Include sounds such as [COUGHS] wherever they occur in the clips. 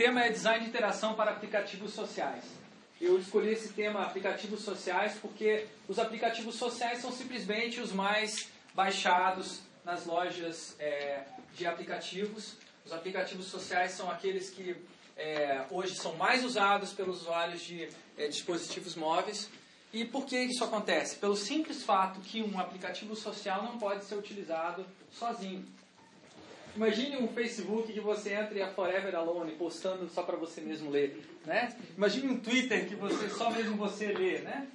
tema é design de interação para aplicativos sociais. Eu escolhi esse tema aplicativos sociais porque os aplicativos sociais são simplesmente os mais baixados nas lojas é, de aplicativos. Os aplicativos sociais são aqueles que é, hoje são mais usados pelos usuários de é, dispositivos móveis. E por que isso acontece? Pelo simples fato que um aplicativo social não pode ser utilizado sozinho. Imagine um Facebook que você entra e é Forever Alone, postando só para você mesmo ler. Né? Imagine um Twitter que você só mesmo você lê. Né?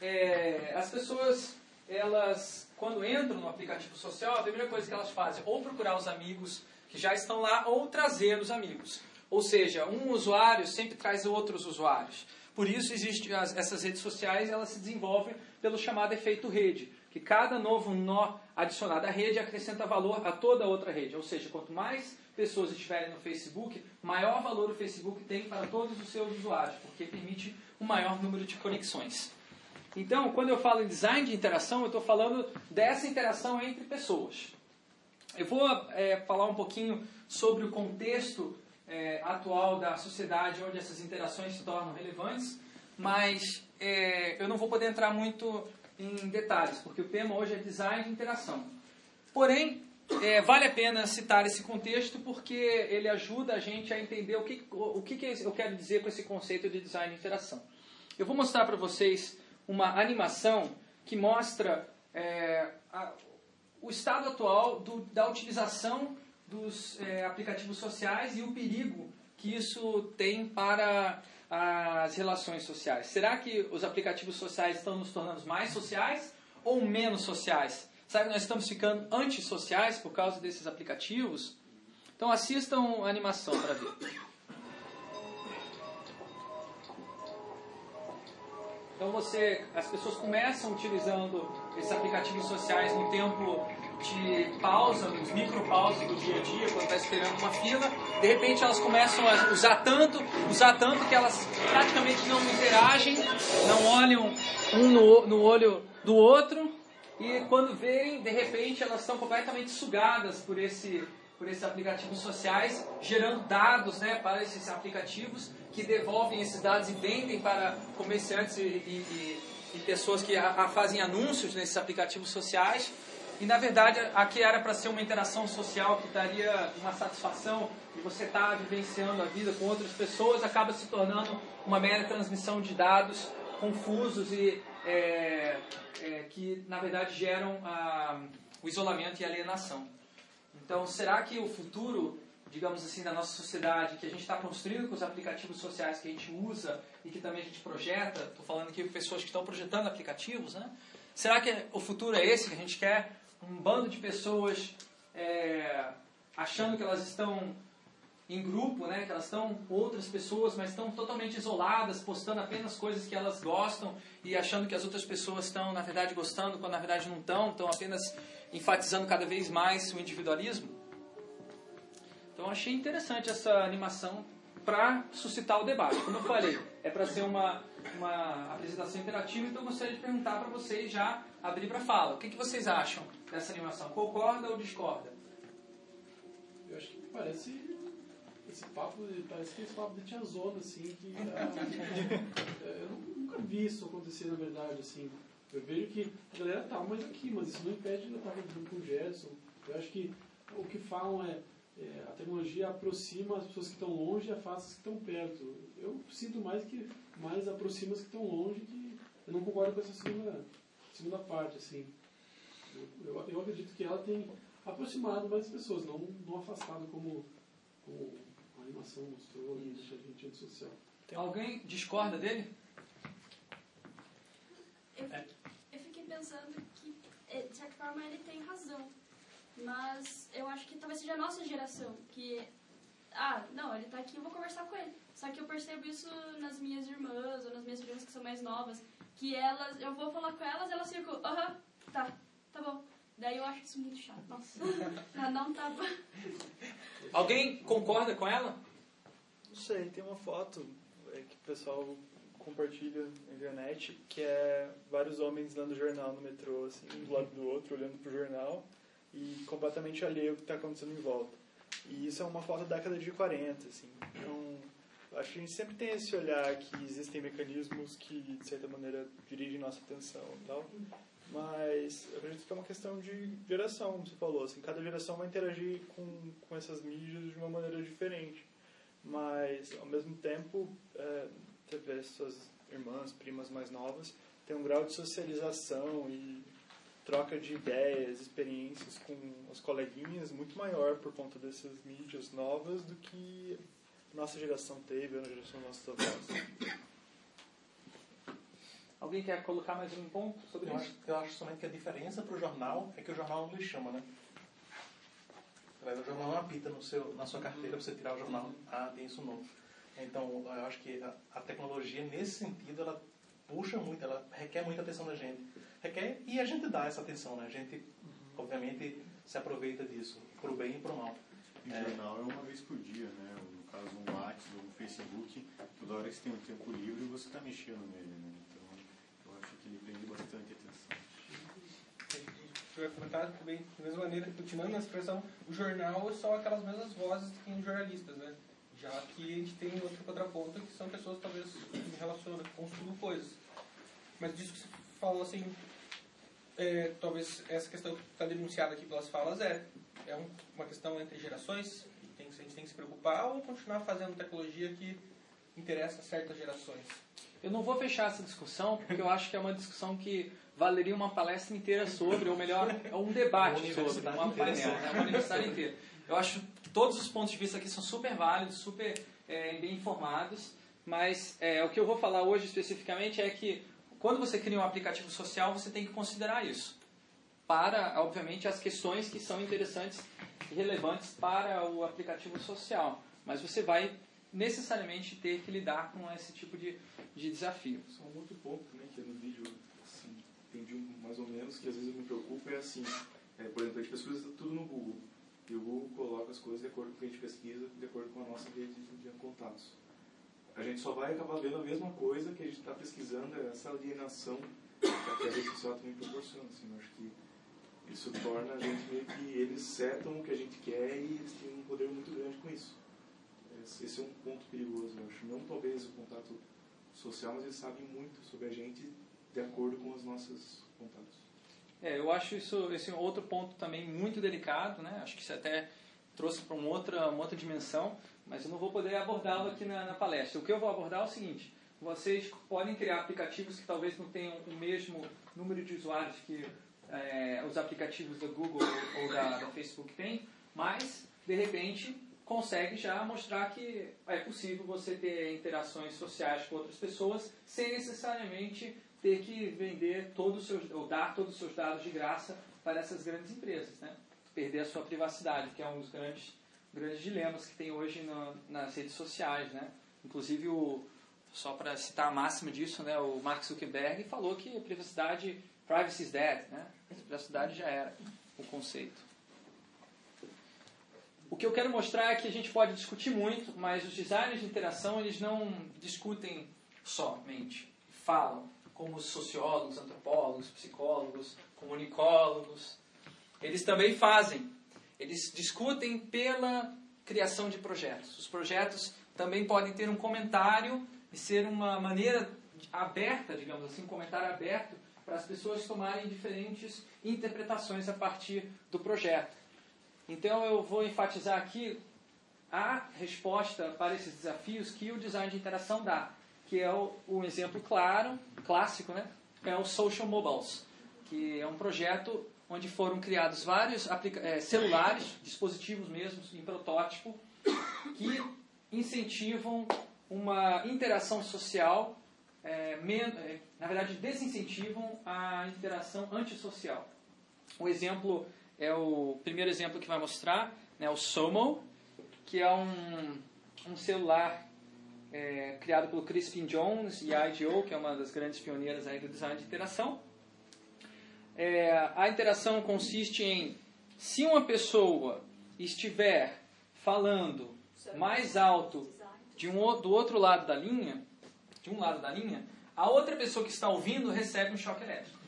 É, as pessoas, elas, quando entram no aplicativo social, a primeira coisa que elas fazem é ou procurar os amigos que já estão lá, ou trazer os amigos. Ou seja, um usuário sempre traz outros usuários. Por isso, existem essas redes sociais, elas se desenvolvem pelo chamado efeito rede que cada novo nó adicionado à rede acrescenta valor a toda a outra rede. Ou seja, quanto mais pessoas estiverem no Facebook, maior valor o Facebook tem para todos os seus usuários, porque permite um maior número de conexões. Então, quando eu falo em design de interação, eu estou falando dessa interação entre pessoas. Eu vou é, falar um pouquinho sobre o contexto é, atual da sociedade onde essas interações se tornam relevantes, mas é, eu não vou poder entrar muito em detalhes, porque o tema hoje é design de interação. Porém, é, vale a pena citar esse contexto porque ele ajuda a gente a entender o que, o que, que eu quero dizer com esse conceito de design de interação. Eu vou mostrar para vocês uma animação que mostra é, a, o estado atual do, da utilização dos é, aplicativos sociais e o perigo que isso tem para as relações sociais? Será que os aplicativos sociais estão nos tornando mais sociais ou menos sociais? Será que nós estamos ficando antissociais por causa desses aplicativos? Então assistam a animação para ver. Então você, as pessoas começam utilizando esses aplicativos sociais no tempo de pausa, nos micropausos do dia a dia, quando está esperando uma fila, de repente elas começam a usar tanto, usar tanto que elas praticamente não interagem, não olham um no, no olho do outro, e quando veem, de repente elas estão completamente sugadas por esse por esses aplicativos sociais, gerando dados né, para esses aplicativos que devolvem esses dados e vendem para comerciantes e, e, e pessoas que a, a fazem anúncios nesses aplicativos sociais. E na verdade, aqui era para ser uma interação social que daria uma satisfação e você estar tá vivenciando a vida com outras pessoas, acaba se tornando uma mera transmissão de dados confusos e é, é, que na verdade geram a, o isolamento e a alienação. Então, será que o futuro, digamos assim, da nossa sociedade, que a gente está construindo com os aplicativos sociais que a gente usa e que também a gente projeta, estou falando aqui com pessoas que estão projetando aplicativos, né? Será que o futuro é esse que a gente quer? Um bando de pessoas é, achando que elas estão em grupo, né, que elas estão outras pessoas, mas estão totalmente isoladas, postando apenas coisas que elas gostam e achando que as outras pessoas estão, na verdade, gostando, quando na verdade não estão, estão apenas enfatizando cada vez mais o individualismo. Então achei interessante essa animação para suscitar o debate. Como eu falei, é para ser uma, uma apresentação interativa, então eu gostaria de perguntar para vocês já abrir para fala. O que, que vocês acham dessa animação? Concorda ou discorda? Eu acho que parece esse papo, parece que esse papo de tiazona, assim, que [LAUGHS] ah, eu nunca vi isso acontecer na verdade, assim. Eu vejo que a galera tá mais aqui, mas isso não impede de eu estar junto com o Gerson. Eu acho que o que falam é, é, a tecnologia aproxima as pessoas que estão longe e afasta as que estão perto. Eu sinto mais que mais aproxima as que estão longe que eu não concordo com essa segunda, segunda parte, assim. Eu, eu, eu acredito que ela tem aproximado mais pessoas, não, não afastado como, como a animação mostrou e deixa a gente antissocial. Tem alguém discorda dele? Eu, é. eu fiquei pensando que, é, de certa forma, ele tem razão. Mas eu acho que talvez seja a nossa geração, que, ah, não, ele tá aqui, eu vou conversar com ele. Só que eu percebo isso nas minhas irmãs, ou nas minhas irmãs que são mais novas, que elas, eu vou falar com elas, elas ficam, aham, tá, tá bom. Daí eu acho isso muito chato. Nossa, [LAUGHS] pra não tá Alguém concorda com ela? Não sei, tem uma foto é, que o pessoal compartilha na internet, que é vários homens dando jornal no metrô, assim, um do lado do outro, olhando pro jornal e completamente alheio ao que está acontecendo em volta. E isso é uma foto da década de 40, assim. Então, acho que a gente sempre tem esse olhar que existem mecanismos que, de certa maneira, dirigem nossa atenção e tal. Mas eu acredito que é uma questão de geração, como você falou. Assim, cada geração vai interagir com, com essas mídias de uma maneira diferente. Mas, ao mesmo tempo, é, vê suas irmãs, primas mais novas, tem um grau de socialização e troca de ideias, experiências com os coleguinhas muito maior por conta dessas mídias novas do que nossa geração teve, a geração dos nossos avós. Alguém quer colocar mais um ponto sobre eu isso? Acho, eu acho somente que a diferença para o jornal é que o jornal não lhe chama, né? O jornal não apita no seu, na sua carteira para você tirar o jornal. Ah, tem isso novo. Então, eu acho que a, a, tecnologia, nesse sentido, ela puxa muito, ela requer muita atenção da gente. Requer, e a gente dá essa atenção, né? A gente, obviamente, se aproveita disso, para o bem e para o mal. E o É. jornal é uma vez por dia, né? Caso, um WhatsApp ou um Facebook, toda hora que você tem um tempo livre, você está mexendo nele, né? Então, eu acho que ele prende bastante atenção. Eu ia comentar também, da mesma maneira, continuando na expressão, o jornal são aquelas mesmas vozes que tem jornalistas, né? Já que a gente tem outro contraponto, que são pessoas talvez que relacionam, que construam coisas. Mas disso que você falou, assim, é, talvez essa questão que está denunciada aqui pelas falas é, é um- uma questão entre gerações, a que se preocupar, ou continuar fazendo tecnologia que interessa certas gerações. Eu não vou fechar essa discussão, porque eu acho que é uma discussão que valeria uma palestra inteira sobre, ou melhor, é um debate Uma sobre, uma painel, né, uma universidade inteira. Eu acho que todos os pontos de vista aqui são super válidos, super é, bem informados, mas é, o que eu vou falar hoje especificamente é que quando você cria um aplicativo social, você tem que considerar isso. Para, obviamente, as questões que são interessantes e relevantes para o aplicativo social. Mas você vai necessariamente ter que lidar com esse tipo de, de desafio. Um outro ponto também, que no vídeo, assim, entendi mais ou menos, que às vezes eu me preocupo, é assim, é, por exemplo, a gente pesquisa tudo no Google, e o Google coloca as coisas de acordo com o que a gente pesquisa, de acordo com a nossa rede de, de contatos. A gente só vai acabar vendo a mesma coisa que a gente está pesquisando, é essa alienação que a rede social também proporciona, assim, eu acho que isso torna a gente meio que eles setam o que a gente quer e eles têm um poder muito grande com isso. Esse é um ponto perigoso, eu acho. Não talvez o contato social, mas eles sabem muito sobre a gente de acordo com os nossos contatos. É, eu acho isso esse é outro ponto também muito delicado, né? Acho que isso até trouxe para uma outra, uma outra dimensão, mas eu não vou poder abordá-lo aqui na, na palestra. O que eu vou abordar é o seguinte: vocês podem criar aplicativos que talvez não tenham o mesmo número de usuários que é, os aplicativos da Google ou da, da Facebook têm, mas de repente consegue já mostrar que é possível você ter interações sociais com outras pessoas sem necessariamente ter que vender todos os seus, ou dar todos os seus dados de graça para essas grandes empresas, né? Perder a sua privacidade, que é um dos grandes, grandes dilemas que tem hoje no, nas redes sociais, né? Inclusive, o, só para citar a máxima disso, né? O Mark Zuckerberg falou que a privacidade, privacy is dead, né? A privacidade já era o conceito. O que eu quero mostrar é que a gente pode discutir muito, mas os designers de interação eles não discutem somente, falam como os sociólogos, antropólogos, psicólogos, comunicólogos. Eles também fazem. Eles discutem pela criação de projetos. Os projetos também podem ter um comentário e ser uma maneira aberta, digamos assim, um comentário aberto para as pessoas tomarem diferentes interpretações a partir do projeto. Então eu vou enfatizar aqui a resposta para esses desafios que o design de interação dá, que é o, um exemplo claro, clássico, né? É o Social Mobiles, que é um projeto onde foram criados vários eh, celulares, dispositivos mesmo, em protótipo, que incentivam uma interação social, eh, na verdade desincentivam a interação antissocial. O exemplo é o primeiro exemplo que vai mostrar, né, o Somo, que é um, um celular é, criado pelo Crispin Jones e a IDEO, que é uma das grandes pioneiras aí do design de interação. É, a interação consiste em, se uma pessoa estiver falando mais alto de um, do outro lado da linha, de um lado da linha, a outra pessoa que está ouvindo recebe um choque elétrico.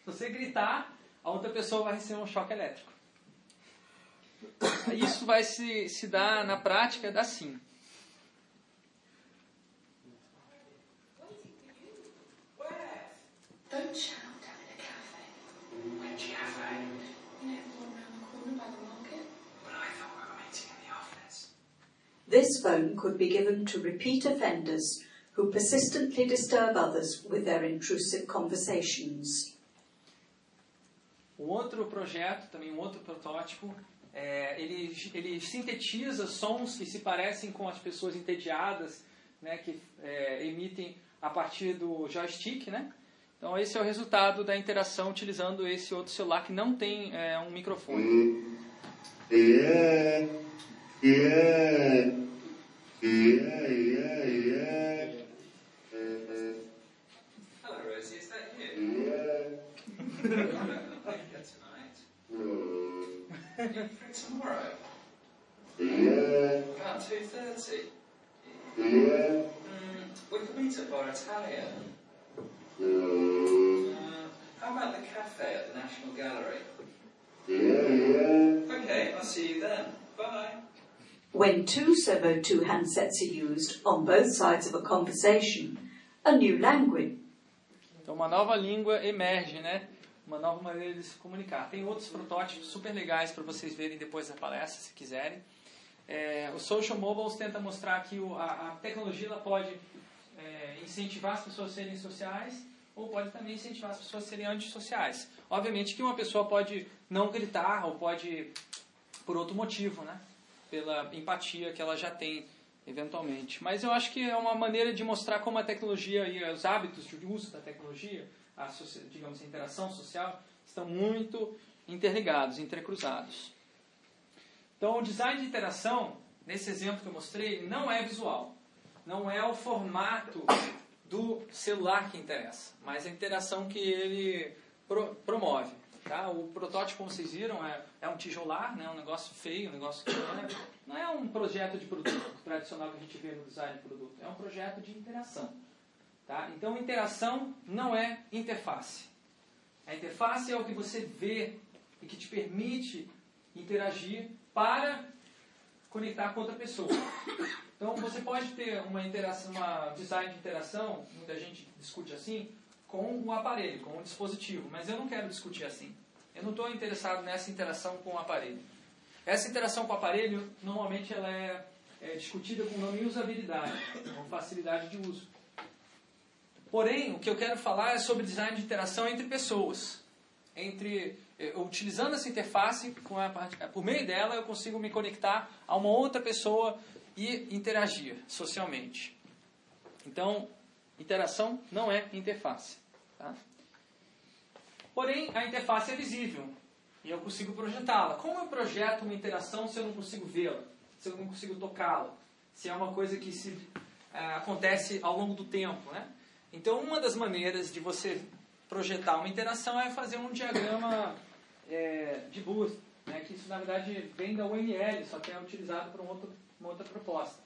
Se você gritar, a outra pessoa vai receber um choque elétrico. Isso vai se, se dar na prática. Don't shout down in a cafe. Which cafe? You know, the one round the corner by the market. But I thought we were meeting in the office. This phone could be given to repeat offenders who persistently disturb others with their intrusive conversations. Um outro projeto, também um outro protótipo, é, ele, ele sintetiza sons que se parecem com as pessoas entediadas, né, que é, emitem a partir do joystick, né? Então esse é o resultado da interação utilizando esse outro celular que não tem é, um microfone. Yeah, yeah, yeah, yeah, yeah. Tomorrow? Yeah, About 2.30? yeah, Mm, we could meet at Bar Italian. yeah, Uh, how about the cafe at the National Gallery? yeah. Okay, I'll see you then. Bye. When two Servo 2 handsets are used on both sides of a conversation, a new language Então uma nova língua emerge, né? Uma nova maneira de se comunicar. Tem outros protótipos super legais para vocês verem depois da palestra, se quiserem. É, o Social Mobiles tenta mostrar que o, a, a tecnologia ela pode é, incentivar as pessoas a serem sociais ou pode também incentivar as pessoas a serem antissociais. Obviamente que uma pessoa pode não gritar ou pode por outro motivo, né? Pela empatia que ela já tem eventualmente. Mas eu acho que é uma maneira de mostrar como a tecnologia e os hábitos de uso da tecnologia, a, digamos, a interação social, estão muito interligados, entrecruzados. Então, o design de interação, nesse exemplo que eu mostrei, não é visual. Não é o formato do celular que interessa, mas a interação que ele pro- promove. Tá? O protótipo, como vocês viram, é, é um tijolar, né? um negócio feio, um negócio que não é, não é um projeto de produto tradicional que a gente vê no design de produto. É um projeto de interação. Tá? Então, interação não é interface. A interface é o que você vê e que te permite interagir para conectar com outra pessoa. Então, você pode ter uma interação, uma design de interação, muita gente discute assim, com o aparelho, com o dispositivo, mas eu não quero discutir assim. Eu não estou interessado nessa interação com o aparelho. Essa interação com o aparelho, normalmente, ela é, é discutida com o nome usabilidade, com facilidade de uso. Porém, o que eu quero falar é sobre design de interação entre pessoas. Entre, eh, utilizando essa interface, parte- por meio dela eu consigo me conectar a uma outra pessoa e interagir socialmente. Então, interação não é interface. Tá? Porém, a interface é visível e eu consigo projetá-la. Como eu projeto uma interação se eu não consigo vê-la? Se eu não consigo tocá-la? Se é uma coisa que se, ah, acontece ao longo do tempo, né? Então, uma das maneiras de você projetar uma interação é fazer um diagrama é, de Booth, né? que isso, na verdade, vem da UML, só que é utilizado para um outro, uma outra proposta.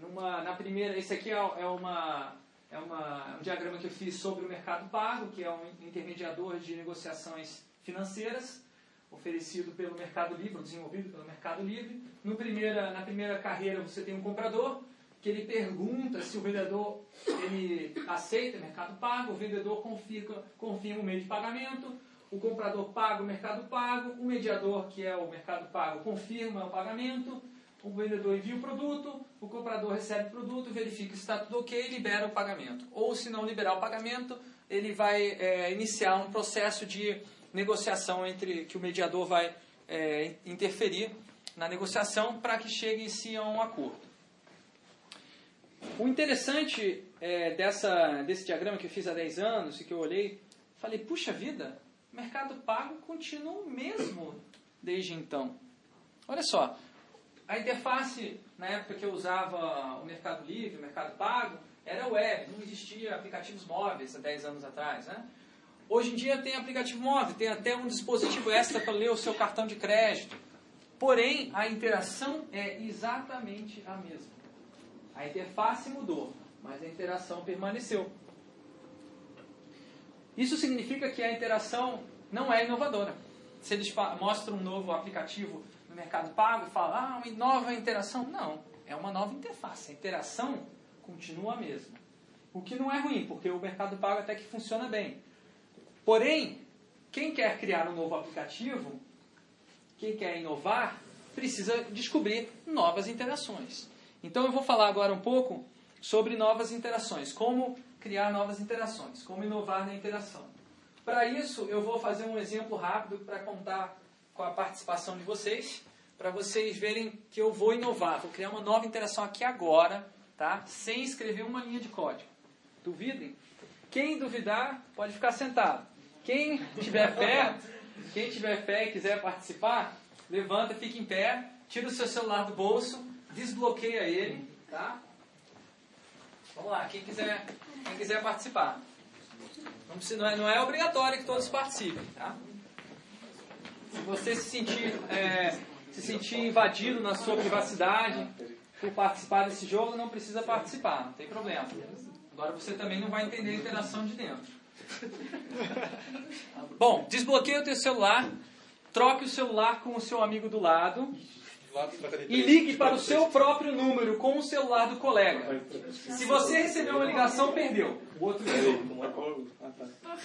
Numa, na primeira, esse aqui é, é uma, é uma, um diagrama que eu fiz sobre o mercado pago, que é um intermediador de negociações financeiras, oferecido pelo Mercado Livre, desenvolvido pelo Mercado Livre. No primeira, na primeira carreira você tem um comprador, que ele pergunta se o vendedor ele aceita mercado pago, o vendedor confirma, confirma o meio de pagamento, o comprador paga o mercado pago, o mediador, que é o mercado pago, confirma o pagamento, o vendedor envia o produto, o comprador recebe o produto, verifica se está tudo ok e libera o pagamento. Ou se não liberar o pagamento, ele vai é, iniciar um processo de negociação entre que o mediador vai é, interferir na negociação para que chegue-se a um acordo. O interessante é, dessa, desse diagrama que eu fiz há 10 anos e que eu olhei, falei, puxa vida, mercado pago continua o mesmo desde então. Olha só, a interface, na época que eu usava o Mercado Livre, o Mercado Pago, era web, não existia aplicativos móveis há 10 anos atrás. Né? Hoje em dia tem aplicativo móvel, tem até um dispositivo extra para ler o seu cartão de crédito. Porém, a interação é exatamente a mesma. A interface mudou, mas a interação permaneceu. Isso significa que a interação não é inovadora. Se eles mostram um novo aplicativo no Mercado Pago e fala, ah, uma nova interação. Não, é uma nova interface. A interação continua a mesma. O que não é ruim, porque o Mercado Pago até que funciona bem. Porém, quem quer criar um novo aplicativo, quem quer inovar, precisa descobrir novas interações. Então eu vou falar agora um pouco sobre novas interações, como criar novas interações, como inovar na interação. Para isso, eu vou fazer um exemplo rápido para contar com a participação de vocês, para vocês verem que eu vou inovar, vou criar uma nova interação aqui agora, tá? Sem escrever uma linha de código. Duvidem? Quem duvidar, pode ficar sentado. Quem tiver fé, quem tiver fé e quiser participar, levanta, fica em pé, tira o seu celular do bolso, desbloqueia ele, tá? Vamos lá, quem quiser, quem quiser participar. Não, não, é, não é obrigatório que todos participem, tá? Se você se sentir, é, se sentir invadido na sua privacidade por participar desse jogo, não precisa participar, não tem problema. Agora você também não vai entender a interação de dentro. Bom, desbloqueie o teu celular, troque o celular com o seu amigo do lado e ligue para o seu próprio número com o celular do colega. Se você recebeu uma ligação, perdeu. O outro ligou.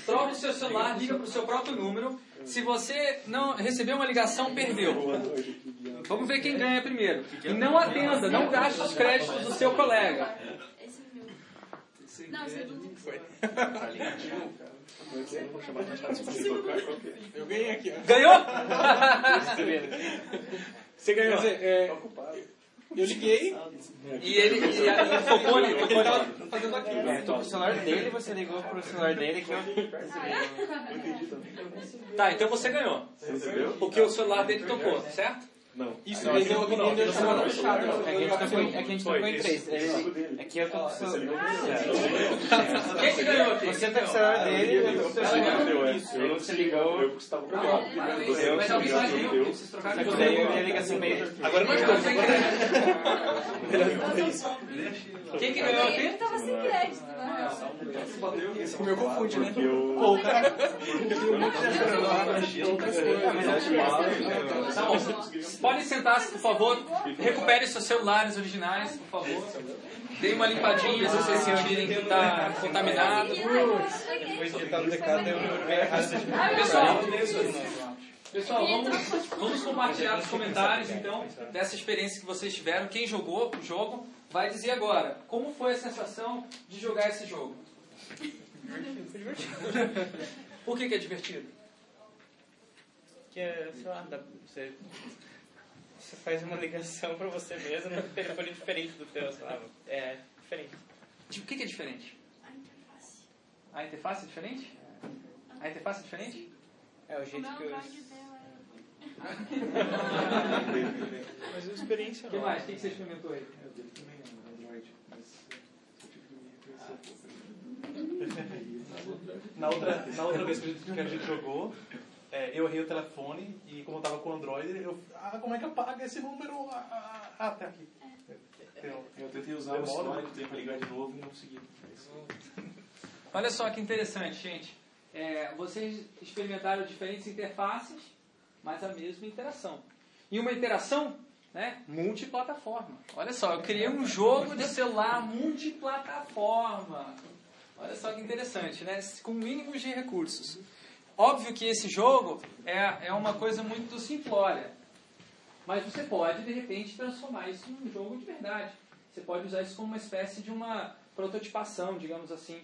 Troque o seu celular, liga para o seu próprio número. Se você não recebeu uma ligação, perdeu. Vamos ver quem ganha primeiro. E não atenda, não gaste os créditos do seu colega. Esse é meu. Não, esse é do Foi. Eu ganhei aqui, ó. Ganhou? Você ganhou. Quer dizer, é, eu liguei. E ele, e ele focou ali, tocou ali. Fazendo aqui. É, tô pro celular dele, você ligou pro celular dele que eu. Tá, então você ganhou. Porque o celular dele tocou, certo? Não. Isso, deu ninguém deu chamada fechada. É que a gente tocou em- é que a gente tocou em três. É que eu tô com o. Quem que ganhou aqui? Você tá com o celular dele, eu tô com o seu celular. Isso, Aí você ligou. Eu estava Mas alguém mais viu, vocês trocaram de daí eu ia ligar assim meio. Agora nós dois. Quem que ganhou aqui? tava sem crédito, né? Esse comeu confunde, né? Eu... Tá bom. Podem sentar-se, por favor. Recupere seus celulares originais, por favor. Dê uma limpadinha se vocês sentirem que está contaminado. Pessoal, pessoal vamos, vamos compartilhar nos comentários, então, dessa experiência que vocês tiveram. Quem jogou o jogo vai dizer agora como foi a sensação de jogar esse jogo. [LAUGHS] Por que, que é divertido? Que, sei lá, dá, você, você faz uma ligação pra você mesmo num telefone diferente do teu, sei lá. É diferente. Tipo, o que, que é diferente? A interface. A interface é diferente? A interface é diferente? É o O jeito meu que eu. É... [LAUGHS] Mas é uma experiência O que mais? O que, que você experimentou aí? Eu dele também é um Android, mas eu tive que me reconhecer um pouco. Na outra, na outra vez que a gente, que a gente jogou, é, eu errei o telefone e como eu tava com o Android, eu. Ah, como é que apaga esse número? Ah, até aqui. Eu, Eu tentei usar o histórico, tentei ligar de novo e não consegui. [LAUGHS] Olha só que interessante, gente. É, vocês experimentaram diferentes interfaces, mas a mesma interação. E uma interação né, multiplataforma. Olha só, eu criei um jogo de celular multiplataforma. Olha só que interessante, né? Com mínimos de recursos. Óbvio que esse jogo é, é uma coisa muito simplória. Mas você pode, de repente, transformar isso num jogo de verdade. Você pode usar isso como uma espécie de uma prototipação, digamos assim,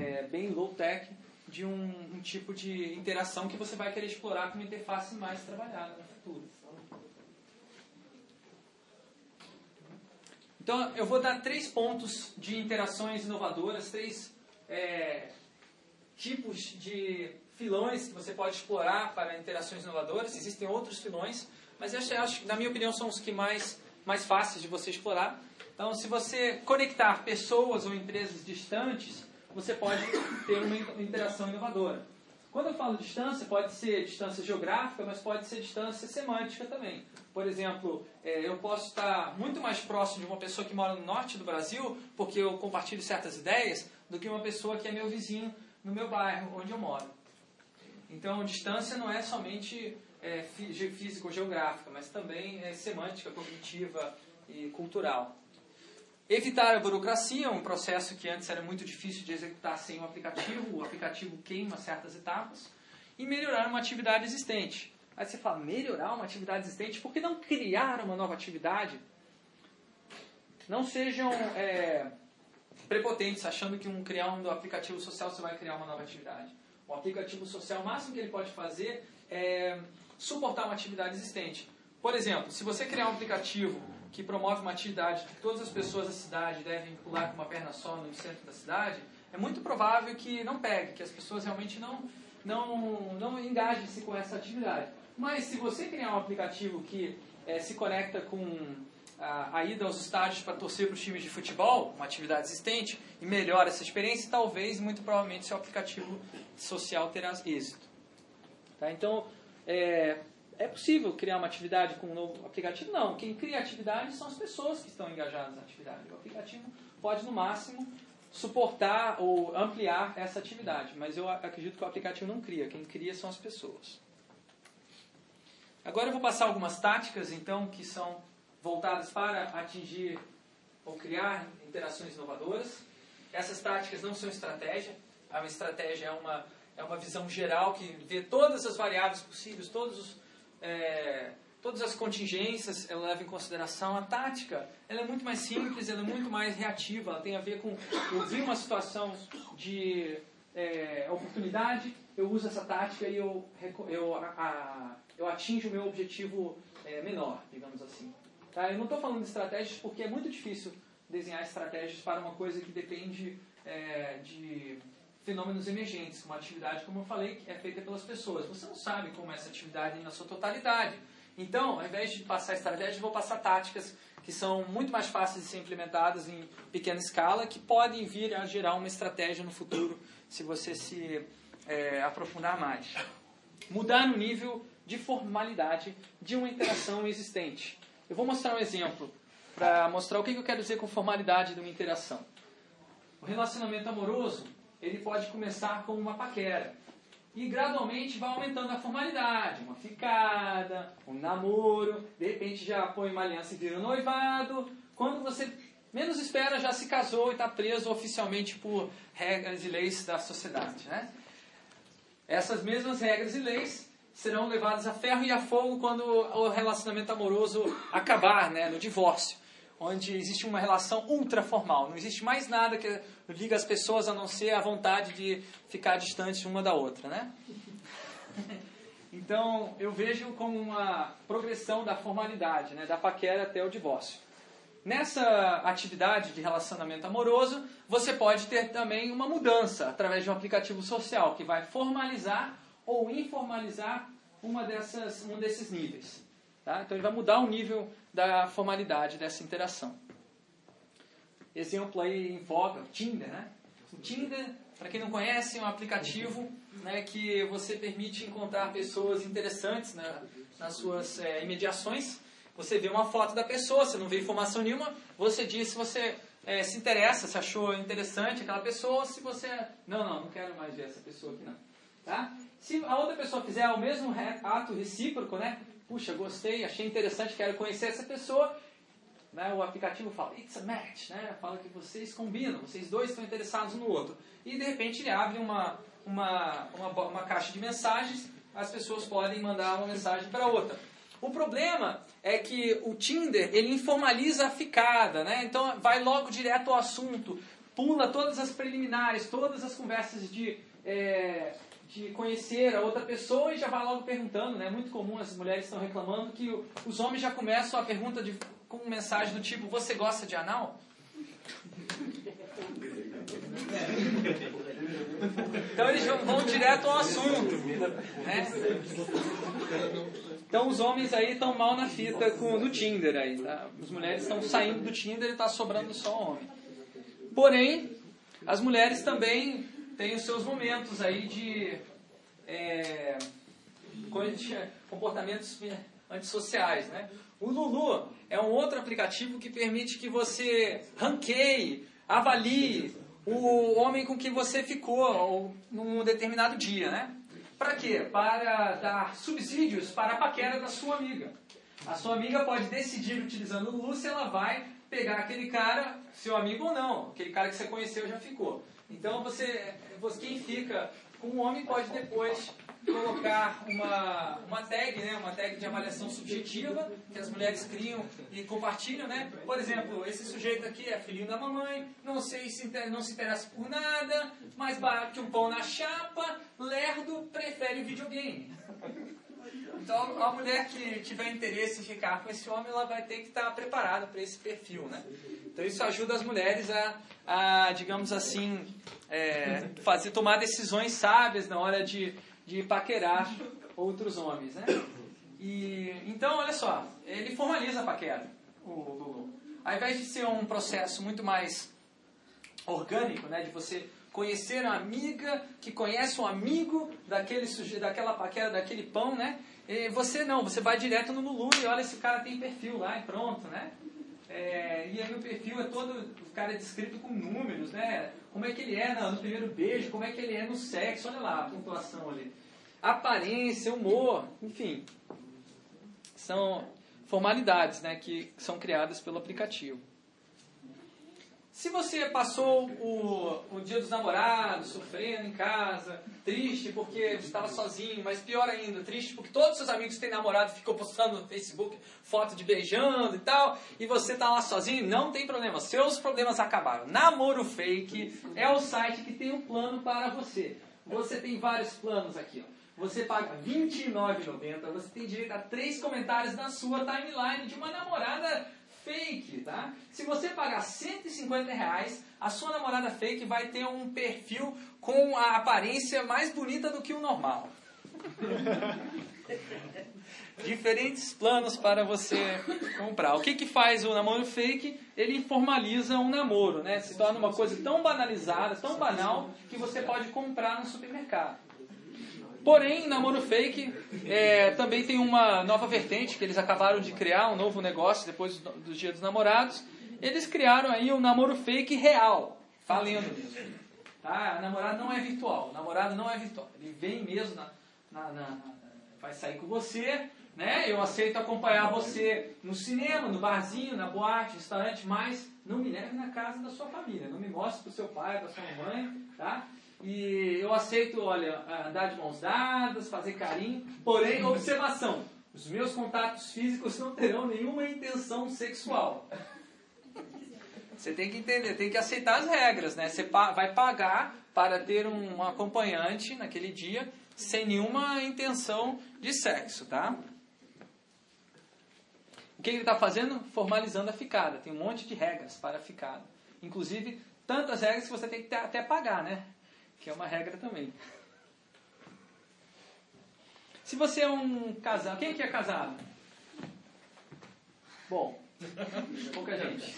é, bem low-tech, de um, um tipo de interação que você vai querer explorar com uma interface mais trabalhada no futuro. Então, eu vou dar três pontos de interações inovadoras, três é, tipos de filões que você pode explorar para interações inovadoras. Existem outros filões, mas eu acho, na minha opinião, são os que mais, mais fáceis de você explorar. Então, se você conectar pessoas ou empresas distantes, você pode ter uma interação inovadora. Quando eu falo distância, pode ser distância geográfica, mas pode ser distância semântica também. Por exemplo, é, eu posso estar muito mais próximo de uma pessoa que mora no norte do Brasil, porque eu compartilho certas ideias, do que uma pessoa que é meu vizinho no meu bairro, onde eu moro. Então, distância não é somente é, fí- ge- física ou geográfica, mas também é, semântica, cognitiva e cultural. Evitar a burocracia, um processo que antes era muito difícil de executar sem o aplicativo, o aplicativo queima certas etapas, e melhorar uma atividade existente. Aí você fala, melhorar uma atividade existente, por que não criar uma nova atividade? Não sejam é, prepotentes, achando que um, criar um aplicativo social você vai criar uma nova atividade. O aplicativo social, o máximo que ele pode fazer é suportar uma atividade existente. Por exemplo, se você criar um aplicativo que promove uma atividade que todas as pessoas da cidade devem pular com uma perna só no centro da cidade, é muito provável que não pegue, que as pessoas realmente não, não, não engajem-se com essa atividade. Mas se você criar um aplicativo que eh, se conecta com a, ida aos estádios para torcer para os times de futebol, uma atividade existente, e melhora essa experiência, talvez, muito provavelmente, seu aplicativo social terá êxito. Tá? Então, é, é possível criar uma atividade com um novo aplicativo? Não. Quem cria atividade são as pessoas que estão engajadas na atividade. O aplicativo pode, no máximo, suportar ou ampliar essa atividade, mas eu acredito que o aplicativo não cria. Quem cria são as pessoas. Agora eu vou passar algumas táticas, então, que são voltadas para atingir ou criar interações inovadoras. Essas táticas não são estratégia. A estratégia é uma, é uma visão geral que vê todas as variáveis possíveis, todos os, é, todas as contingências, ela leva em consideração. A tática ela é muito mais simples, ela é muito mais reativa. Ela tem a ver com eu vi uma situação de é, oportunidade, eu uso essa tática e eu, eu, a- a- eu atinjo o meu objetivo é, menor, digamos assim. Tá? Eu não estou falando de estratégias porque é muito difícil desenhar estratégias para uma coisa que depende é, de fenômenos emergentes, uma atividade, como eu falei, que é feita pelas pessoas. Você não sabe como é essa atividade na sua totalidade. Então, ao invés de passar estratégias, vou passar táticas que são muito mais fáceis de ser implementadas em pequena escala, que podem vir a gerar uma estratégia no futuro, se você se é, aprofundar mais. Mudar no nível de formalidade de uma interação existente. Eu vou mostrar um exemplo para mostrar o que eu quero dizer com formalidade de uma interação. O relacionamento amoroso, ele pode começar com uma paquera. E gradualmente vai aumentando a formalidade. Uma ficada, um namoro, de repente já põe uma aliança e vira noivado. Quando você menos espera, já se casou e está preso oficialmente por regras e leis da sociedade. Né? Essas mesmas regras e leis serão levadas a ferro e a fogo quando o relacionamento amoroso acabar, né, no divórcio, onde existe uma relação ultra formal. Não existe mais nada que liga as pessoas a não ser a vontade de ficar distantes uma da outra, né? [LAUGHS] Então, eu vejo como uma progressão da formalidade, né, da paquera até o divórcio. Nessa atividade de relacionamento amoroso, você pode ter também uma mudança através de um aplicativo social que vai formalizar ou informalizar uma dessas, um desses níveis. Tá? Então ele vai mudar o nível da formalidade dessa interação. Exemplo aí em voga, o Tinder. Né? O Tinder, para quem não conhece, é um aplicativo né, que você permite encontrar pessoas interessantes né, nas suas é, imediações. Você vê uma foto da pessoa, você não vê informação nenhuma, você diz se você é, se interessa, se achou interessante aquela pessoa, se você... Não, não, não quero mais ver essa pessoa aqui não. Tá? Se a outra pessoa fizer o mesmo ato recíproco, né? Puxa, gostei, achei interessante, quero conhecer essa pessoa. Né? O aplicativo fala, it's a match, né? Fala que vocês combinam, vocês dois estão interessados no outro. E de repente ele abre uma, uma, uma, uma caixa de mensagens, as pessoas podem mandar uma mensagem para outra. O problema é que o Tinder, ele informaliza a ficada, né? Então vai logo direto ao assunto, pula todas as preliminares, todas as conversas de, é, de conhecer a outra pessoa e já vai logo perguntando, né? É muito comum as mulheres estão reclamando que os homens já começam a pergunta de, com mensagem do tipo, você gosta de anal? Então eles vão, vão direto ao assunto. Né? Então os homens aí estão mal na fita com, do Tinder aí, tá? As mulheres estão saindo do Tinder e está sobrando só homem. Porém, as mulheres também têm os seus momentos aí de, é, comportamentos antissociais, né? O Lulu é um outro aplicativo que permite que você ranqueie, avalie o homem com que você ficou ou, num determinado dia, né? Para quê? Para dar subsídios para a paquera da sua amiga. A sua amiga pode decidir, utilizando o Lu, se ela vai pegar aquele cara, seu amigo ou não. Aquele cara que você conheceu já ficou. Então, você, você quem fica com o homem pode depois colocar uma, uma tag, né, uma tag de avaliação subjetiva, que as mulheres criam e compartilham, né? Por exemplo, esse sujeito aqui é filhinho da mamãe, não sei se não se interessa por nada, mais barato que um pão na chapa, lerdo, prefere videogame. Então, a mulher que tiver interesse em ficar com esse homem, ela vai ter que estar preparada para esse perfil, né? Então, isso ajuda as mulheres a, a digamos assim, é, fazer, tomar decisões sábias na hora de, de paquerar outros homens, né? E, então, olha só, ele formaliza a paquera, o Lulu. Ao invés de ser um processo muito mais orgânico, né, de você conhecer a amiga que conhece um amigo daquele daquela paquera, daquele pão, né? E você não, você vai direto no Lulu e olha esse cara tem perfil lá e pronto, né? É, e aí o perfil é todo, o cara é descrito com números, né? Como é que ele é no, no primeiro beijo, como é que ele é no sexo, olha lá a pontuação ali. Aparência, humor, enfim. São formalidades, né, que são criadas pelo aplicativo. Se você passou o, o dia dos namorados, sofrendo em casa, triste porque estava sozinho, mas pior ainda, triste porque todos os seus amigos têm namorado ficam postando no Facebook foto de beijando e tal, e você está lá sozinho, não tem problema, seus problemas acabaram. Namoro Fake é o site que tem um plano para você. Você tem vários planos aqui, ó. Você paga R$ 29,90, você tem direito a três comentários na sua timeline de uma namorada fake, tá? Se você pagar 150 reais, a sua namorada fake vai ter um perfil com a aparência mais bonita do que o normal. [LAUGHS] Diferentes planos para você comprar. O que, que faz o namoro fake? Ele formaliza um namoro, né? Se torna uma coisa tão banalizada, tão banal, que você pode comprar no supermercado. Porém, namoro fake é, também tem uma nova vertente que eles acabaram de criar, um novo negócio depois do, do Dia dos Namorados. Eles criaram aí um namoro fake real, valendo mesmo. Tá? A namorada não é virtual, o namorado não é virtual. Ele vem mesmo, na, na, na, vai sair com você, né? Eu aceito acompanhar você no cinema, no barzinho, na boate, restaurante, mas não me leve na casa da sua família, não me mostre para o seu pai, para sua mãe, tá? E eu aceito, olha, andar de mãos dadas, fazer carinho, porém, observação, os meus contatos físicos não terão nenhuma intenção sexual. Você tem que entender, tem que aceitar as regras, né? Você vai pagar para ter um acompanhante naquele dia sem nenhuma intenção de sexo, tá? O que ele está fazendo? Formalizando a ficada. Tem um monte de regras para a ficada. Inclusive, tantas regras que você tem que até pagar, né? Que é uma regra também. Se você é um casal... Quem aqui é casado? Bom, pouca gente.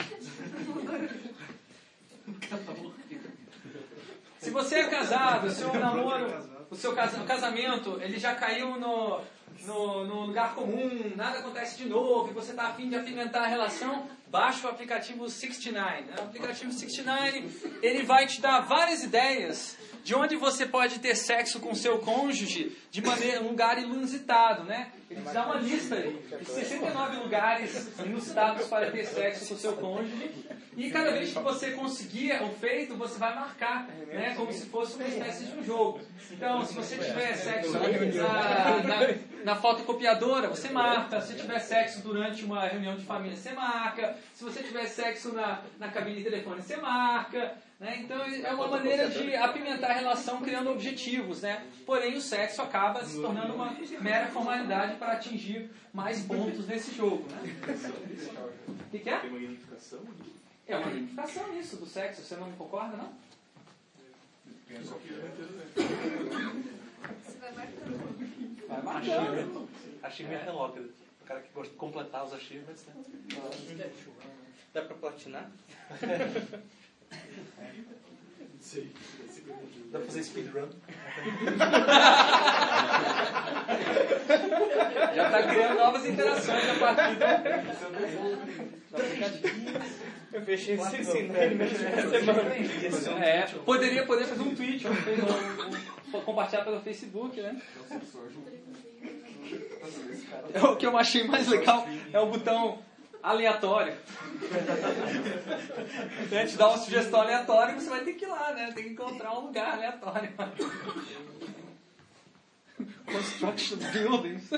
Se você é casado, seu namoro, o seu casamento, ele já caiu no, no, no lugar comum, nada acontece de novo, e você está afim de apimentar a relação, baixa o aplicativo 69. Né? O aplicativo 69, ele vai te dar várias ideias de onde você pode ter sexo com seu cônjuge de maneira um lugar inusitado, né? Ele te dá uma lista aí de 69 lugares inusitados para ter sexo com seu cônjuge. E cada vez que você conseguir o feito, você vai marcar, né? Como se fosse uma espécie de um jogo. Então, se você tiver sexo na, na, na fotocopiadora, você marca. Se tiver sexo durante uma reunião de família, você marca. Se você tiver sexo na, na cabine de telefone, você marca. Né? Então, é uma maneira de apimentar a relação criando objetivos. Né? Porém, o sexo acaba se tornando uma mera formalidade para atingir mais pontos nesse jogo. Né? O que, que é? É uma unificação isso do sexo. Você não concorda, não? Vai marcando. Achievement. Achievement é logo. O cara que gosta de completar os achievements, né? Dá pra platinar? [LAUGHS] Sei. Dá pra fazer speedrun. [LAUGHS] Já está criando novas interações a partir do aplicativo. Eu fechei esse semana. É, poderia poder fazer um tweet, um, um, compartilhar pelo Facebook, né? É o que eu achei mais legal é o botão aleatório. Né, te dá uma sugestão aleatória e você vai ter que ir lá, né? Tem que encontrar um lugar aleatório. Construction buildings.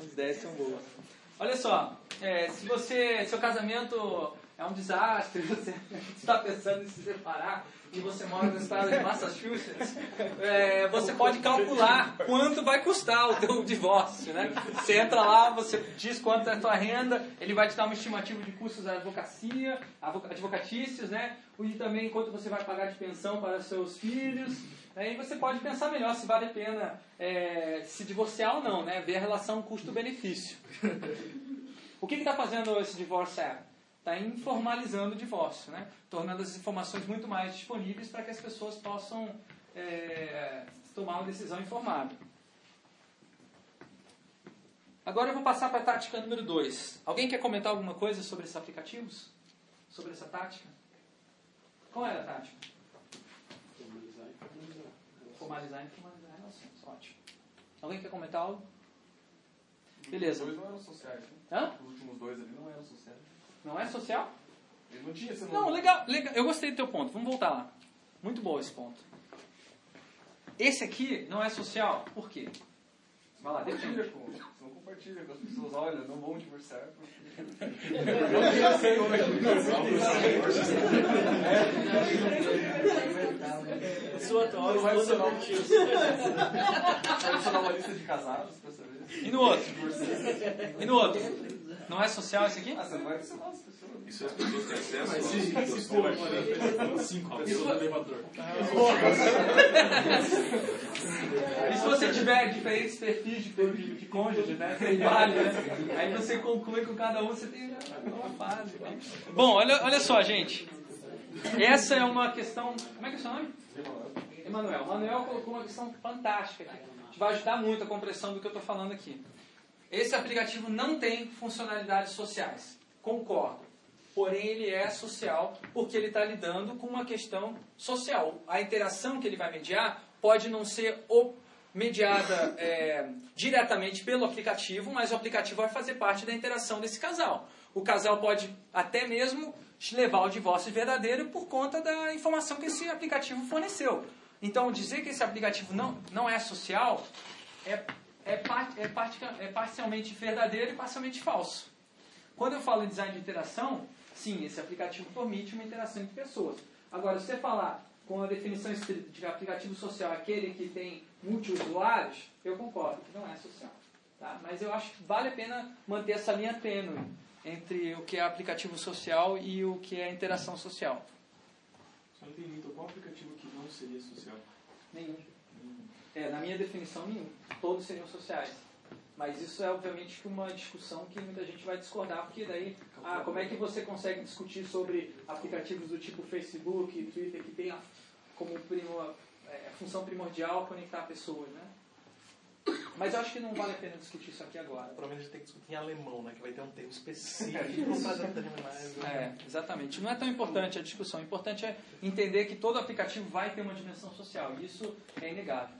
As ideias são boas. Olha só, é, se você, seu casamento é um desastre, [LAUGHS] você está pensando em se separar e você mora no estado de Massachusetts, é, você pode calcular quanto vai custar o teu divórcio, né? Você entra lá, você diz quanto é a tua renda, ele vai te dar uma estimativa de custos da advocacia, advocatícios, né? E também quanto você vai pagar de pensão para seus filhos. Aí você pode pensar melhor se vale a pena é, se divorciar ou não, né? Ver a relação custo-benefício. [LAUGHS] O que está fazendo esse divórcio? Está informalizando o divórcio, né? tornando as informações muito mais disponíveis para que as pessoas possam é, tomar uma decisão informada. Agora eu vou passar para a tática número 2. Alguém quer comentar alguma coisa sobre esses aplicativos? Sobre essa tática? Qual era a tática? Formalizar e formalizar. Formalizar e formalizar relações. Ótimo. Alguém quer comentar algo? Beleza. Os dois não eram sociais. Né? Hã? Os últimos dois ali não eram sociais. Não é social? Ele não tinha esse Não, legal, legal. Eu gostei do teu ponto. Vamos voltar lá. Muito bom esse ponto. Esse aqui não é social. Por quê? Vai lá, Compartilha depende. com, você não compartilha com as pessoas, olha, não vão divorciar. Sua atual Não vai esposa adicionar curtiu. Vai adicionar uma lista de casados pra saber. E no outro? E no outro? Não é social esse aqui? Ah, você não vai adicionar as pessoas. Isso as pessoas têm acesso Mas se aos for compartilhamentos. cinco pessoas no elevador. E se você tiver diferentes perfis de, de, de cônjuge, né? Tem vários, né? Aí você conclui com cada um, você tem uma fase. né? Bom, olha, olha só, gente. Essa é uma questão. Como é que é o seu nome? Emanuel. Emanuel colocou uma questão fantástica aqui. Que vai ajudar muito a compreensão do que eu estou falando aqui. Esse aplicativo não tem funcionalidades sociais. Concordo. Porém, ele é social porque ele está lidando com uma questão social. A interação que ele vai mediar pode não ser mediada é, diretamente pelo aplicativo, mas o aplicativo vai fazer parte da interação desse casal. O casal pode até mesmo levar ao divórcio verdadeiro por conta da informação que esse aplicativo forneceu. Então, dizer que esse aplicativo não, não é social é, é, par- é, é parcialmente verdadeiro e parcialmente falso. Quando eu falo em design de interação, sim, esse aplicativo permite uma interação entre pessoas. Agora, se você falar com a definição estrita de aplicativo social, aquele que tem multiusuários, eu concordo que não é social. Tá? Mas eu acho que vale a pena manter essa linha tênue entre o que é aplicativo social e o que é interação social. Só não entendi, então qual aplicativo que não seria social? Nenhum. É, na minha definição, nenhum. Todos seriam sociais. Mas isso é obviamente uma discussão que muita gente vai discordar, porque daí, ah, como é que você consegue discutir sobre aplicativos do tipo Facebook, Twitter, que tem a, como primo, é, função primordial conectar pessoas, né? Mas eu acho que não vale a pena discutir isso aqui agora. Provavelmente a gente tem que discutir em alemão, né? Que vai ter um [LAUGHS] termo específico para determinar. É, exatamente. Não é tão importante a discussão. O importante é entender que todo aplicativo vai ter uma dimensão social. E isso é inegável.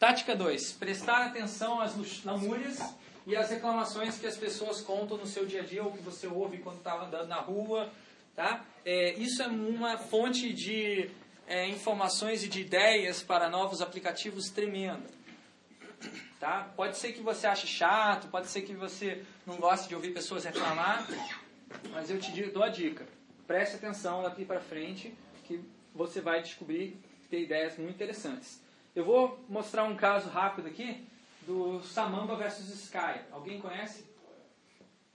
Tática 2. Prestar atenção às lamúrias e às reclamações que as pessoas contam no seu dia a dia ou que você ouve quando está andando na rua. Tá? É, isso é uma fonte de é, informações e de ideias para novos aplicativos tremenda. Tá? Pode ser que você ache chato, pode ser que você não goste de ouvir pessoas reclamar, mas eu te dou a dica. Preste atenção daqui para frente que você vai descobrir ter ideias muito interessantes. Eu vou mostrar um caso rápido aqui do Samamba versus Sky. Alguém conhece?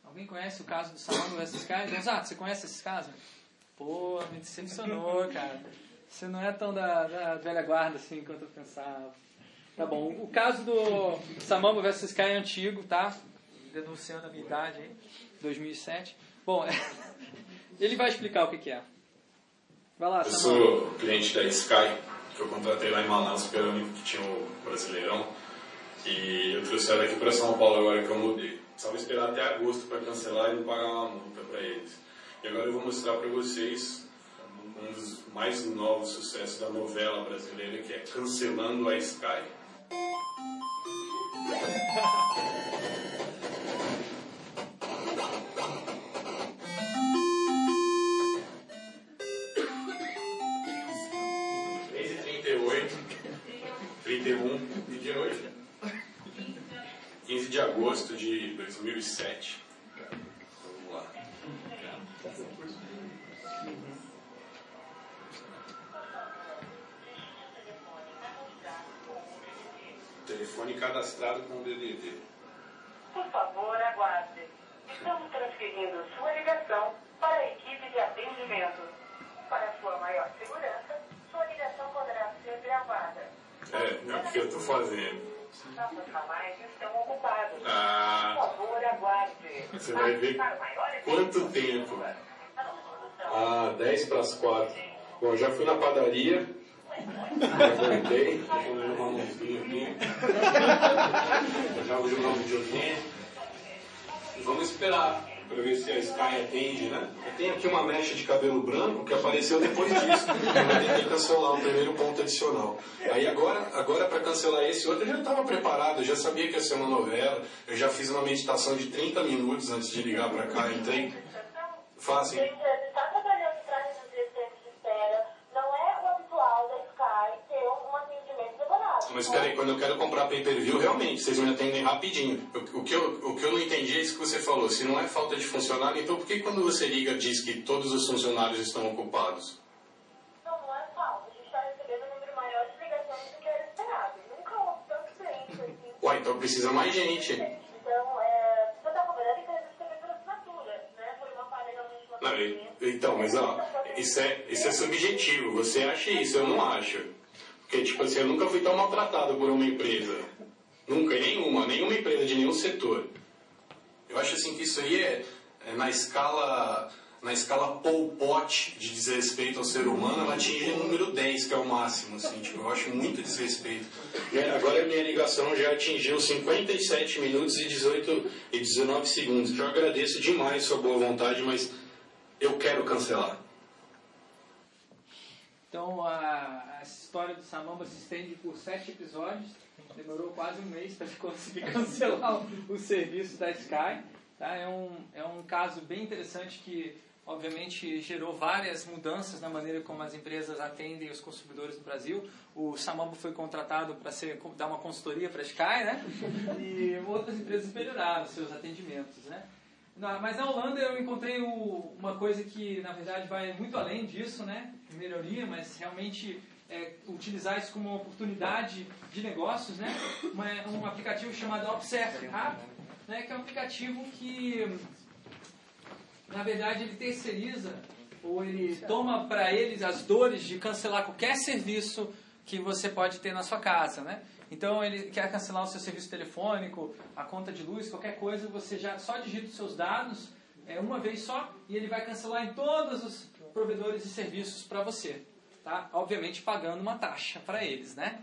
Alguém conhece o caso do Samamba versus Sky? Gonzato, você conhece esse caso? Pô, me decepcionou, cara. Você não é tão da, da velha guarda assim quanto eu pensava. Tá bom, o caso do Samamba vs Sky é antigo, tá? Denunciando a minha idade aí, 2007. Bom, [LAUGHS] ele vai explicar o que, que é. Vai lá, Eu Samamba. sou cliente da Sky, que eu contratei lá em Manaus, porque era o único que tinha o Brasileirão. E eu trouxe ela aqui para São Paulo agora que eu mudei. Precisava esperar até agosto para cancelar e não pagar uma multa para eles. E agora eu vou mostrar para vocês um dos mais novos sucessos da novela brasileira, que é Cancelando a Sky. 2007. Vamos lá. Telefone cadastrado com DDD. Por favor, aguarde. Estamos transferindo sua ligação para a equipe de atendimento. Para sua maior segurança, sua ligação poderá ser gravada. É, é o que eu tô fazendo. Nossos ramais estão ocupados. Ah. Por favor, aguarde. Você vai ver quanto tempo. Ah, 10 para as 4. Bom, eu já fui na padaria. Deixa eu ver uma mãozinha aqui. [LAUGHS] Já vou jogar um videogame. Vamos esperar para ver se a Sky atende, né? Eu tenho aqui uma mecha de cabelo branco que apareceu depois disso. [LAUGHS] Eu que cancelar o primeiro ponto adicional. Aí agora, agora para cancelar esse outro, eu já estava preparado, eu já sabia que ia ser uma novela. Eu já fiz uma meditação de 30 minutos antes de ligar para cá. Entrei. Fácil ele está trabalhando para reduzir esse tempo de espera. Não é o habitual da Sky ter um atendimento demorado. Mas peraí, quando eu quero comprar pay-per-view, realmente, vocês me atendem rapidinho. O, o que eu, o que eu não entendi é isso que você falou. Se não é falta de funcionário, então por que quando você liga diz que todos os funcionários estão ocupados? Não, não é falta. A gente está recebendo um número maior de ligações do que era esperado. Nunca houve tanto cliente assim. Uai, então precisa mais gente. Então, é, você está cobrando gente teve por assinatura, né? Foi uma falha realmente uma Não, e- então, mas ó, isso é, isso é subjetivo. Você acha isso, eu não acho. Porque, tipo assim, eu nunca fui tão maltratado por uma empresa. Nunca, em nenhuma, nenhuma empresa de nenhum setor. Eu acho assim que isso aí é, é na escala na escala Pol Pot de desrespeito ao ser humano, ela atinge o número 10, que é o máximo, assim, tipo, eu acho muito desrespeito. E Agora a minha ligação já atingiu 57 minutos e 18 e 19 segundos. Eu agradeço demais sua boa vontade, mas eu quero cancelar. Então, a história do Samamba se estende por sete episódios. Demorou quase um mês para conseguir [LAUGHS] cancelar o, o serviço da Sky. Tá? É, um, é um caso bem interessante que, obviamente, gerou várias mudanças na maneira como as empresas atendem os consumidores no Brasil. O Samamba foi contratado para dar uma consultoria para a Sky, né? E outras empresas melhoraram seus atendimentos, né? Na- mas na Holanda eu encontrei o- uma coisa que, na verdade, vai muito além disso, né? Melhoria, mas realmente é, utilizar isso como uma oportunidade de negócios, né? Uma- um aplicativo chamado Observe App, né? Que é um aplicativo que, na verdade, ele terceiriza ou ele toma para eles as dores de cancelar qualquer serviço que você pode ter na sua casa, né? Então ele quer cancelar o seu serviço telefônico, a conta de luz, qualquer coisa, você já só digita os seus dados é, uma vez só e ele vai cancelar em todos os provedores de serviços para você, tá? Obviamente pagando uma taxa para eles, né?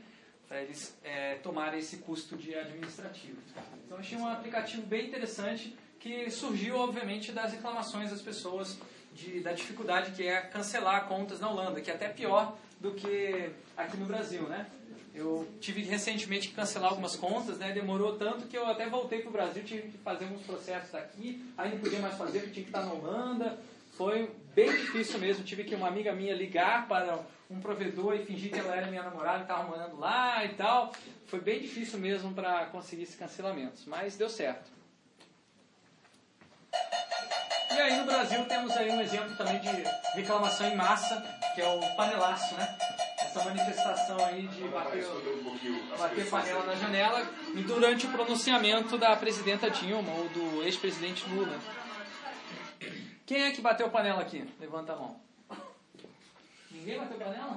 Para eles é, tomarem esse custo de administrativo. Então achei um aplicativo bem interessante que surgiu obviamente das reclamações das pessoas de, da dificuldade que é cancelar contas na Holanda, que é até pior do que aqui no Brasil, né? Eu tive recentemente que cancelar algumas contas, né? Demorou tanto que eu até voltei para o Brasil, tive que fazer uns processos aqui, aí não podia mais fazer porque tinha que estar na Holanda. Foi bem difícil mesmo. Tive que uma amiga minha ligar para um provedor e fingir que ela era minha namorada e estava morando lá e tal. Foi bem difícil mesmo para conseguir esses cancelamentos, mas deu certo. E aí no Brasil temos aí um exemplo também de reclamação em massa, que é o panelaço, né? Essa manifestação aí de bater, bater panela na janela durante o pronunciamento da presidenta Dilma ou do ex-presidente Lula. Quem é que bateu panela aqui? Levanta a mão. Ninguém bateu panela?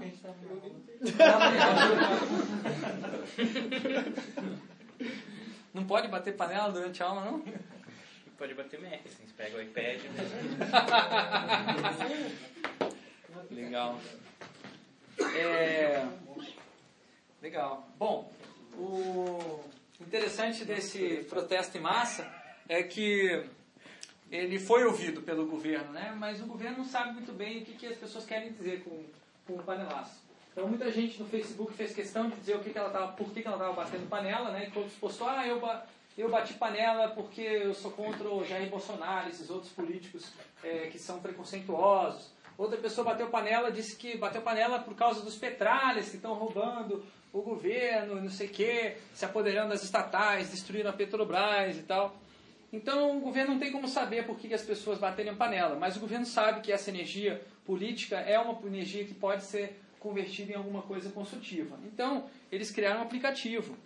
Não pode bater panela durante a aula, não? Pode bater Mac, assim, você pega o iPad. Legal. É... Legal. Bom, o interessante desse protesto em massa é que ele foi ouvido pelo governo, né? mas o governo não sabe muito bem o que, que as pessoas querem dizer com, com o panelaço. Então muita gente no Facebook fez questão de dizer o que, que ela tava, por que, que ela estava batendo panela, né? E outros postou, ah, eu, ba- eu bati panela porque eu sou contra o Jair Bolsonaro, esses outros políticos é, que são preconceituosos. Outra pessoa bateu panela, disse que bateu panela por causa dos petralhas que estão roubando o governo, não sei o quê, se apoderando das estatais, destruindo a Petrobras e tal. Então o governo não tem como saber por que as pessoas baterem panela, mas o governo sabe que essa energia política é uma energia que pode ser convertida em alguma coisa construtiva. Então eles criaram um aplicativo.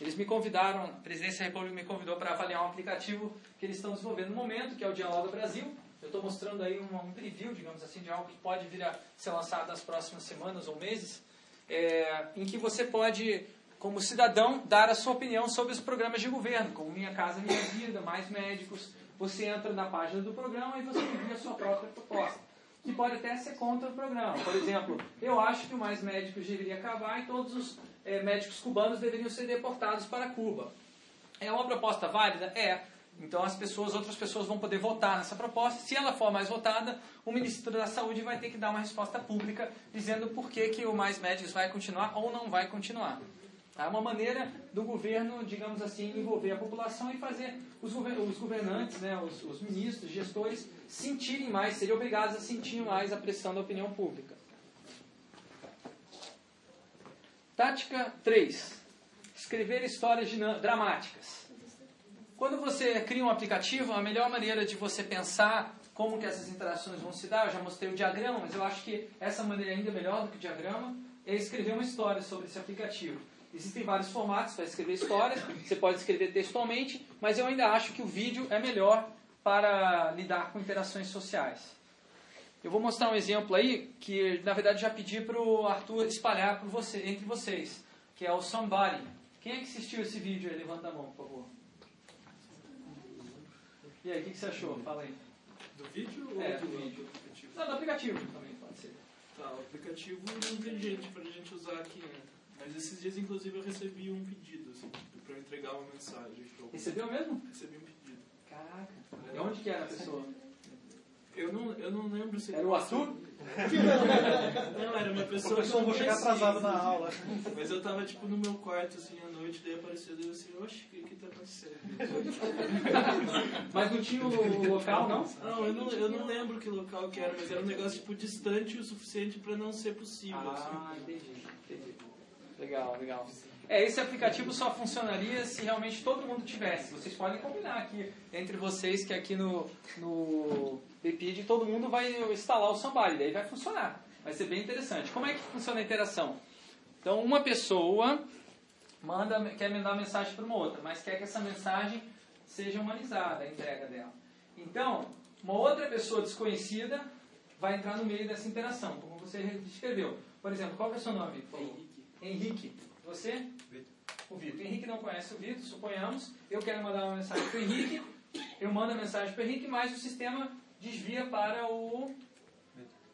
Eles me convidaram, a Presidência da República me convidou para avaliar um aplicativo que eles estão desenvolvendo no momento, que é o Dialoga Brasil. Eu estou mostrando aí um, um preview, digamos assim, de algo que pode vir a ser lançado nas próximas semanas ou meses, é, em que você pode, como cidadão, dar a sua opinião sobre os programas de governo, como Minha Casa Minha Vida, Mais Médicos. Você entra na página do programa e você envia a sua própria proposta, que pode até ser contra o programa. Por exemplo, eu acho que o Mais Médicos deveria acabar e todos os eh, médicos cubanos deveriam ser deportados para Cuba. É uma proposta válida? É. Então as pessoas, outras pessoas vão poder votar nessa proposta. Se ela for mais votada, o Ministro da Saúde vai ter que dar uma resposta pública dizendo por que, que o Mais Médicos vai continuar ou não vai continuar. É uma maneira do governo, digamos assim, envolver a população e fazer os, gover- os governantes, né, os, os ministros, gestores, sentirem mais, serem obrigados a sentir mais a pressão da opinião pública. Tática 3. Escrever histórias dramáticas. Quando você cria um aplicativo, a melhor maneira de você pensar como que essas interações vão se dar, eu já mostrei o diagrama, mas eu acho que essa maneira ainda melhor do que o diagrama é escrever uma história sobre esse aplicativo. Existem vários formatos para escrever histórias, você pode escrever textualmente, mas eu ainda acho que o vídeo é melhor para lidar com interações sociais. Eu vou mostrar um exemplo aí que, na verdade, já pedi para o Arthur espalhar por você, entre vocês, que é o Somebody. Quem é que assistiu esse vídeo aí? Levanta a mão, por favor. E aí, o que, que você achou? Fala aí. Do vídeo ou É, do, do vídeo. aplicativo? Não, do aplicativo também, pode ser. Tá, o aplicativo não inteligente pra gente usar aqui, né? Mas esses dias, inclusive, eu recebi um pedido, assim, tipo, pra eu entregar uma mensagem. Recebeu mesmo? Recebi um pedido. Caraca. E onde que era a pessoa? Eu não, eu não lembro se... Era o Arthur? [LAUGHS] Não, era uma pessoa que eu vou chegar atrasado na assim. aula. Mas eu tava, tipo, no meu quarto, assim, à noite, daí apareceu, daí eu assim, oxe, o que que tá acontecendo? [LAUGHS] Mas não tinha o local, não? Não, eu não, eu não lembro que local que era, mas era um negócio, tipo, distante o suficiente pra não ser possível, Ah, assim. entendi, entendi. Legal, legal. É, esse aplicativo só funcionaria se realmente todo mundo tivesse. Vocês podem combinar aqui entre vocês que aqui no, no BPID todo mundo vai instalar o Somebody, daí vai funcionar. Vai ser bem interessante. Como é que funciona a interação? Então, uma pessoa manda, quer mandar uma mensagem para uma outra, mas quer que essa mensagem seja humanizada, a entrega dela. Então, uma outra pessoa desconhecida vai entrar no meio dessa interação, como você descreveu. Por exemplo, qual é o seu nome? favor? Henrique. Você? O Vitor. Henrique não conhece o Vitor, suponhamos. Eu quero mandar uma mensagem para o Henrique. Eu mando a mensagem para o Henrique, mas o sistema desvia para o,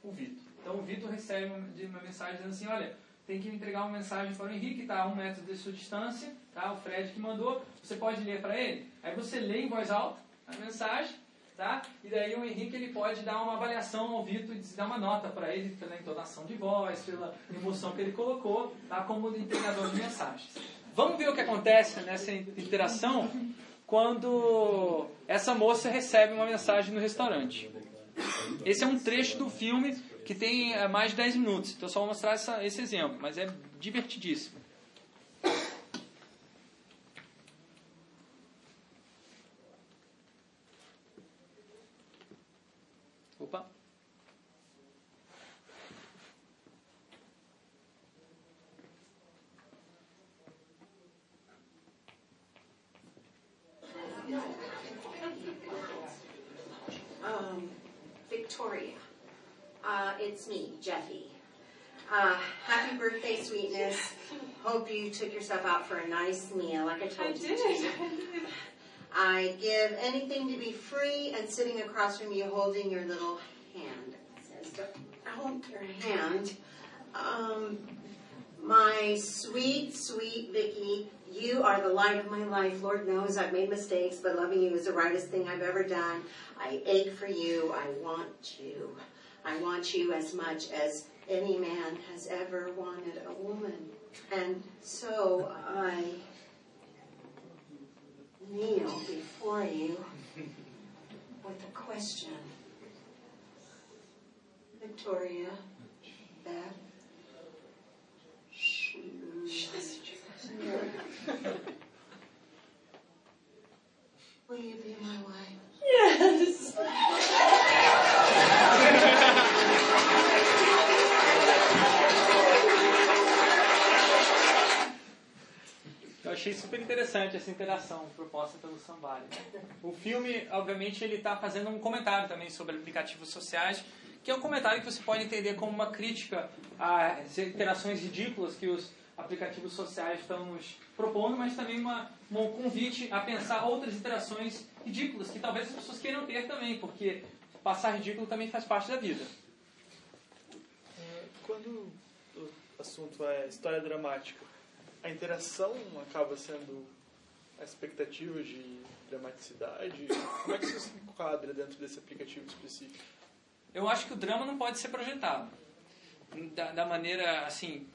o Vitor. Então o Vitor recebe uma, mensagem dizendo assim, olha, tem que entregar uma mensagem para o Henrique, está a um metro de sua distância, tá? o Fred que mandou, você pode ler para ele. Aí você lê em voz alta a mensagem, tá? E daí o Henrique ele pode dar uma avaliação ao Vitor e dar uma nota para ele pela entonação de voz, pela emoção que ele colocou, tá? Como entregador de mensagens. Vamos ver o que acontece nessa interação quando essa moça recebe uma mensagem no restaurante. Esse é um trecho do filme que tem eh, mais de 10 minutos, então só vou mostrar essa- esse exemplo, mas é divertidíssimo. I hope you took yourself out for a nice meal, like I told I you did. to. [LAUGHS] I give anything to be free and sitting across from you holding your little hand. It says, "Don't hold your hand. Um, My sweet, sweet Vicky, you are the light of my life. Lord knows I've made mistakes, but loving you is the rightest thing I've ever done. I ache for you. I want you. I want you as much as any man has ever wanted a woman. And so I kneel before you with a question. Victoria, Beth, Will you be my wife? Yes. [LAUGHS] Eu achei super interessante essa interação proposta pelo Sambari. O filme, obviamente, ele está fazendo um comentário também sobre aplicativos sociais, que é um comentário que você pode entender como uma crítica às interações ridículas que os aplicativos sociais estão nos propondo, mas também uma, um convite a pensar outras interações ridículas que talvez as pessoas queiram ter também, porque passar ridículo também faz parte da vida. É, Quando o assunto é história dramática, a interação acaba sendo a expectativa de dramaticidade? Como é que isso se enquadra dentro desse aplicativo específico? Eu acho que o drama não pode ser projetado da, da maneira assim.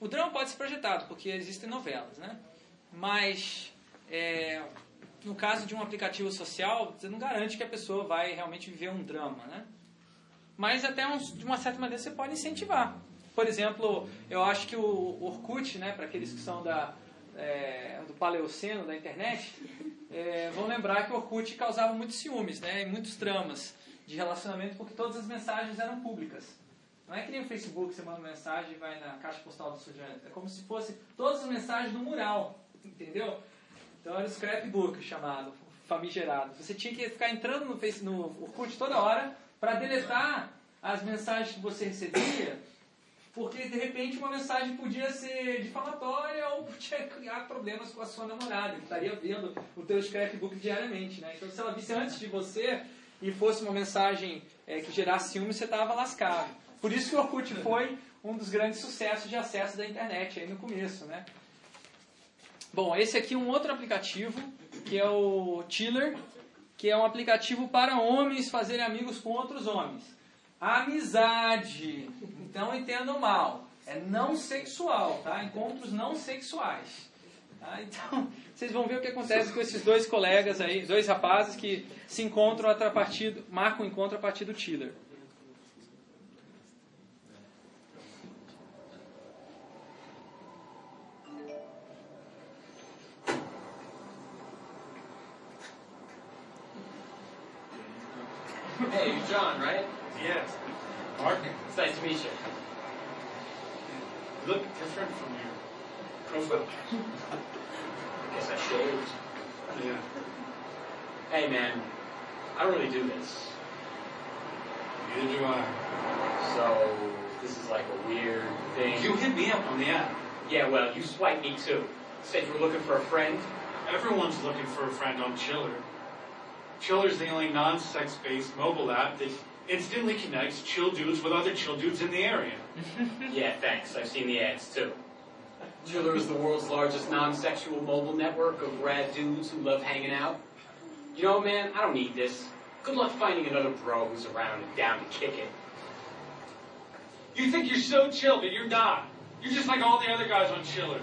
O drama pode ser projetado porque existem novelas, né? Mas é, no caso de um aplicativo social, você não garante que a pessoa vai realmente viver um drama, né? Mas até de uma certa maneira você pode incentivar. Por exemplo, eu acho que o Orkut, né, para aqueles que são da, é, do paleoceno, da internet, é, vão lembrar que o Orkut causava muitos ciúmes, né, e muitos dramas de relacionamento, porque todas as mensagens eram públicas. Não é que nem o Facebook, você manda mensagem e vai na caixa postal do estudante. É como se fosse todas as mensagens no mural, entendeu? Então era o scrapbook chamado, famigerado. Você tinha que ficar entrando no, face, no Orkut toda hora para deletar as mensagens que você recebia, porque de repente uma mensagem podia ser difamatória ou podia [LAUGHS] criar problemas com a sua namorada, que estaria vendo o teu scrapbook diariamente. Né? Então se ela visse antes de você e fosse uma mensagem é, que gerasse ciúme, você estava lascado. Por isso que o Orkut foi um dos grandes sucessos de acesso da internet aí no começo, né? Bom, esse aqui é um outro aplicativo, que é o Tiller, que é um aplicativo para homens fazerem amigos com outros homens. Amizade. Então entendam mal. É não sexual, tá? Encontros não sexuais. Tá? Então, vocês vão ver o que acontece com esses dois colegas aí, dois rapazes que se encontram a partir, marcam o encontro a partir do Tiller. Friend. Everyone's looking for a friend on Chiller. Chiller's the only non-sex based mobile app that instantly connects chill dudes with other chill dudes in the area. [LAUGHS] yeah, thanks. I've seen the ads too. Chiller is the world's largest non-sexual mobile network of rad dudes who love hanging out. You know, man, I don't need this. Good luck finding another bro who's around and down to kick it. You think you're so chill, but you're not. You're just like all the other guys on Chiller.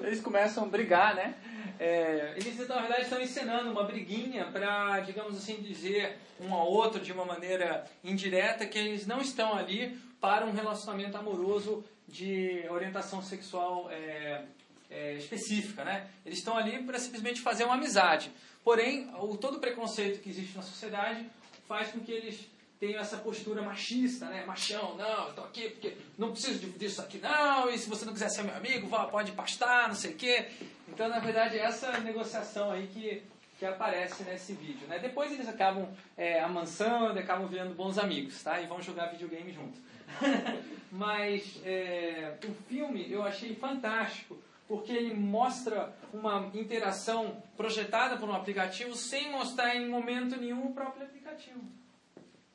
Eles começam a brigar, né? É, eles, na verdade, estão encenando uma briguinha para, digamos assim, dizer um ao outro de uma maneira indireta que eles não estão ali para um relacionamento amoroso de orientação sexual é, é, específica, né? Eles estão ali para simplesmente fazer uma amizade. Porém, o, todo o preconceito que existe na sociedade faz com que eles tenham essa postura machista, né? Machão, não, eu tô aqui porque não preciso disso aqui não, e se você não quiser ser meu amigo, vá, pode pastar, não sei o quê. Então, na verdade, é essa negociação aí que, que aparece nesse vídeo, né? Depois eles acabam é, amansando, acabam virando bons amigos, tá? E vão jogar videogame junto. [LAUGHS] Mas é, o filme eu achei fantástico, porque ele mostra uma interação projetada por um aplicativo sem mostrar em momento nenhum o próprio aplicativo.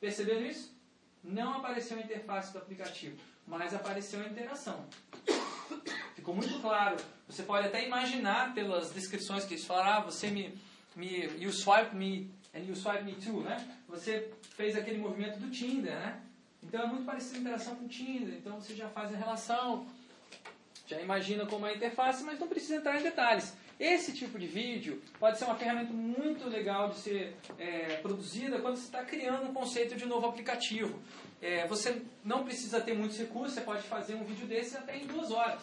Perceberam isso? Não apareceu a interface do aplicativo. mais apareceu a interação. Ficou muito claro. Você pode até imaginar pelas descrições que eles falaram, ah, você me, me you swipe me and you swipe me too, né? Você fez aquele movimento do Tinder, né? Então é muito parecido a interação com o Tinder. Então você já faz a relação, já imagina como é a interface, mas não precisa entrar em detalhes. Esse tipo de vídeo pode ser uma ferramenta muito legal de ser é, produzida quando você está criando um conceito de novo aplicativo. É, você não precisa ter muitos recursos, você pode fazer um vídeo desse até em duas horas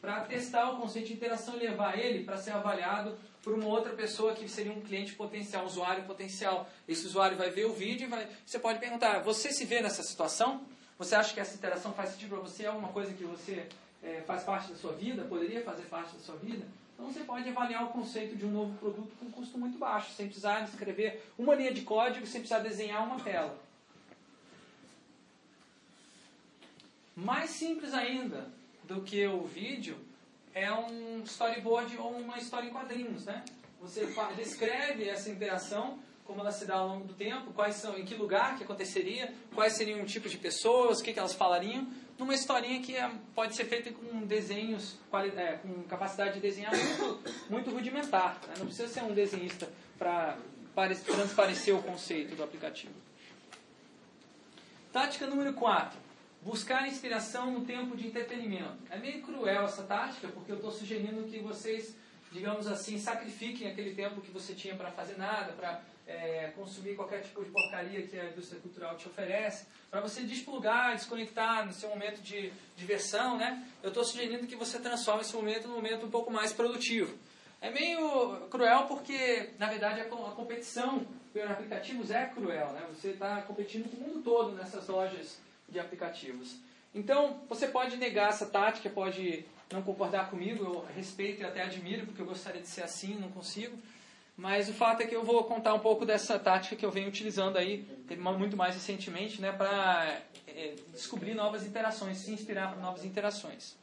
para testar o conceito de interação e levar ele para ser avaliado por uma outra pessoa que seria um cliente potencial, um usuário potencial. Esse usuário vai ver o vídeo e vai, você pode perguntar: você se vê nessa situação? Você acha que essa interação faz sentido para você? É alguma coisa que você é, faz parte da sua vida? Poderia fazer parte da sua vida? Então você pode avaliar o conceito de um novo produto com custo muito baixo, sem precisar escrever uma linha de código, sem precisar desenhar uma tela. Mais simples ainda do que o vídeo é um storyboard ou uma história em quadrinhos, né? Você descreve essa interação, como ela se dá ao longo do tempo, quais são, em que lugar que aconteceria, quais seriam o tipo de pessoas, o que, que elas falariam, numa historinha que é, pode ser feita com desenhos, é, com capacidade de desenhar muito, muito rudimentar. Né? Não precisa ser um desenhista para transparecer o conceito do aplicativo. Tática número 4. Buscar inspiração no tempo de entretenimento. É meio cruel essa tática, porque eu estou sugerindo que vocês, digamos assim, sacrifiquem aquele tempo que você tinha para fazer nada, para é, consumir qualquer tipo de porcaria que a indústria cultural te oferece, para você desplugar, desconectar no seu momento de diversão, né? Eu estou sugerindo que você transforme esse momento num momento um pouco mais produtivo. É meio cruel porque, na verdade, a, competição por aplicativos é cruel, né? Você está competindo com o mundo todo nessas lojas de aplicativos. Então, você pode negar essa tática, pode não concordar comigo, eu respeito e até admiro, porque eu gostaria de ser assim, não consigo. Mas o fato é que eu vou contar um pouco dessa tática que eu venho utilizando aí, muito mais recentemente, né, para é, descobrir novas interações, se inspirar por novas interações.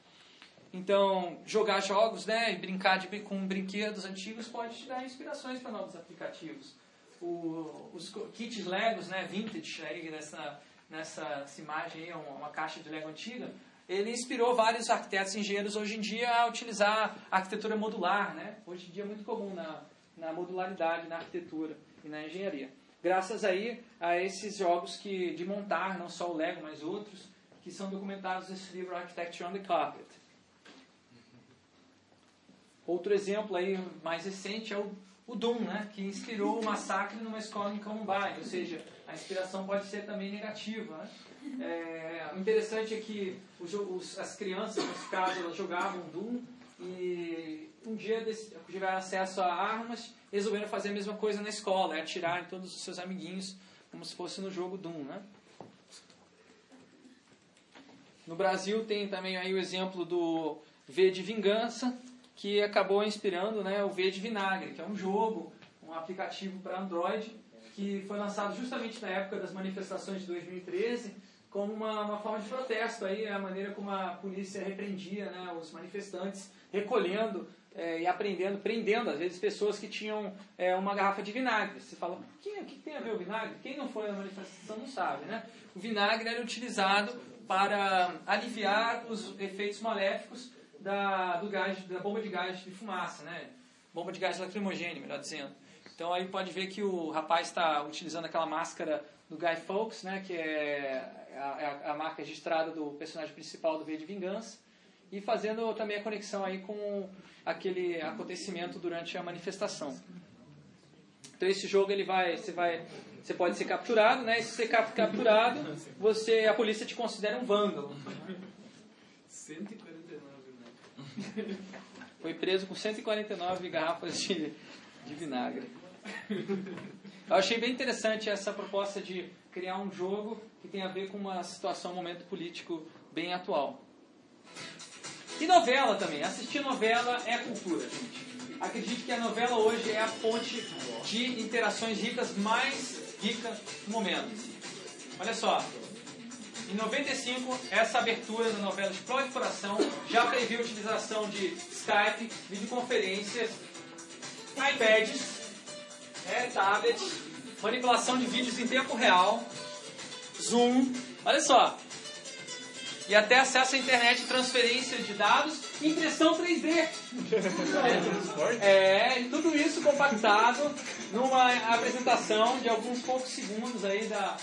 Então, jogar jogos né, e brincar de, com brinquedos antigos pode te dar inspirações para novos aplicativos. O, os kits Legos, né, vintage, aí nessa, nessa imagem aí, uma, uma caixa de Lego antiga, ele inspirou vários arquitetos e engenheiros hoje em dia a utilizar arquitetura modular. Né? Hoje em dia é muito comum na, na modularidade, na arquitetura e na engenharia. Graças aí a esses jogos que, de montar, não só o Lego, mas outros, que são documentados nesse livro Architecture on the Carpet. Outro exemplo aí mais recente é o, o Doom, né, que inspirou o massacre numa escola em Columbine, ou seja, a inspiração pode ser também negativa. Né? É, o interessante é que os, as crianças, nesse caso, elas jogavam Doom e um dia tiveram acesso a armas resolveram fazer a mesma coisa na escola, é atirar em todos os seus amiguinhos, como se fosse no jogo Doom, né? No Brasil tem também aí o exemplo do V de Vingança, que acabou inspirando né, o V de Vinagre, que é um jogo, um aplicativo para Android, que foi lançado justamente na época das manifestações de 2013, como uma, uma forma de protesto, aí, a maneira como a polícia repreendia né, os manifestantes, recolhendo é, e aprendendo, prendendo, às vezes, pessoas que tinham é, uma garrafa de vinagre. Você fala, o que, que tem a ver o vinagre? Quem não foi na manifestação não sabe, né? O vinagre era utilizado para aliviar os efeitos maléficos da, do gás, da bomba de gás de fumaça, né? Bomba de gás lacrimogêneo, melhor dizendo. Então aí pode ver que o rapaz está utilizando aquela máscara do Guy Fawkes, né? Que é a, a, a marca registrada do personagem principal do V de Vingança e fazendo também a conexão aí com aquele acontecimento durante a manifestação. Então esse jogo ele vai, você vai, você pode ser capturado, né? E se você capturado, você a polícia te considera um vândalo. 149, né? Foi preso com 149 garrafas de, de vinagre. Eu achei bem interessante essa proposta de criar um jogo que tem a ver com uma situação, um momento político bem atual. E novela também. Assistir novela é cultura, gente. Acredite que a novela hoje é a fonte de interações ricas mais rica do momento. Olha só. Em 95, essa abertura da novela Explode Coração já previu a utilização de Skype, videoconferências, iPads, é, tablets, manipulação de vídeos em tempo real, Zoom. Olha só, e até acesso à internet, transferência de dados, impressão 3D. É, e tudo isso compactado numa apresentação de alguns poucos segundos aí da,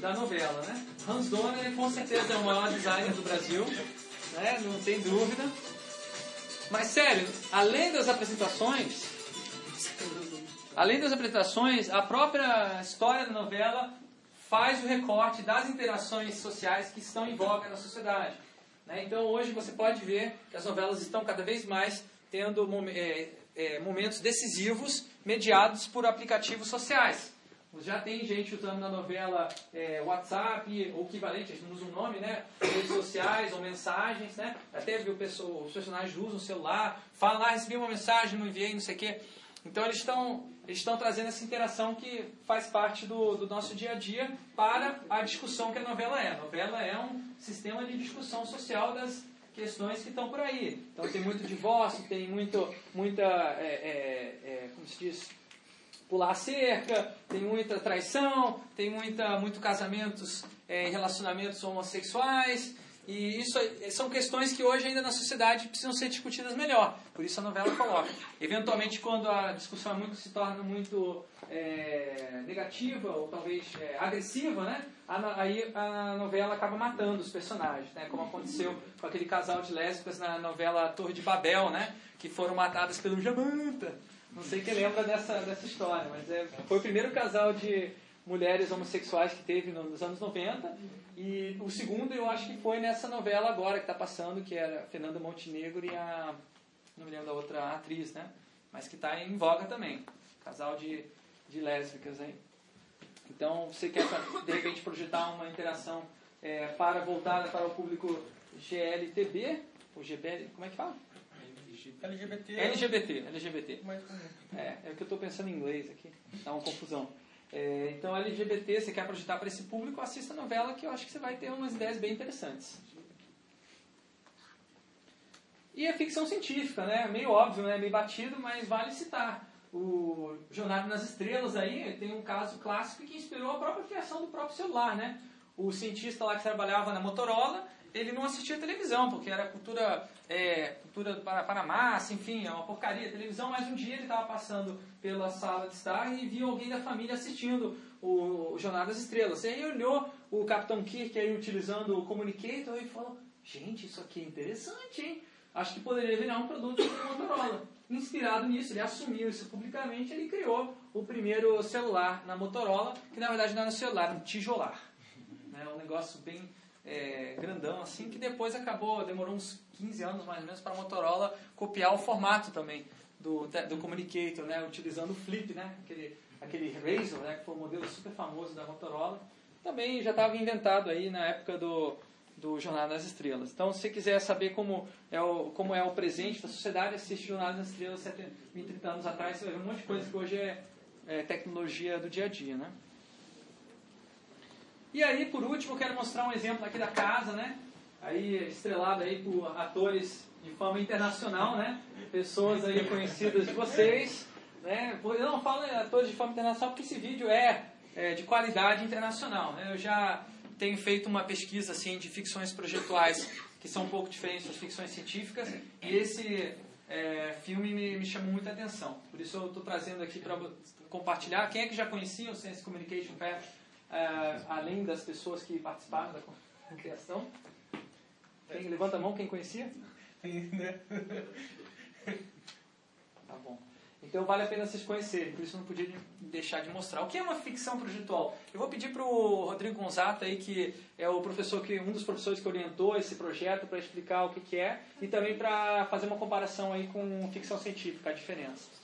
da novela, né? Hans Donner com certeza é o maior designer do Brasil, né? Não tem dúvida. Mas sério, além das apresentações, além das apresentações, a própria história da novela faz o recorte das interações sociais que estão em voga na sociedade. né? Então hoje você pode ver que as novelas estão cada vez mais tendo é, é, momentos decisivos mediados por aplicativos sociais. Já tem gente usando na novela é, WhatsApp, ou equivalente, a gente não usa o nome, né? Redes sociais ou mensagens, né? Até viu pessoa, os personagens usam o celular, falam, ah, recebi uma mensagem, não enviei, não sei o quê. Então eles estão eles estão trazendo essa interação que faz parte do, do nosso dia a dia para a discussão que a novela é. A novela é um sistema de discussão social das questões que estão por aí. Então tem muito divórcio, tem muito, muita, é, é, é, como se diz, pular a cerca, tem muita traição, tem muita, muito casamentos é, relacionamentos homossexuais. E isso são questões que hoje ainda na sociedade precisam ser discutidas melhor. Por isso a novela coloca. Eventualmente, quando a discussão é muito, se torna muito é, negativa ou talvez é, agressiva, né? A aí a novela acaba matando os personagens, né? Como aconteceu com aquele casal de lésbicas na novela Torre de Babel, né? Que foram matadas pelo Jamanta. Não sei quem lembra dessa, dessa história, mas é, foi o primeiro casal de mulheres homossexuais que teve no- nos anos 90. E o segundo eu acho que foi nessa novela agora que está passando, que era Fernanda Montenegro e a. não me lembro da outra atriz, né? Mas que está em voga também. Casal de, de lésbicas aí. Então, você quer de repente projetar uma interação é, para voltada para o público GLTB, ou GBL, como é que fala? LGBT. LGBT, LGBT. É, é que eu estou pensando em inglês aqui, dá uma confusão. É, então, LGBT, você quer projetar para esse público, assista a novela que eu acho que você vai ter umas ideias bem interessantes. E a ficção científica, né? Meio óbvio, né? Meio batido, mas vale citar. O Jornada nas Estrelas aí tem um caso clássico que inspirou a própria criação do próprio celular, né? O cientista lá que trabalhava na Motorola, ele não assistia televisão, porque era cultura, é, cultura para, para massa, enfim, é uma porcaria televisão, mas um dia ele estava passando pela sala de estar e viu alguém da família assistindo o, o Jornada das Estrelas. E aí olhou o Capitão Kirk aí utilizando o Communicator e falou, gente, isso aqui é interessante, hein? Acho que poderia virar um produto do Motorola. Inspirado nisso, ele assumiu isso publicamente, ele criou o primeiro celular na Motorola, que na verdade não era um celular, era um tijolar. [LAUGHS] Né? Um negócio bem é, grandão assim, que depois acabou, demorou uns 15 anos mais ou menos para a Motorola copiar o formato também do, do Communicator, né? utilizando o Flip, né? aquele, aquele Razor, né? que foi um modelo super famoso da Motorola. Também já estava inventado aí na época do, do Jornada nas Estrelas. Então, se você quiser saber como é o, como é o presente da sociedade, assiste Jornada nas Estrelas 70, 20, 30 anos atrás, você vai ver um monte de coisa que hoje é, é tecnologia do dia a dia, né? E aí, por último, quero mostrar um exemplo aqui da casa, né? Aí, estrelado aí por atores de fama internacional, né? Pessoas aí conhecidas de vocês, né? Eu não falo atores de fama internacional porque esse vídeo é, é de qualidade internacional, né? Eu já tenho feito uma pesquisa, assim, de ficções projetuais que são um pouco diferentes das ficções científicas e esse é, filme me, me chamou muita atenção. Por isso eu estou trazendo aqui para compartilhar. Quem é que já conhecia o Sense Communication Path? Uh, além das pessoas que participaram da criação. Quem, levanta a mão, quem conhecia? Tá bom. Então vale a pena vocês conhecerem, por isso não podia deixar de mostrar. O que é uma ficção projetual? Eu vou pedir para o Rodrigo Gonzato, aí, que é o professor que um dos professores que orientou esse projeto, para explicar o que, que é e também para fazer uma comparação aí com ficção científica, a diferença.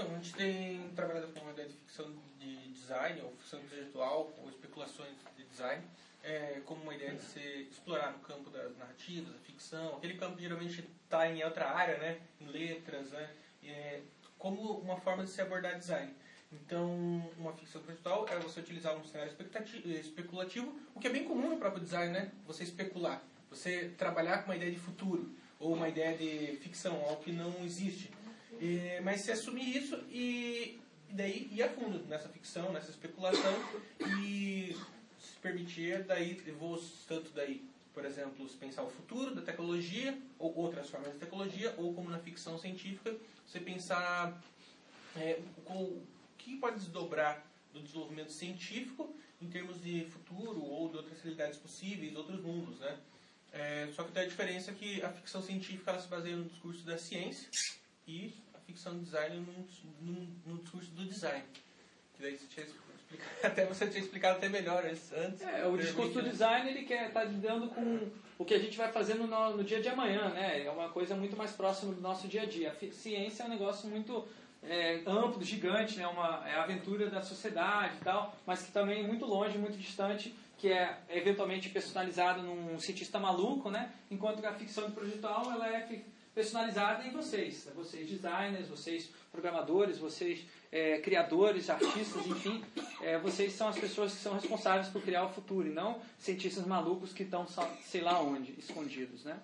Então, a gente tem trabalhado com uma ideia de ficção de design, ou ficção projetual, ou especulações de design, é, como uma ideia de se explorar no campo das narrativas, da ficção. Aquele campo geralmente está em outra área, né? em letras, né? É, como uma forma de se abordar design. Então, uma ficção projetual é você utilizar um cenário especulativo, o que é bem comum no próprio design, né? Você especular, você trabalhar com uma ideia de futuro, ou uma ideia de ficção, algo que não existe. É, mas se assumir isso e, e daí ir a fundo nessa ficção, nessa especulação e se permitir daí voos tanto daí por exemplo, se pensar o futuro da tecnologia ou outras formas de tecnologia, ou como na ficção científica, você pensar é, o que pode desdobrar do desenvolvimento científico em termos de futuro ou de outras realidades possíveis, outros mundos, né? É, só que tem a diferença que a ficção científica ela se baseia no discurso da ciência e ficção design no, no, no discurso do design. Que daí você tinha explicado, [LAUGHS] até você tinha explicado até melhor antes. É, o discurso do design ele quer estar tá lidando com o que a gente vai fazendo no, no, dia de amanhã, né? É uma coisa muito mais próxima do nosso dia a dia. A ciência é um negócio muito é, amplo, gigante, né? Uma é a aventura da sociedade e tal, mas que também é muito longe, muito distante que é eventualmente personalizado num cientista maluco, né? Enquanto que a ficção projetual ela é personalizada em vocês, né? vocês designers, vocês programadores, vocês é, criadores, artistas, enfim, é, vocês são as pessoas que são responsáveis por criar o futuro e não cientistas malucos que estão sei lá onde, escondidos, né?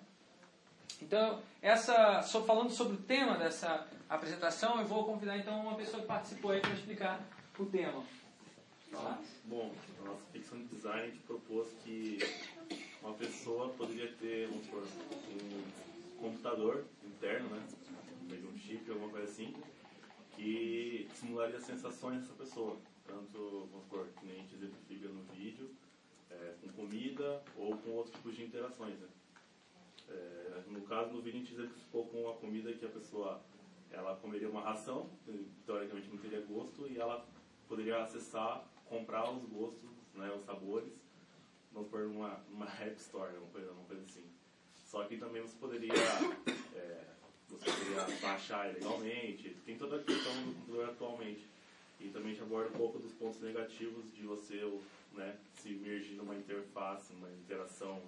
Então, essa, só falando sobre o tema dessa apresentação, eu vou convidar então uma pessoa que participou aí para explicar o tema. Bom, a nossa ficção de design propôs que uma pessoa poderia ter um, um computador interno, né? Meio um chip, alguma coisa assim, que simularia sensações dessa pessoa. Tanto, vamos supor, que nem a gente exemplifica no vídeo, é, com comida ou com outros tipos de interações. Né? É, no caso, no vídeo a gente exemplificou com a comida que a pessoa ela comeria uma ração, teoricamente não teria gosto, e ela poderia acessar comprar os gostos, né, os sabores, vamos pôr numa, numa App Store, uma coisa, uma coisa assim. Só que também você poderia, é, você poderia baixar ilegalmente, tem toda a questão do computador atualmente. E também gente aborda um pouco dos pontos negativos de você né, se imergir numa interface, numa interação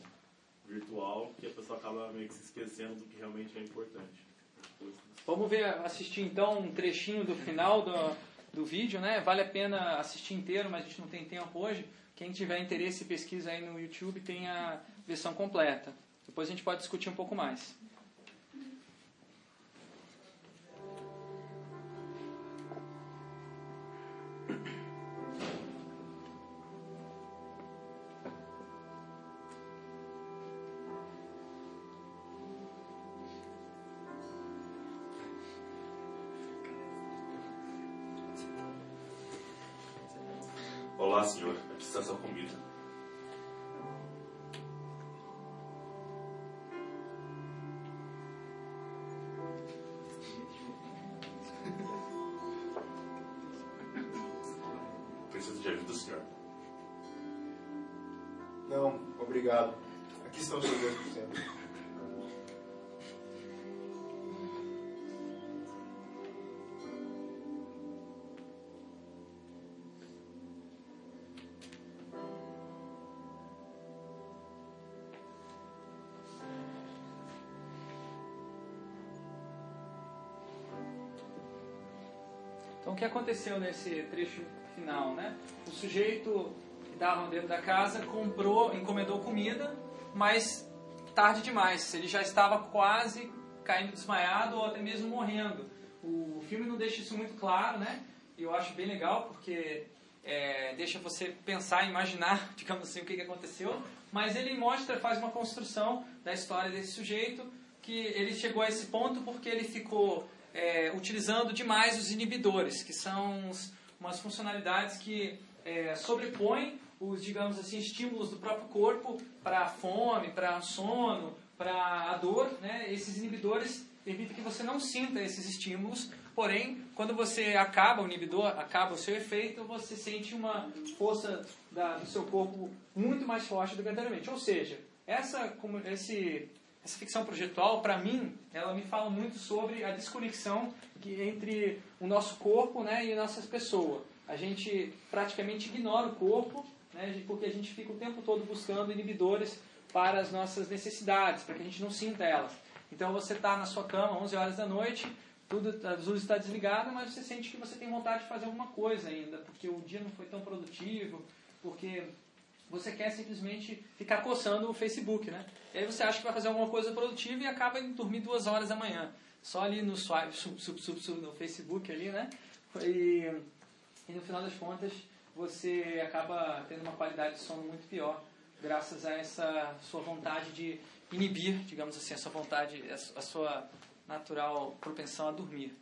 virtual, que a pessoa acaba meio que se esquecendo do que realmente é importante. Vamos ver, assistir então um trechinho do final do, do vídeo, né? Vale a pena assistir inteiro, mas a gente não tem tempo hoje. Quem tiver interesse, pesquisa aí no YouTube, tem a versão completa. Depois a gente pode discutir um pouco mais. De ajuda, senhor. Não, obrigado. Aqui estão os seus 2%. que aconteceu nesse trecho final, né? O sujeito que estava dentro da casa comprou, encomendou comida, mas tarde demais. Ele já estava quase caindo desmaiado ou até mesmo morrendo. O filme não deixa isso muito claro, né? E eu acho bem legal porque é, deixa você pensar, imaginar, [LAUGHS] digamos assim, o que, que aconteceu. Mas ele mostra, faz uma construção da história desse sujeito que ele chegou a esse ponto porque ele ficou é, utilizando demais os inibidores, que são umas funcionalidades que é, sobrepõem os, digamos assim, estímulos do próprio corpo para a fome, para o sono, para a dor. Né? Esses inibidores permitem que você não sinta esses estímulos, porém, quando você acaba o inibidor, acaba o seu efeito, você sente uma força da, do seu corpo muito mais forte do que anteriormente. Ou seja, essa, esse essa ficção projetual, para mim, ela me fala muito sobre a desconexão que, entre o nosso corpo né, e nossas pessoas. A gente praticamente ignora o corpo, né, porque a gente fica o tempo todo buscando inibidores para as nossas necessidades, para que a gente não sinta elas. Então você está na sua cama 11 horas da noite, tudo, as luzes estão desligadas, mas você sente que você tem vontade de fazer alguma coisa ainda, porque o dia não foi tão produtivo, porque você quer simplesmente ficar coçando o Facebook, né? E aí você acha que vai fazer alguma coisa produtiva e acaba indo dormir duas horas da manhã. Só ali no swipe, sub, sub, sub, sub no Facebook ali, né? E, e no final das contas, você acaba tendo uma qualidade de sono muito pior graças a essa sua vontade de inibir, digamos assim, a sua vontade, a sua natural propensão a dormir.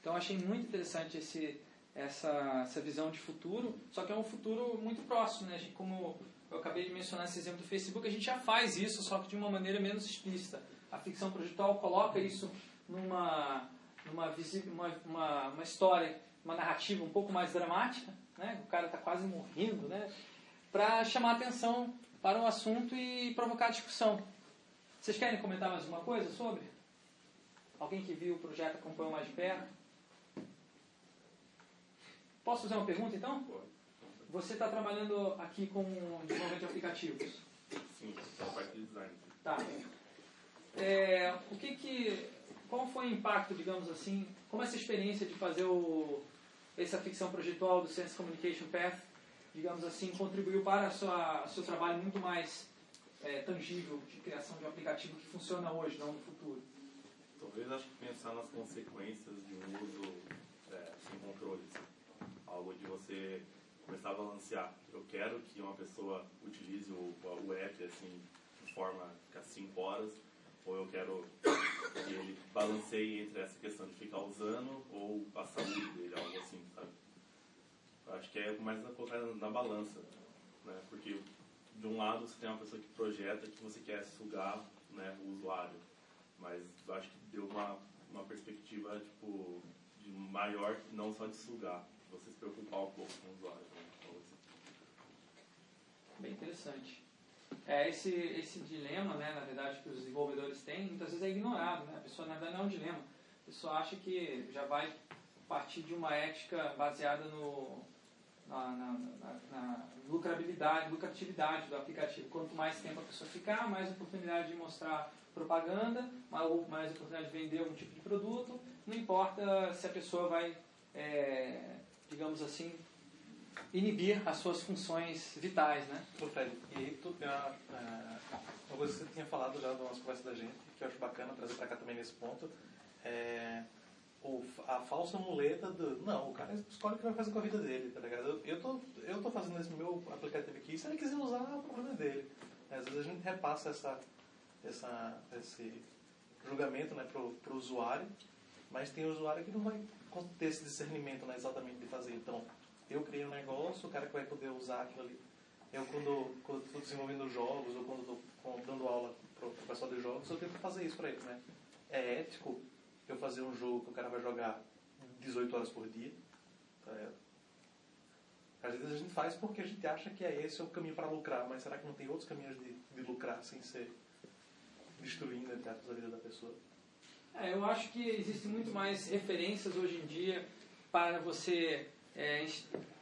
Então achei muito interessante esse, essa, essa visão de futuro, só que é um futuro muito próximo, né? Como eu acabei de mencionar esse exemplo do Facebook, a gente já faz isso, só que de uma maneira menos explícita. A ficção projetual coloca isso numa, numa, uma, uma, uma história, uma narrativa um pouco mais dramática, né? o cara está quase morrendo, né? para chamar atenção para o assunto e provocar discussão. Vocês querem comentar mais alguma coisa sobre? Alguém que viu o projeto acompanhou mais de perto? Posso fazer uma pergunta então? Você está trabalhando aqui com desenvolvimento de aplicativos? Sim, a parte de design. Tá. É, o que que, qual foi o impacto, digamos assim, como essa experiência de fazer o, essa ficção projetual do Sense Communication Path, digamos assim, contribuiu para o seu trabalho muito mais é, tangível de criação de um aplicativo que funciona hoje, não no futuro? Talvez acho que pensar nas consequências de um uso é, sem controle. Algo de você começar a balancear. Eu quero que uma pessoa utilize o, o app assim, de forma ficar 5 horas, ou eu quero que ele balanceie entre essa questão de ficar usando ou a saúde dele, algo assim, sabe? Eu acho que é mais a colocar na balança, né? Porque de um lado você tem uma pessoa que projeta que você quer sugar né, o usuário, mas eu acho que deu uma, uma perspectiva tipo, de maior, não só de sugar, você se preocupar um pouco com o usuário. Né? Bem interessante. É, esse, esse dilema, né, na verdade, que os desenvolvedores têm, muitas vezes é ignorado. Né? A pessoa, na verdade, não é um dilema. A pessoa acha que já vai partir de uma ética baseada no, na, na, na, na lucrabilidade, lucratividade do aplicativo. Quanto mais tempo a pessoa ficar, mais oportunidade de mostrar propaganda, mais, mais oportunidade de vender algum tipo de produto. Não importa se a pessoa vai, é, digamos assim, inibir as suas funções vitais, né? Ô Fred, e tu tem uma, é, uma coisa que você tinha falado já nas conversas da gente, que eu acho bacana trazer para cá também nesse ponto, é a falsa muleta do. Não, o cara escolhe o que vai fazer com a vida dele, tá ligado? Eu, eu, tô, eu tô fazendo esse meu aplicativo aqui, se ele quiser usar, é o problema dele. Às vezes a gente repassa essa, essa, esse julgamento né, pro, pro usuário, mas tem usuário que não vai ter esse discernimento né, exatamente de fazer. Então, eu criei um negócio, o cara que vai poder usar aquilo ali. Eu, quando estou desenvolvendo jogos ou quando estou dando aula para o pessoal de jogos, eu tento fazer isso para eles, né? É ético eu fazer um jogo que o cara vai jogar 18 horas por dia. É, às vezes a gente faz porque a gente acha que é esse o caminho para lucrar, mas será que não tem outros caminhos de, de lucrar sem ser destruindo entre aspas, a vida da pessoa? É, eu acho que existem muito mais referências hoje em dia para você é,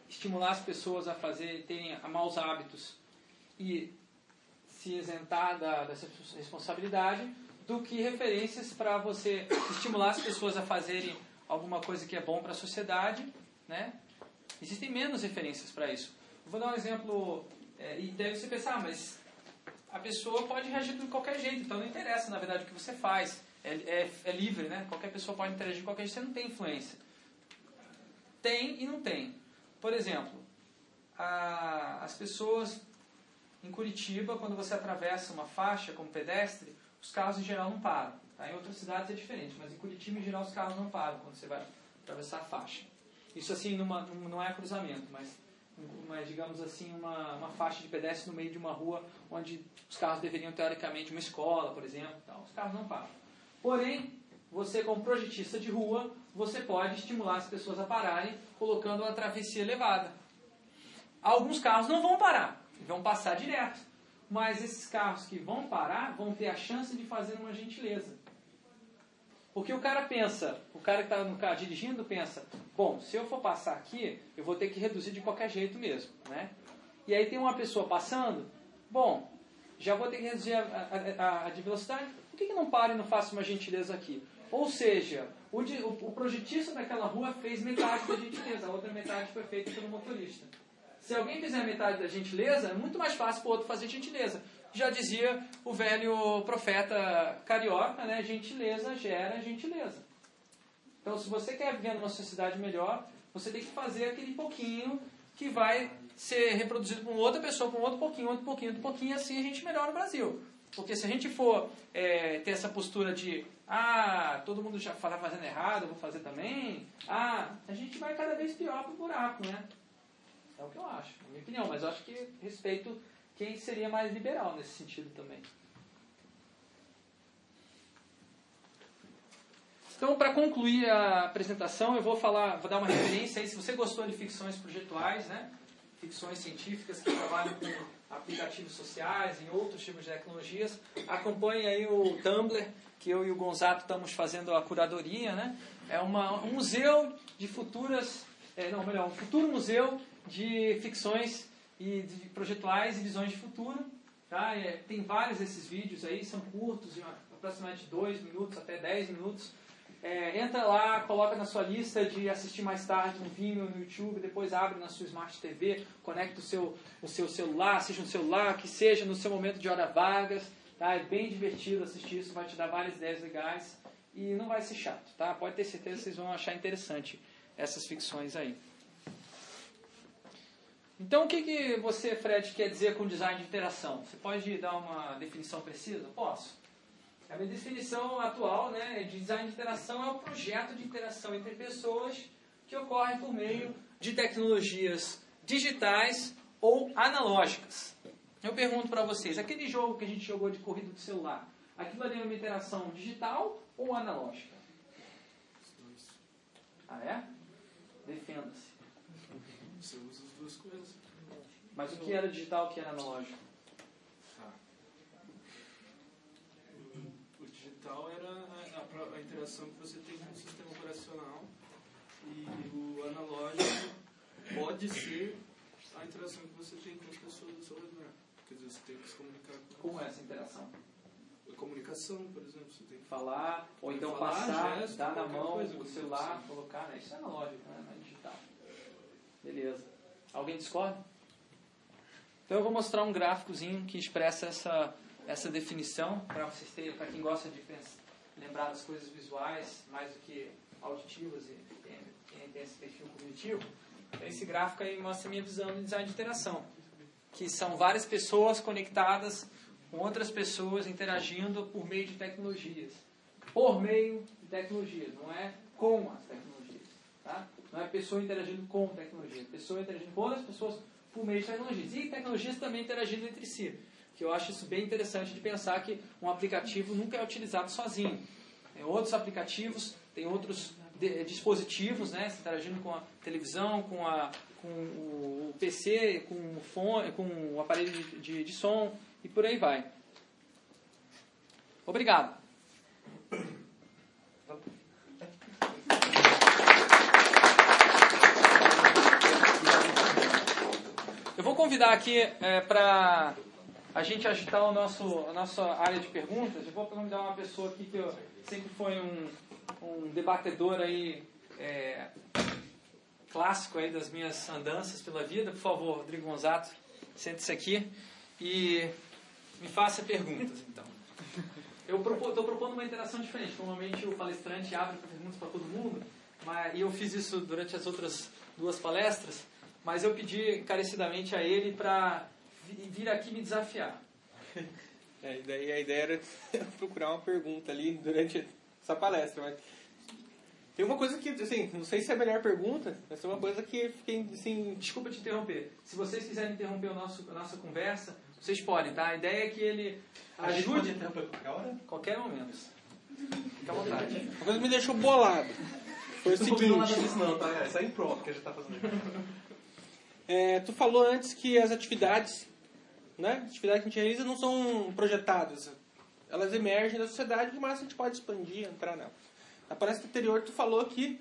estimular as pessoas a fazer, terem maus hábitos e se isentar da, dessa responsabilidade do que referências para você estimular as pessoas a fazerem alguma coisa que é bom para a sociedade, né? Existem menos referências para isso. vou dar um exemplo, é, e deve você pensar, ah, mas a pessoa pode reagir de qualquer jeito, então não interessa, na verdade, o que você faz. É, é, é livre, né? Qualquer pessoa pode interagir de qualquer jeito, você não tem influência. Tem e não tem. Por exemplo, a, as pessoas em Curitiba, quando você atravessa uma faixa como pedestre, os carros em geral não param. Tá? Em outras cidades é diferente, mas em Curitiba em geral os carros não param quando você vai atravessar a faixa. Isso assim numa, não é cruzamento, mas, mas digamos assim uma, uma faixa de pedestre no meio de uma rua onde os carros deveriam teoricamente uma escola, por exemplo, tal. os carros não param. Porém, você como projetista de rua, você pode estimular as pessoas a pararem colocando uma travessia elevada. Alguns carros não vão parar, vão passar direto. Mas esses carros que vão parar vão ter a chance de fazer uma gentileza. Porque o cara pensa, o cara que está no carro dirigindo pensa, bom, se eu for passar aqui, eu vou ter que reduzir de qualquer jeito mesmo, né? E aí tem uma pessoa passando, bom, já vou ter que reduzir a, a, a, a de velocidade, que, que não paro e não faço uma gentileza aqui? Ou seja, o, o, projetista daquela rua fez metade da gentileza, a outra metade foi feita pelo motorista. Se alguém fizer metade da gentileza, é muito mais fácil para o outro fazer gentileza. Já dizia o velho profeta carioca, né? Gentileza gera gentileza. Então, se você quer viver numa sociedade melhor, você tem que fazer aquele pouquinho que vai ser reproduzido por outra pessoa, por outro pouquinho, outro pouquinho, outro pouquinho, assim a gente melhora o Brasil. Porque se a gente for é, ter essa postura de ah, todo mundo já está fazendo errado, eu vou fazer também, ah, a gente vai cada vez pior pro buraco, né? É o que eu acho, na minha opinião, mas eu acho que respeito quem seria mais liberal nesse sentido também. Então, para concluir a apresentação, eu vou falar, vou dar uma referência aí, se você gostou de ficções projetuais, né? Ficções científicas que trabalham com aplicativos sociais e outros tipos de tecnologias, acompanhe aí o Tumblr, que eu e o Gonzato estamos fazendo a curadoria, né? É uma, um museu de futuras, é, não, melhor, um futuro museu de ficções e de projetuais e visões de futuro. Tá? É, tem vários desses vídeos aí, são curtos, de aproximadamente 2 minutos até 10 minutos. É, entra lá, coloca na sua lista de assistir mais tarde no Vimeo, no YouTube, depois abre na sua Smart TV, conecta o seu, o seu celular, seja no celular, que seja no seu momento de hora vagas. Tá? É bem divertido assistir isso, vai te dar várias ideias legais e não vai ser chato. Tá? Pode ter certeza que vocês vão achar interessante essas ficções aí. Então, o que, que você, Fred, quer dizer com design de interação? Você pode dar uma definição precisa? Posso. A minha definição atual né, de design de interação é o projeto de interação entre pessoas que ocorre por meio de tecnologias digitais ou analógicas. Eu pergunto para vocês, aquele jogo que a gente jogou de corrida do celular, aquilo ali é uma interação digital ou analógica? Ah, é? Defenda-se. Você usa as duas coisas. Mas o que era digital e o que era analógico? Ah. Era a, a, a interação que você tem com o sistema operacional e o analógico pode ser a interação que você tem com as pessoas do seu redor. Quer dizer, você tem que se comunicar com Como é essa interação? A comunicação, por exemplo, você tem que Falar, ou então falar, passar, gesto, dar na mão coisa, o celular, assim. colocar, né? Isso é analógico, né? Não é digital. Beleza. Alguém discorda? Então eu vou mostrar um gráficozinho que expressa essa, essa definição para vocês terem, para quem gosta de pens- lembrar das coisas visuais mais do que auditivas e tem, esse perfil cognitivo. Esse gráfico aí mostra a minha visão de design de interação, que são várias pessoas conectadas com outras pessoas interagindo por meio de tecnologias. Por meio de tecnologias, não é com as tecnologias. Tá? Não é pessoa interagindo com tecnologia, é pessoa interagindo com outras pessoas por meio de tecnologias. E tecnologias também interagindo entre si. Que eu acho isso bem interessante de pensar que um aplicativo nunca é utilizado sozinho. Tem outros aplicativos, tem outros de- dispositivos, né, interagindo com a televisão, com, a, com o PC, com o fone, com o aparelho de, de, de som e por aí vai. Obrigado. Eu vou convidar aqui para a gente agitar o nosso, a nossa área de perguntas. Eu vou convidar uma pessoa aqui que eu, foi um, um debatedor aí, é, clássico aí das minhas andanças pela vida. Por favor, Rodrigo Gonzato, sente-se aqui e me faça perguntas, então. Eu estou propondo uma interação diferente. Normalmente o palestrante abre perguntas para todo mundo, mas, e eu fiz isso durante as outras duas palestras, mas eu pedi encarecidamente a ele para vir aqui me desafiar. [LAUGHS] É, daí a ideia era [LAUGHS] procurar uma pergunta ali durante essa palestra, mas tem uma coisa que, assim, não sei se é a melhor pergunta, mas tem uma coisa que fiquei, assim... Desculpa te interromper. Se vocês quiserem interromper o nosso, a nossa conversa, vocês podem, tá? A ideia é que ele A ajude... interromper qualquer hora? Qualquer momento. Fica à vontade. Uma coisa que me deixou bolado foi o Não seguinte... disso não, tá? É só impronto que a gente tá fazendo aqui. É, tu falou antes que as atividades, né, atividades que a gente realiza não são projetadas. Elas emergem da sociedade, mas a gente pode expandir, entrar nela. Na palestra anterior, tu falou que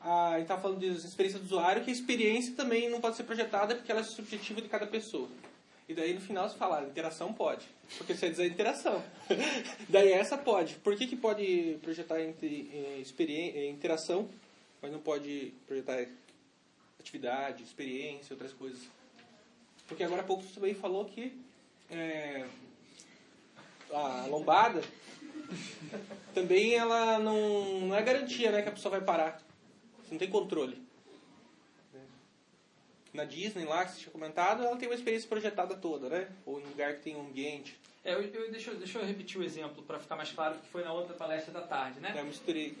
a, a gente estava falando de experiência do usuário, que a experiência também não pode ser projetada porque ela é subjetiva de cada pessoa. E daí no final você fala, ah, interação pode. Porque você diz a interação. [LAUGHS] daí essa pode. Por que, que pode projetar eh, eh, interação, mas não pode projetar atividade, experiência, outras coisas? Porque agora há pouco você também falou que eh, a lombada também ela não, não é garantia né, que a pessoa vai parar. Você não tem controle. na Disney lá, que você tinha comentado, ela tem uma experiência projetada toda, né? Ou em um lugar que tem um ambiente. É, eu, eu- deixa, eu- deixa eu repetir o exemplo para ficar mais claro, que foi na outra palestra da tarde, né? É, misturei.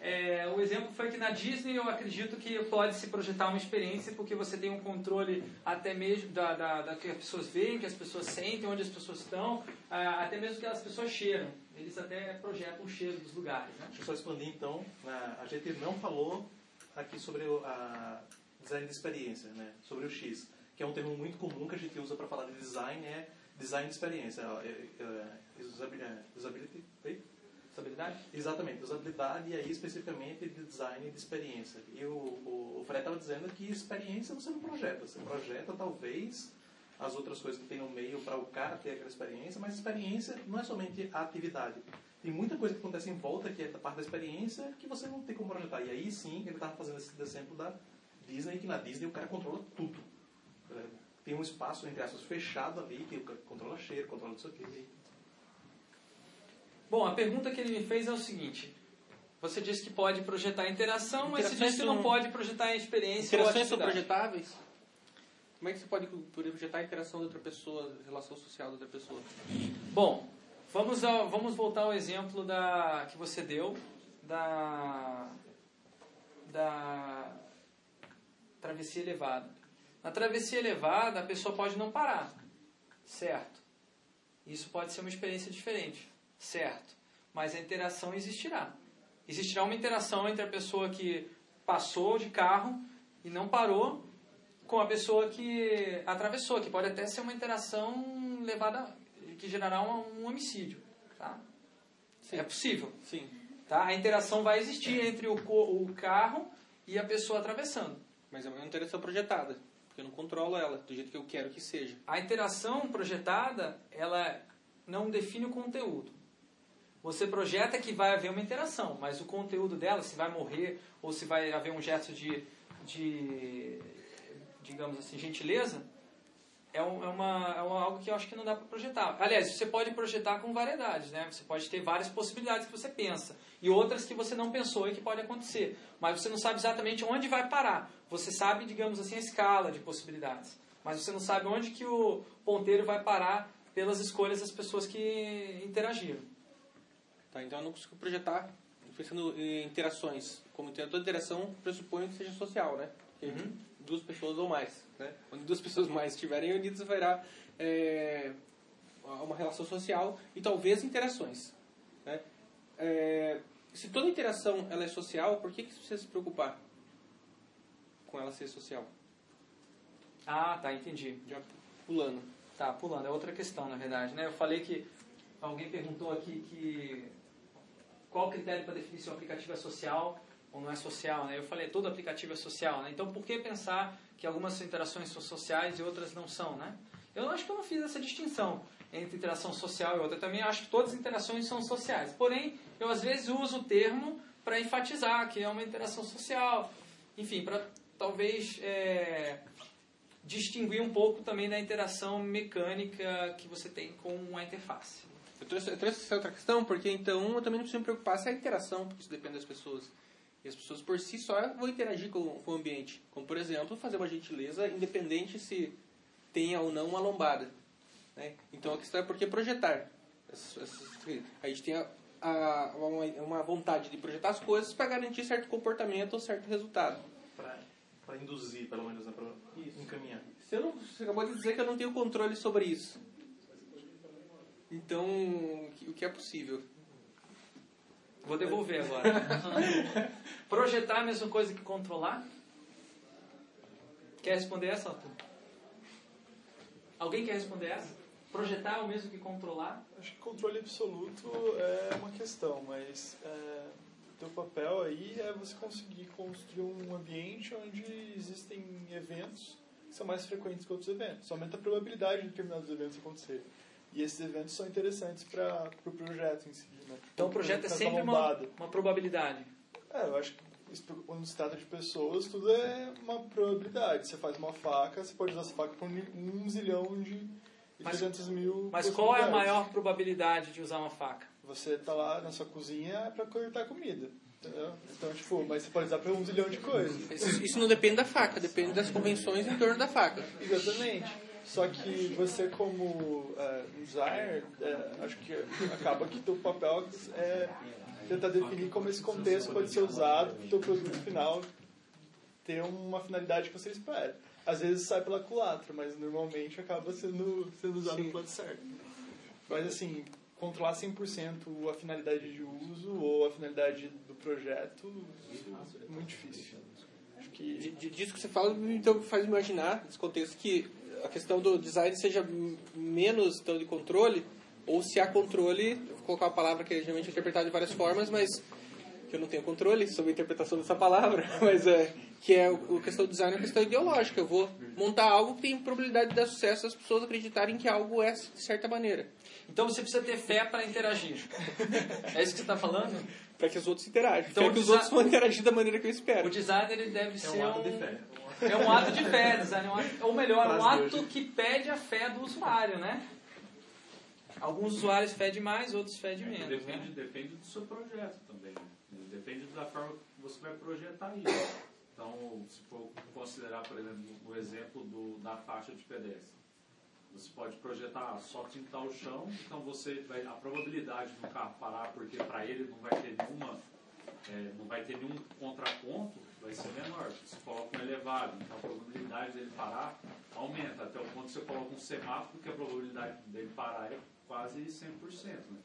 É, é, o exemplo foi que na Disney eu acredito que pode se projetar uma experiência porque você tem um controle até mesmo da, da, da que as pessoas veem, que as pessoas sentem, onde as pessoas estão, ah, até mesmo que as pessoas cheiram. Eles até projetam o cheiro dos lugares, né? Deixa eu só expandir então. Na- A gente não falou aqui sobre o a design de experiência, né? sobre o X, que é um termo muito comum que a gente usa para falar de design, é design de experiência. É, é, é, usabi- usability? Usabilidade? Exatamente, usabilidade e aí especificamente de design de experiência. E o, o, o Fred estava dizendo que experiência você não projeta, você projeta talvez as outras coisas que tem no meio para o cara ter aquela experiência, mas experiência não é somente a atividade. Tem muita coisa que acontece em volta que é da parte da experiência que você não tem como projetar. E aí sim, ele estava fazendo esse exemplo da Disney, que na Disney o cara controla tudo. É, Tem um espaço, entre aspas, fechado ali, que controla cheiro, controla isso aqui. Bom, a pergunta que ele me fez é o seguinte. Você disse que pode projetar interação, mas você disse que não pode projetar experiência Interações são projetáveis? Como é que você pode projetar a interação da outra pessoa, relação social da outra pessoa? Bom, vamos, ao, vamos voltar ao exemplo da, que você deu da, da travessia elevada. Na travessia elevada, a pessoa pode não parar, certo? Isso pode ser uma experiência diferente, certo? Mas a interação existirá. Existirá uma interação entre a pessoa que passou de carro e não parou com a pessoa que atravessou, que pode até ser uma interação levada que gerará um, um homicídio, tá? É possível. Sim. Tá? A interação vai existir entre o, o carro e a pessoa atravessando. Mas é uma interação projetada, porque eu não controlo ela do jeito que eu quero que seja. A interação projetada, ela não define o conteúdo. Você projeta que vai haver uma interação, mas o conteúdo dela, se vai morrer ou se vai haver um gesto de, de digamos assim, gentileza, é, um- é uma, é uma- algo que eu acho que não dá para projetar. Aliás, você pode projetar com variedades, né? Você pode ter várias possibilidades que você pensa e outras que você não pensou e que pode acontecer, mas você não sabe exatamente onde vai parar. Você sabe, digamos assim, a escala de possibilidades, mas você não sabe onde que o ponteiro vai parar pelas escolhas das pessoas que interagiram. Tá, então eu não consigo projetar pensando em interações. Como tem- toda interação pressupõe que seja social, né? Porque duas pessoas ou mais. Né? Onde duas pessoas mais estiverem unidas, haverá é, uma relação social e talvez interações. Né? É, se toda interação ela é social, por que, que você precisa se preocupar com ela ser social? Ah, tá, entendi. Já pulando. Tá, pulando. É outra questão, na verdade. Né? Eu falei que alguém perguntou aqui que qual o critério para definir se um aplicativo é social ou não é social. Né? Eu falei, todo aplicativo é social. Né? Então, por que pensar que algumas interações são sociais e outras não são? Né? Eu acho que eu não fiz essa distinção entre interação social e outra. Eu também acho que todas as interações são sociais. Porém, eu às vezes uso o termo para enfatizar que é uma interação social. Enfim, para talvez é, distinguir um pouco também da interação mecânica que você tem com a interface. Eu trouxe, eu trouxe essa outra questão porque então eu também não preciso me preocupar se é interação, porque isso depende das pessoas. E as pessoas por si só vão interagir com, com o ambiente. Como, por exemplo, fazer uma gentileza independente se tenha ou não uma lombada. Né? Então a questão é por que projetar. A gente tem a, a- uma, uma vontade de projetar as coisas para garantir certo comportamento ou certo resultado. Para induzir, pelo menos, né? para encaminhar. Eu não, você acabou de dizer que eu não tenho controle sobre isso. Então, o que é possível? Vou devolver agora. [LAUGHS] Projetar é a mesma coisa que controlar? Quer responder essa, Arthur? Alguém quer responder essa? Projetar é o mesmo que controlar? Acho que controle absoluto é uma questão, mas é, teu papel aí é você conseguir construir um ambiente onde existem eventos que são mais frequentes que outros eventos. Aumenta a probabilidade de determinados eventos acontecerem. E esses eventos são interessantes para o pro projeto em si. Né? Então o projeto é sempre uma, uma probabilidade. É, eu acho que quando se trata de pessoas, tudo é uma probabilidade. Você faz uma faca, você pode usar essa faca por um, zilhão de Mas- 300 mil Mas qual é a maior probabilidade de usar uma faca? Você tá lá na sua cozinha para cortar comida. Entendeu? Então, tipo, mas você pode usar para um zilhão de coisas. Isso, isso não depende da faca, depende das convenções em torno da faca. Exatamente. Só que você como designer, é, acho que acaba que teu papel é tentar definir como esse contexto pode ser usado para o teu produto final ter uma finalidade que você espera. Às vezes sai pela culatra, mas normalmente acaba sendo, sendo usado no plano certo. Mas assim, controlar 100% a finalidade de uso ou a finalidade do projeto é muito difícil. Acho que... Disso que você fala, então faz imaginar, nesse contexto, que a questão do design seja menos então, de controle, ou se há controle, vou colocar uma palavra que é geralmente interpretada de várias formas, mas que eu não tenho controle sobre a interpretação dessa palavra, [LAUGHS] mas é que é o, a questão do design é uma questão ideológica. Eu vou montar algo que tem probabilidade de dar sucesso as pessoas acreditarem que algo é de certa maneira. Então você precisa ter fé para interagir. É isso que você está falando? Para que os outros interajam. Então, Então, que os outros vão interagir da maneira que eu espero. O designer ele deve ser um ato um... É um ato de fé, design é ou melhor, um ato que pede a fé do usuário, né? Alguns usuários fedem mais, outros fedem menos, Depende, né? depende do seu projeto também. né? Depende da forma que você vai projetar isso. Então, se for considerar, por exemplo, o exemplo do, da faixa de pedestre. Você pode projetar só tintar o chão, então você vai, a probabilidade do carro parar, porque para ele não vai ter nenhuma, é, não vai ter nenhum contraponto, vai ser menor. Você coloca um elevado, então a probabilidade dele parar aumenta, até o ponto que você coloca um semáforo, que a probabilidade dele parar é quase 100%. Né?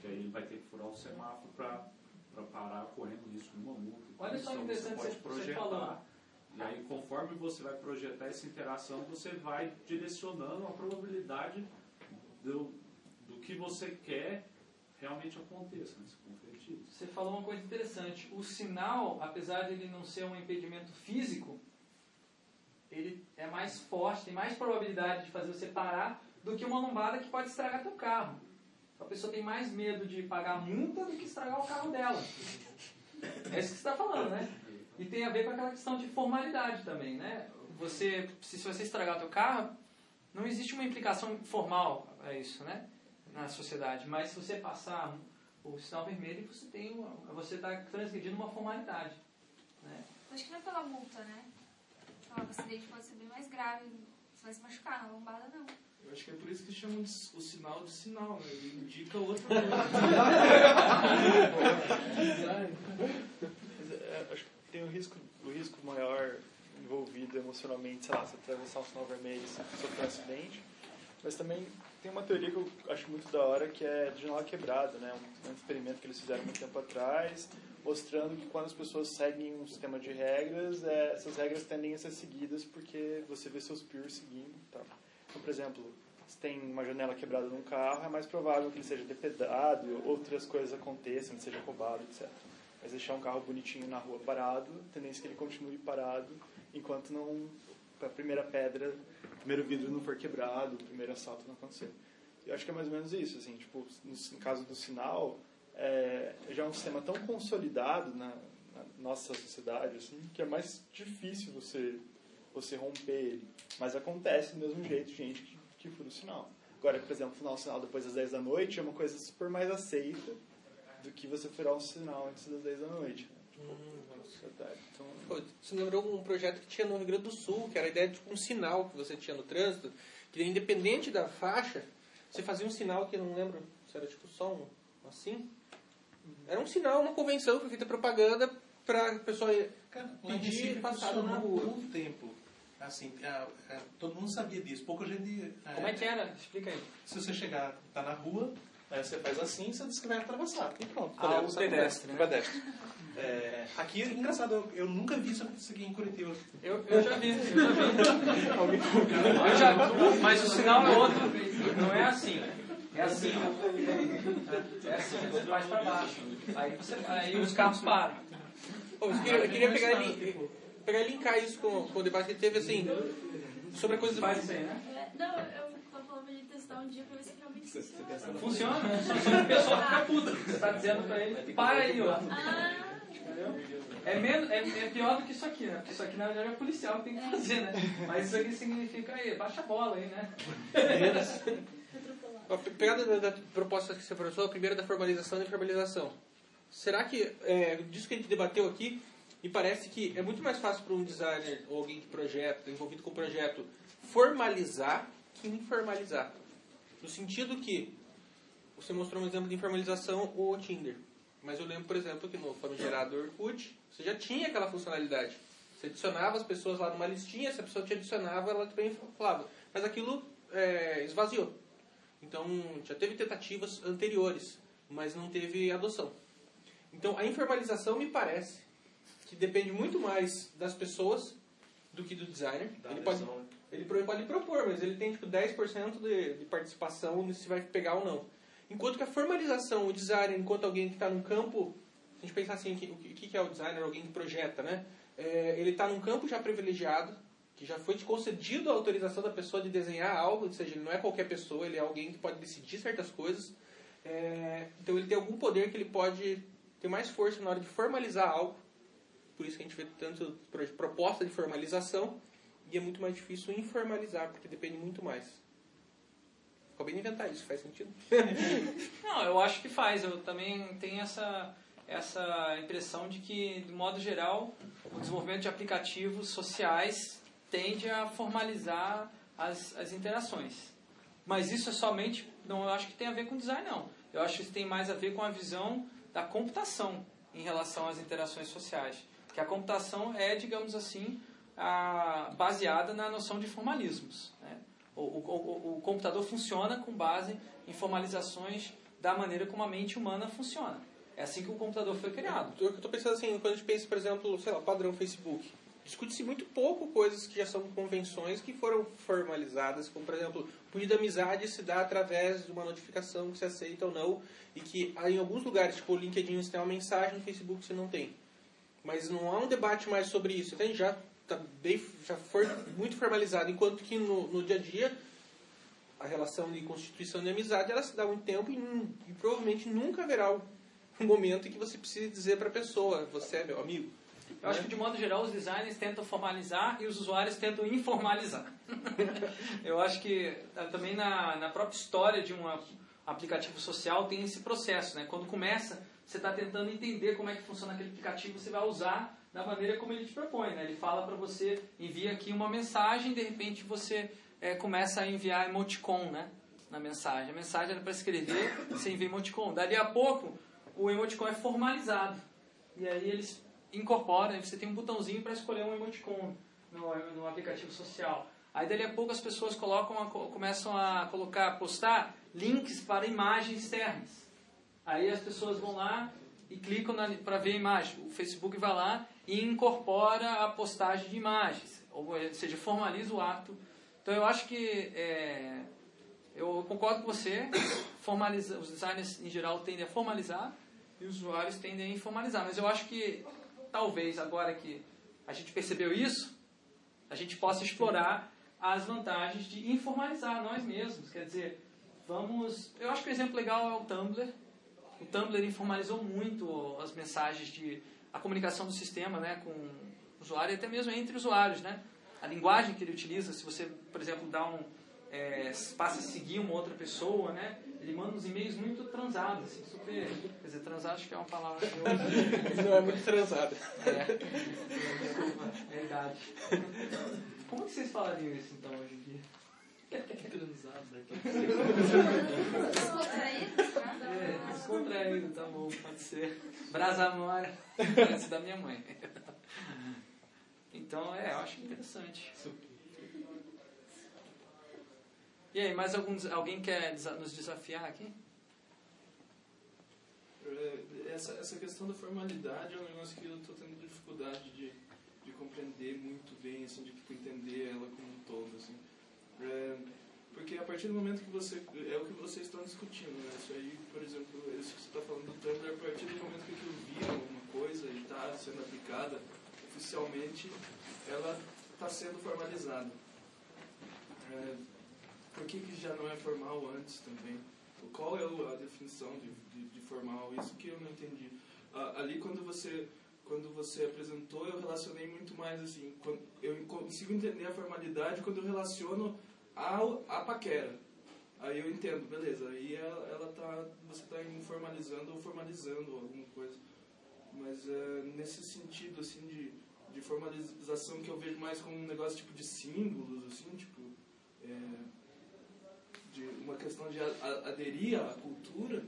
Que aí ele vai ter que furar o semáforo para parar correndo risco de uma multa. Olha só que Então, interessante você você- pode você projetar. falou. E aí, conforme você vai projetar essa interação, você vai direcionando a probabilidade do, do que você quer realmente aconteça, né? se concretize. Você falou uma coisa interessante. O sinal, apesar de ele não ser um impedimento físico, ele é mais forte, tem mais probabilidade de fazer você parar do que uma lombada que pode estragar teu carro. A pessoa tem mais medo de pagar multa do que estragar o carro dela. É isso que você está falando, né? E tem a ver com aquela questão de formalidade também, né? Você, se se você estragar teu carro, não existe uma implicação formal a isso, né? Na sociedade. Mas se você passar o sinal vermelho, você tem uma, você está transgredindo uma formalidade. Né? Acho que não é pela multa, né? O acidente pode ser bem mais grave. Você vai se machucar, na lombada não. Eu acho que é por isso que chamam de- o sinal de sinal, né? Ele indica outra [LAUGHS] Mas, é, acho que tem o risco, o risco maior envolvido emocionalmente, sei lá, se atravessar um sinal vermelho e sofrer um acidente. Mas também tem uma teoria que eu acho muito da hora, que é de janela quebrada, né? Um, um experimento que eles fizeram muito tempo atrás, mostrando que quando as pessoas seguem um sistema de regras, é, essas regras tendem a ser seguidas porque você vê seus peers seguindo tal. Então, por exemplo, se tem uma janela quebrada num carro, é mais provável que ele seja depedado, outras coisas aconteçam, ele seja roubado, etc. Mas deixar um carro bonitinho na rua parado, tendência é que ele continue parado enquanto não a primeira pedra, o primeiro vidro não for quebrado, o primeiro assalto não acontecer. Eu acho que é mais ou menos isso, assim, tipo, no, caso do sinal, é, já é um sistema tão consolidado na, na nossa sociedade, assim, que é mais difícil você você romper ele. Mas acontece do mesmo jeito, gente que, que fura o sinal. Agora, por exemplo, furar um sinal depois das 10 da noite é uma coisa super mais aceita do que você furar um sinal antes das 10 da noite. Né? Tipo, sociedade. Então, Pô, Você lembrou um projeto que tinha no Rio Grande do Sul, que era a ideia de um sinal que você tinha no trânsito, que independente da faixa, você fazia um sinal que eu não lembro se era tipo só um assim. Era um sinal, uma convenção que foi feita propaganda para a pessoa Lá em pedir passado na rua. um tempo. Assim, a- a- todo mundo sabia disso. Pouca gente. Como é que era? Explica aí. Se você chegar, tá na rua, aí você faz assim, você diz que vai atravessar. E pronto. Ah, Tá o ligado? pedestre, O né? pedestre. É, aqui é engraçado, eu, nunca vi isso acontecer aqui em Curitiba. Eu, eu já vi, eu já vi. Eu já, mas o sinal é outro. Não é assim. É assim. ó. É assim, você faz pra baixo. Aí, você, aí os carros param. Eu queria, eu queria pegar, e pegar e linkar isso com, com o debate que teve assim, sobre a coisa Faz isso aí, né? É, Não, eu testar um dia pra ver se realmente funciona. Funciona? Só que a pessoa fica puta. Você tá dizendo pra ele, para aí, ó. Entendeu? É, menos, é, é pior do que isso aqui, né? Porque isso aqui na verdade é o policial que tem que fazer, né? Mas isso aqui significa aí, baixa a bola aí, né? [LAUGHS] Pe- Pegada da, da proposta que você professor, a primeira da formalização e informalização. será que, é, disso que a gente debateu aqui, me parece que é muito mais fácil para um designer ou alguém que projeta, envolvido com o projeto, formalizar que informalizar. No sentido que, você mostrou um exemplo de informalização, o Tinder. Mas eu lembro, por exemplo, que no famigerado Orkut, você já tinha aquela funcionalidade. Você adicionava as pessoas lá numa listinha, se a pessoa te adicionava, ela também falava. Mas aquilo é, esvaziou. Então, já teve tentativas anteriores, mas não teve adoção. Então, a informalização me parece que depende muito mais das pessoas do que do designer. Da ele pode, adesão, né? ele pode propor, mas ele tem tipo 10% de, de participação se vai pegar ou não. Enquanto que a formalização, o designer, enquanto alguém que está num campo, se a gente pensar assim, o que, que é o designer, alguém que projeta, né? É, ele está num campo já privilegiado, que já foi concedido a autorização da pessoa de desenhar algo, ou seja, ele não é qualquer pessoa, ele é alguém que pode decidir certas coisas. É, então ele tem algum poder que ele pode ter mais força na hora de formalizar algo. Por isso que a gente vê tanto pro- proposta de formalização e é muito mais difícil informalizar, porque depende muito mais. Bem de inventar isso, faz sentido? [LAUGHS] Não, eu acho que faz. Eu também tenho essa, essa impressão de que, de modo geral, o desenvolvimento de aplicativos sociais tende a formalizar as, as interações. Mas isso é somente, não eu acho que tem a ver com design, não. Eu acho que isso tem mais a ver com a visão da computação em relação às interações sociais. Que a computação é, digamos assim, a, baseada na noção de formalismos. O, o, o, computador funciona com base em formalizações da maneira como a mente humana funciona. É assim que o computador foi criado. Eu estou pensando assim, quando a gente pensa, por exemplo, sei lá, padrão Facebook. Discute-se muito pouco coisas que já são convenções que foram formalizadas, como, por exemplo, o punir da amizade se dá através de uma notificação que se aceita ou não, e que ah, em alguns lugares, tipo o LinkedIn, você tem uma mensagem, no Facebook você não tem. Mas não há um debate mais sobre isso. Então, já, tá bem, já foi muito formalizado, enquanto que no, no dia a dia a relação de constituição de amizade ela se dá muito tempo e, e provavelmente nunca haverá um [LAUGHS] um momento em que você precise dizer para a pessoa, você é meu amigo. Eu acho que, de modo geral, os designers tentam formalizar e os usuários tentam informalizar. [LAUGHS] Eu acho que ah, também na, na própria história de um ap- aplicativo social tem esse processo. Né? Quando começa, você está tentando entender como é que funciona aquele aplicativo, você vai usar da maneira como ele te propõe. Né? Ele fala para você, envia aqui uma mensagem, de repente você eh, começa a enviar emoticon né? na mensagem. A mensagem era para escrever, [LAUGHS] você envia emoticon. Dali a pouco, o emoticon é formalizado. E aí eles incorporam, você tem um botãozinho para escolher um emoticon no, no aplicativo social. Aí dali a pouco as pessoas colocam começam a colocar, postar links para imagens externas. Aí as pessoas vão lá e clicam para ver a imagem. O Facebook vai lá e incorpora a postagem de imagens, ou seja, formaliza o ato. Então eu acho que é, eu concordo com você. Formaliza, os designers em geral tendem a formalizar e os usuários tendem a informalizar. Mas eu acho que talvez agora que a gente percebeu isso, a gente possa explorar as vantagens de informalizar nós mesmos. Quer dizer, vamos. Eu acho que o exemplo legal é o Tumblr. O Tumblr informalizou muito as mensagens de a comunicação do sistema, né, com o usuário e até mesmo entre usuários, né? A linguagem que ele utiliza, se você, por exemplo, dá um é, passa a seguir uma outra pessoa, né? Ele manda uns e-mails muito transados, assim, super. Quer dizer, transado acho que é uma palavra que eu Não é muito transado. É. Desculpa, verdade. Como que vocês falariam isso então hoje em dia? Transado, né? Descontraído? É, descontraído, tá bom, pode ser. Brasamora. É da minha mãe. Então, é, eu acho interessante. E aí, mais algum, alguém quer nos desafiar aqui? É, Essa, essa questão da formalidade é um negócio que eu estou tendo dificuldade de, de compreender muito bem, assim, de entender ela como um todo, assim. É, porque a partir do momento que você... É o que vocês estão discutindo, né? Isso aí, por exemplo, isso que você está falando do Tumblr, a partir do momento que aquilo vira alguma coisa e está sendo aplicada oficialmente, ela está sendo formalizada. É, por que, que já não é formal antes também? Qual é a definição de, de, de formal? Isso que eu não entendi. Ah, ali quando você quando você apresentou, eu relacionei muito mais assim. eu consigo entender a formalidade quando eu relaciono ao, a paquera. Aí eu entendo, beleza. Aí ela, ela tá, você está informalizando ou formalizando alguma coisa. Mas é, nesse sentido, assim, de, de formalização que eu vejo mais como um negócio tipo de símbolos, assim, tipo... É, de uma questão de aderir à cultura,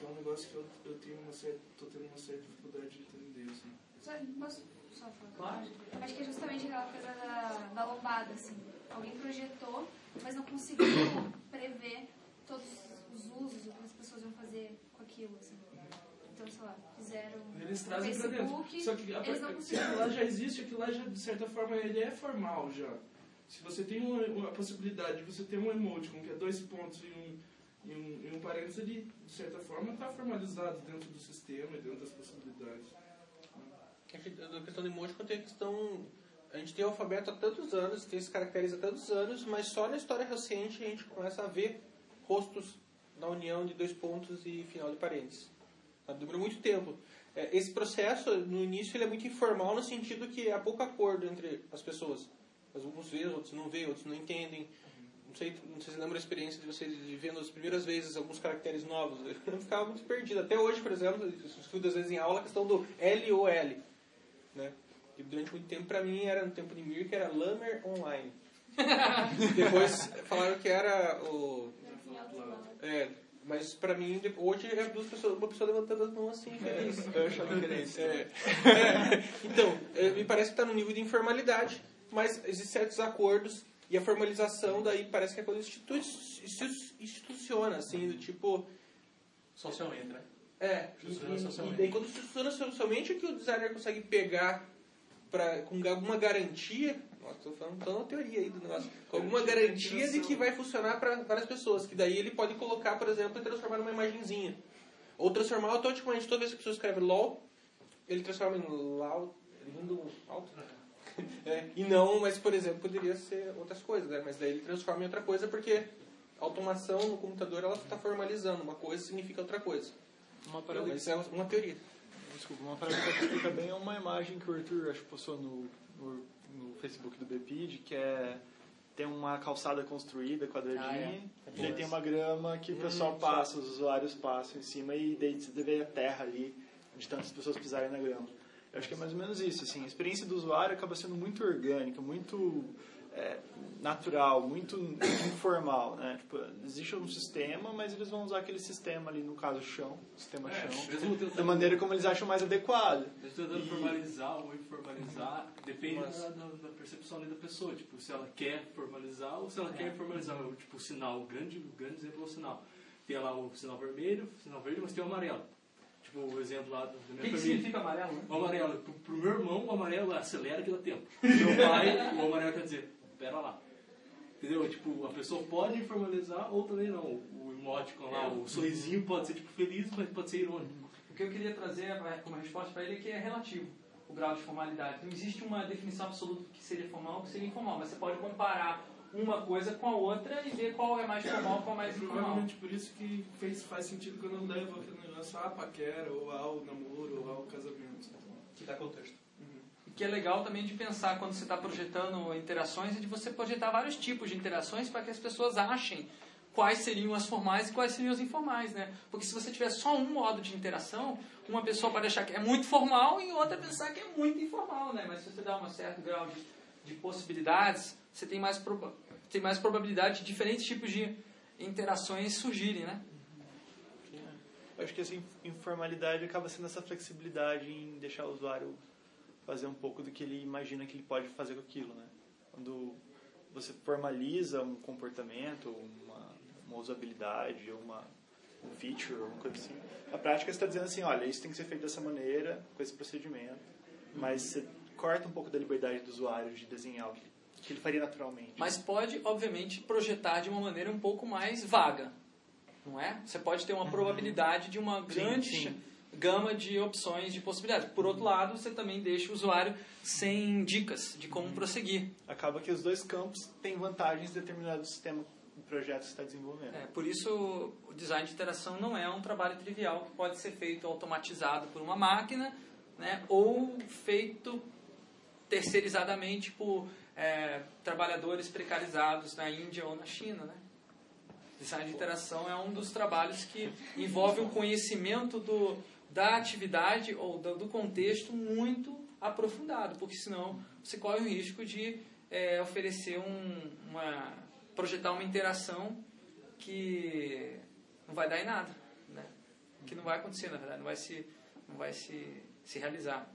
que é um negócio que eu, eu tenho uma certa, tô tendo uma certa dificuldade de entender, assim. Só, posso só falar? Claro. Acho que é justamente aquela coisa da, da lombada, assim. Alguém projetou, mas não conseguiu [COUGHS] prever todos os usos, o que as pessoas iam fazer com aquilo, assim. Então, sei lá, fizeram Eles trazem pra dentro. Facebook, Só que a, eles não se conseguiram. aquilo lá já existe, aquilo lá já, de certa forma, ele é formal já. Se você tem uma, uma possibilidade de você ter um emoticon, que é dois pontos e um, e um, e um parênteses ali, de certa forma, está formalizado dentro do sistema e dentro das possibilidades. Acho que A questão do emoticon tem a questão. A gente tem o alfabeto há tantos anos, tem esses caracteres há tantos anos, mas só na história recente a gente começa a ver rostos na união de dois pontos e final de parênteses. Sabe? Demorou muito tempo. É, Esse processo, no início, ele é muito informal no sentido que há pouco acordo entre as pessoas. Alguns vê, outros não vê, outros não entendem. Não sei, não sei se lembra a experiência de vocês de vendo as primeiras vezes alguns caracteres novos. [LAUGHS] Eu ficava muito perdido. Até hoje, por exemplo, eu estudo às vezes em aula a questão do L ou L. Né? E durante muito tempo, para mim, era no tempo de Mir, que era Lamer Online. [LAUGHS] Depois falaram que era o... É, mas pra mim, hoje é duas pessoas, uma pessoa levantando as mãos assim, feliz. [LAUGHS] Eu achava. É. É. Então, é, me parece que está no nível de informalidade, mas existem certos acordos e a formalização daí parece que é coisa institu- instituciona, assim, do tipo... Socialmente, né? É, e, e- e socialmente. daí quando instituciona socialmente é que o designer consegue pegar pra, com alguma garantia, nossa, estou falando tão na teoria aí do negócio, com alguma garantia de que vai funcionar para várias pessoas, que daí ele pode colocar, por exemplo, e transformar numa imagenzinha. Ou transformar automaticamente, toda vez que a pessoa escreve LOL, ele transforma em LOL, lindo alto. É, e não, mas por exemplo, poderia ser outras coisas, né? Mas daí ele transforma em outra coisa porque a automação no computador ela está formalizando, uma coisa significa outra coisa. Uma parada Mas é uma teoria. Desculpa, uma parada que explica bem é uma imagem que o Arthur acho que postou no, no, no Facebook do BPID, que é tem uma calçada construída, quadradinha, Ah, é. É e aí boa tem uma grama que o Hum, pessoal passa, os usuários passam em cima e daí você vê a terra ali, de tantas pessoas pisarem na grama. Eu acho que é mais ou menos isso, assim, a experiência do usuário acaba sendo muito orgânica, muito é, natural, muito informal, né? Tipo, existe um sistema, mas eles vão usar aquele sistema ali, no caso, chão, sistema É, chão, tentando- da maneira como eles acham mais adequada. Eles tentando E- formalizar ou informalizar, depende Mas- da, da, percepção ali da pessoa. Tipo, se ela quer formalizar ou se ela quer informalizar. Tipo, o sinal, o grande, o grande exemplo é o sinal. Tem lá o sinal vermelho, o sinal verde, mas tem o amarelo. Tipo, o exemplo lá do- da minha O que que família. significa amarelo, né? O amarelo, pro, pro meu irmão, o amarelo acelera que dá tempo. [LAUGHS] Meu pai, o amarelo quer dizer, pera lá. Entendeu? Tipo, a pessoa pode informalizar ou também não. O emoticon lá, o sorrisinho pode ser tipo feliz, mas pode ser irônico. O que eu queria trazer como resposta para ele é que é relativo o grau de formalidade. Não existe uma definição absoluta do que seria formal e o que seria informal, mas você pode comparar uma coisa com a outra e ver qual é mais formal e qual é mais informal. Provavelmente por isso que fez, faz sentido quando eu levo aquele negócio à paquera, ou ao namoro, ou ao casamento. Que dá contexto. O que é legal também de pensar quando você está projetando interações é de você projetar vários tipos de interações para que as pessoas achem quais seriam as formais e quais seriam as informais, né? Porque se você tiver só um modo de interação, uma pessoa pode achar que é muito formal e outra pensar que é muito informal, né? Mas se você dá um certo grau de, de possibilidades, você tem mais, proba tem mais probabilidade de diferentes tipos de interações surgirem, né? Eu acho que essa in- informalidade acaba sendo essa flexibilidade em deixar o usuário fazer um pouco do que ele imagina que ele pode fazer com aquilo, né? Quando você formaliza um comportamento, uma, uma usabilidade, uma, um feature, alguma coisa assim, na prática você está dizendo assim, olha, isso tem que ser feito dessa maneira, com esse procedimento, mas você corta um pouco da liberdade do usuário de desenhar o que ele faria naturalmente. Mas pode, obviamente, projetar de uma maneira um pouco mais vaga, não é? Você pode ter uma probabilidade de uma grande Uhum. sim. gama de opções, de possibilidades. Por outro lado, você também deixa o usuário sem dicas de Uhum. como prosseguir. Acaba que os dois campos têm vantagens em determinado sistema de projeto que está desenvolvendo. É, por isso, o design de interação não é um trabalho trivial que pode ser feito automatizado por uma máquina, né, ou feito terceirizadamente por é, trabalhadores precarizados na Índia ou na China, né? Design de interação é um dos trabalhos que envolve um conhecimento do, da atividade ou do, contexto muito aprofundado, porque senão você corre o risco de é, oferecer um, uma projetar uma interação que não vai dar em nada, né? que não vai acontecer na verdade, não vai se não vai se, se realizar.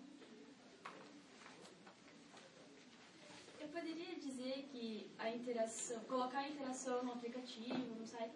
Eu poderia dizer que a interação, colocar a interação no aplicativo, no site,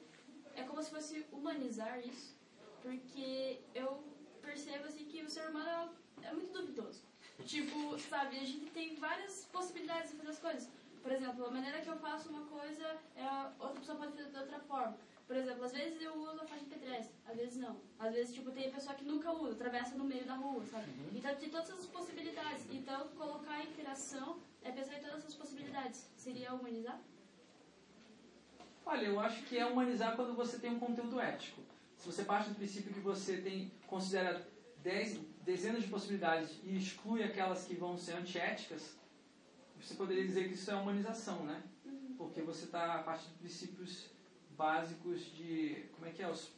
é como se fosse humanizar isso, porque eu percebo assim que o ser humano é muito duvidoso. Tipo, sabe, a gente tem várias possibilidades de fazer as coisas. Por exemplo, a maneira que eu faço uma coisa, é outra pessoa pode fazer de outra forma. Por exemplo, às vezes eu uso a faixa de pedestre, às vezes não. Às vezes, tipo, tem pessoa que nunca usa, atravessa no meio da rua, sabe? Uhum. Então, tem todas essas possibilidades. Então, colocar a interação é pensar em todas essas possibilidades. Seria humanizar? Olha, eu acho que é humanizar quando você tem um conteúdo ético. Se você parte do princípio que você tem considera dez, dezenas de possibilidades e exclui aquelas que vão ser antiéticas, você poderia dizer que isso é humanização, né? Porque você está a partir de princípios básicos de. Como é que é? Os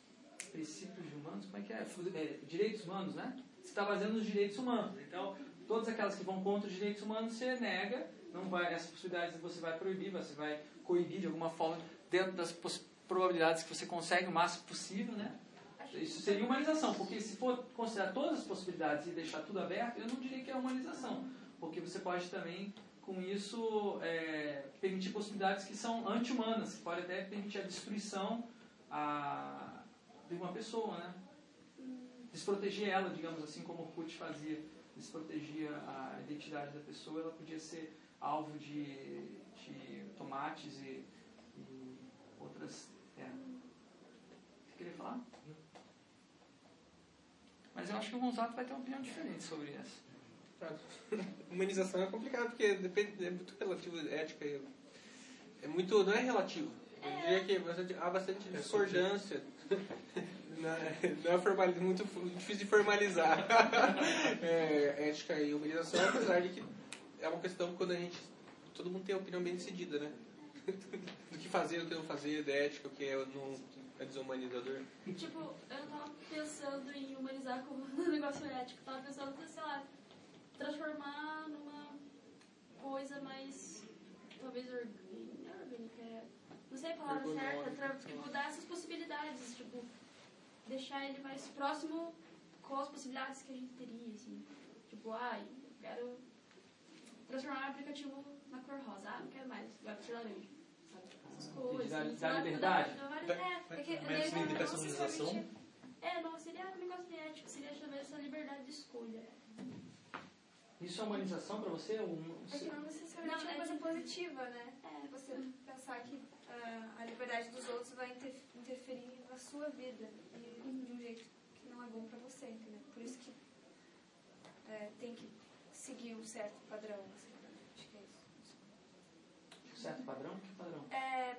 princípios humanos? Como é que é? é direitos humanos, né? Você está baseando nos direitos humanos. Então, todas aquelas que vão contra os direitos humanos, você nega, não vai, essas possibilidades você vai proibir, você vai coibir de alguma forma, dentro das probabilidades que você consegue o máximo possível, né? Isso seria humanização, porque se for considerar todas as possibilidades e deixar tudo aberto, eu não diria que é humanização, porque você pode também com isso, é, permitir possibilidades que são anti-humanas, que pode até permitir a destruição a, de uma pessoa, né? Desproteger ela, digamos assim, como o Orkut fazia, desprotegia a identidade da pessoa, ela podia ser alvo de, de tomates e, e outras... É. Você queria falar? Mas eu acho que o Gonzato vai ter uma opinião diferente sobre isso. [LAUGHS] Humanização é complicado porque depende, é muito relativo, ética e- é muito, não é relativo. Eu diria que bastante- há bastante discordância. [LAUGHS] Não é- não é formali- muito difícil de formalizar [LAUGHS] é, ética e humanização, apesar de que é uma questão quando a gente. Todo mundo tem a opinião bem decidida, né? [LAUGHS] Do que fazer, o que não fazer, da ética, o que é, não, é desumanizador. Tipo, eu não tava pensando em humanizar como [LAUGHS] um negócio ético, tava pensando, sei lá, transformar numa coisa mais, talvez orgânica, não sei a palavra certa, tipo, dar essas possibilidades, tipo, deixar ele mais próximo com as possibilidades que a gente teria, assim. Tipo, ai, eu quero transformar o aplicativo na cor rosa, ah, não quero mais, vai pra ser laranja. Essas coisas. Dá- assim, liberdade? É, é de personalização? É, não seria um negócio de ético, seria talvez essa liberdade de escolha. Isso é humanização para você? Um, É que não necessariamente é uma coisa positiva, né? É, você pensar que ah, a liberdade dos outros vai inter- interferir na sua vida e de um jeito que não é bom pra você, entendeu? Por isso que é, tem que seguir um certo padrão, assim, acho que é isso. certo padrão? Que padrão? É,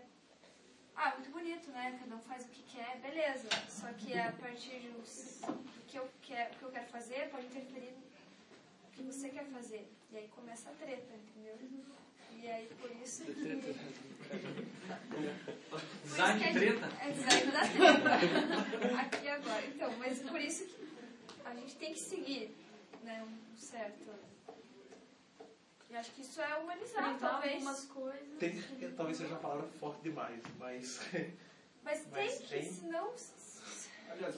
ah, muito bonito, né? Cada um faz o que quer, beleza. Só que a partir do que eu, quero, o que eu quero fazer pode interferir no que você quer fazer. E aí começa a treta, entendeu? E aí por isso que. Design de treta? É design da treta. Aqui agora. Então, mas por isso que a gente tem que seguir né, um certo. E acho que isso é humanizar, Experimentar talvez. algumas coisas. Tem, talvez seja uma palavra forte demais, mas. Mas, [LAUGHS] Mas tem que, tem- senão. Aliás,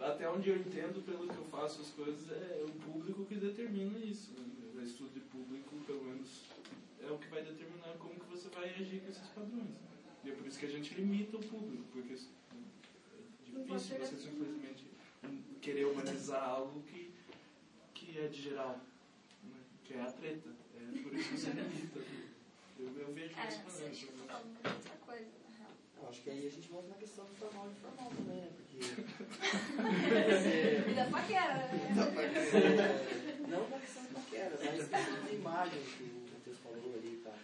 até onde eu entendo, pelo que eu faço as coisas, é o público que determina isso. Né? O estudo de público, pelo menos, é o que vai determinar como que você vai agir com esses padrões. E é por isso que a gente limita o público, porque é difícil você simplesmente querer humanizar algo que, que é de geral, né? que é a treta. É por isso que você [LAUGHS] limita. Eu, eu vejo É, dessa você falando de coisa, na real. Eu acho que aí a gente volta na questão do formal e informal também, né? Porque. [LAUGHS] E da paquera, né? É, não na questão da paquera, mas a questão da imagem que falou ali, tá?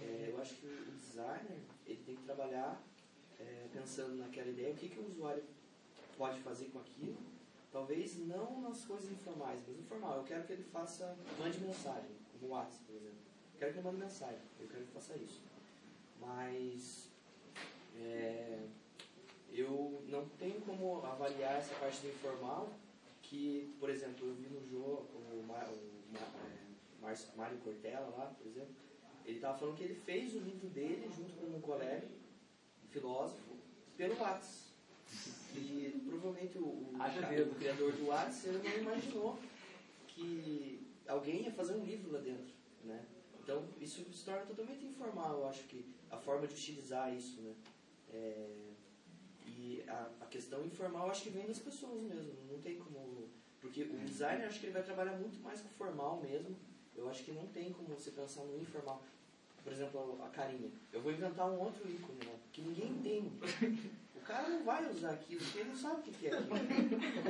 É, eu acho que o designer ele tem que trabalhar é, pensando naquela ideia, o que, que o usuário pode fazer com aquilo. Talvez não nas coisas informais, mas informal. Eu quero que ele faça, mande mensagem, como o WhatsApp, por exemplo. Eu quero que ele mande mensagem, eu quero que ele faça isso. Mas É, eu não tenho como avaliar essa parte do informal, que, por exemplo, eu vi no jogo o, o é, Márcio- Mário Cortella lá, por exemplo, ele estava falando que ele fez o livro dele junto com um colega, filósofo, pelo Whats. E provavelmente o, o, dedo. o criador do Whats ele não imaginou que alguém ia fazer um livro lá dentro, né? Então isso se torna totalmente informal, eu acho que a forma de utilizar isso, né? É, e a, a questão informal acho que vem das pessoas mesmo, não tem como porque o designer acho que ele vai trabalhar muito mais com o formal mesmo. Eu acho que não tem como você pensar no informal. Por exemplo, a carinha. Eu vou inventar um outro ícone lá, que ninguém entende. O cara não vai usar aquilo, porque ele não sabe o que é aquilo.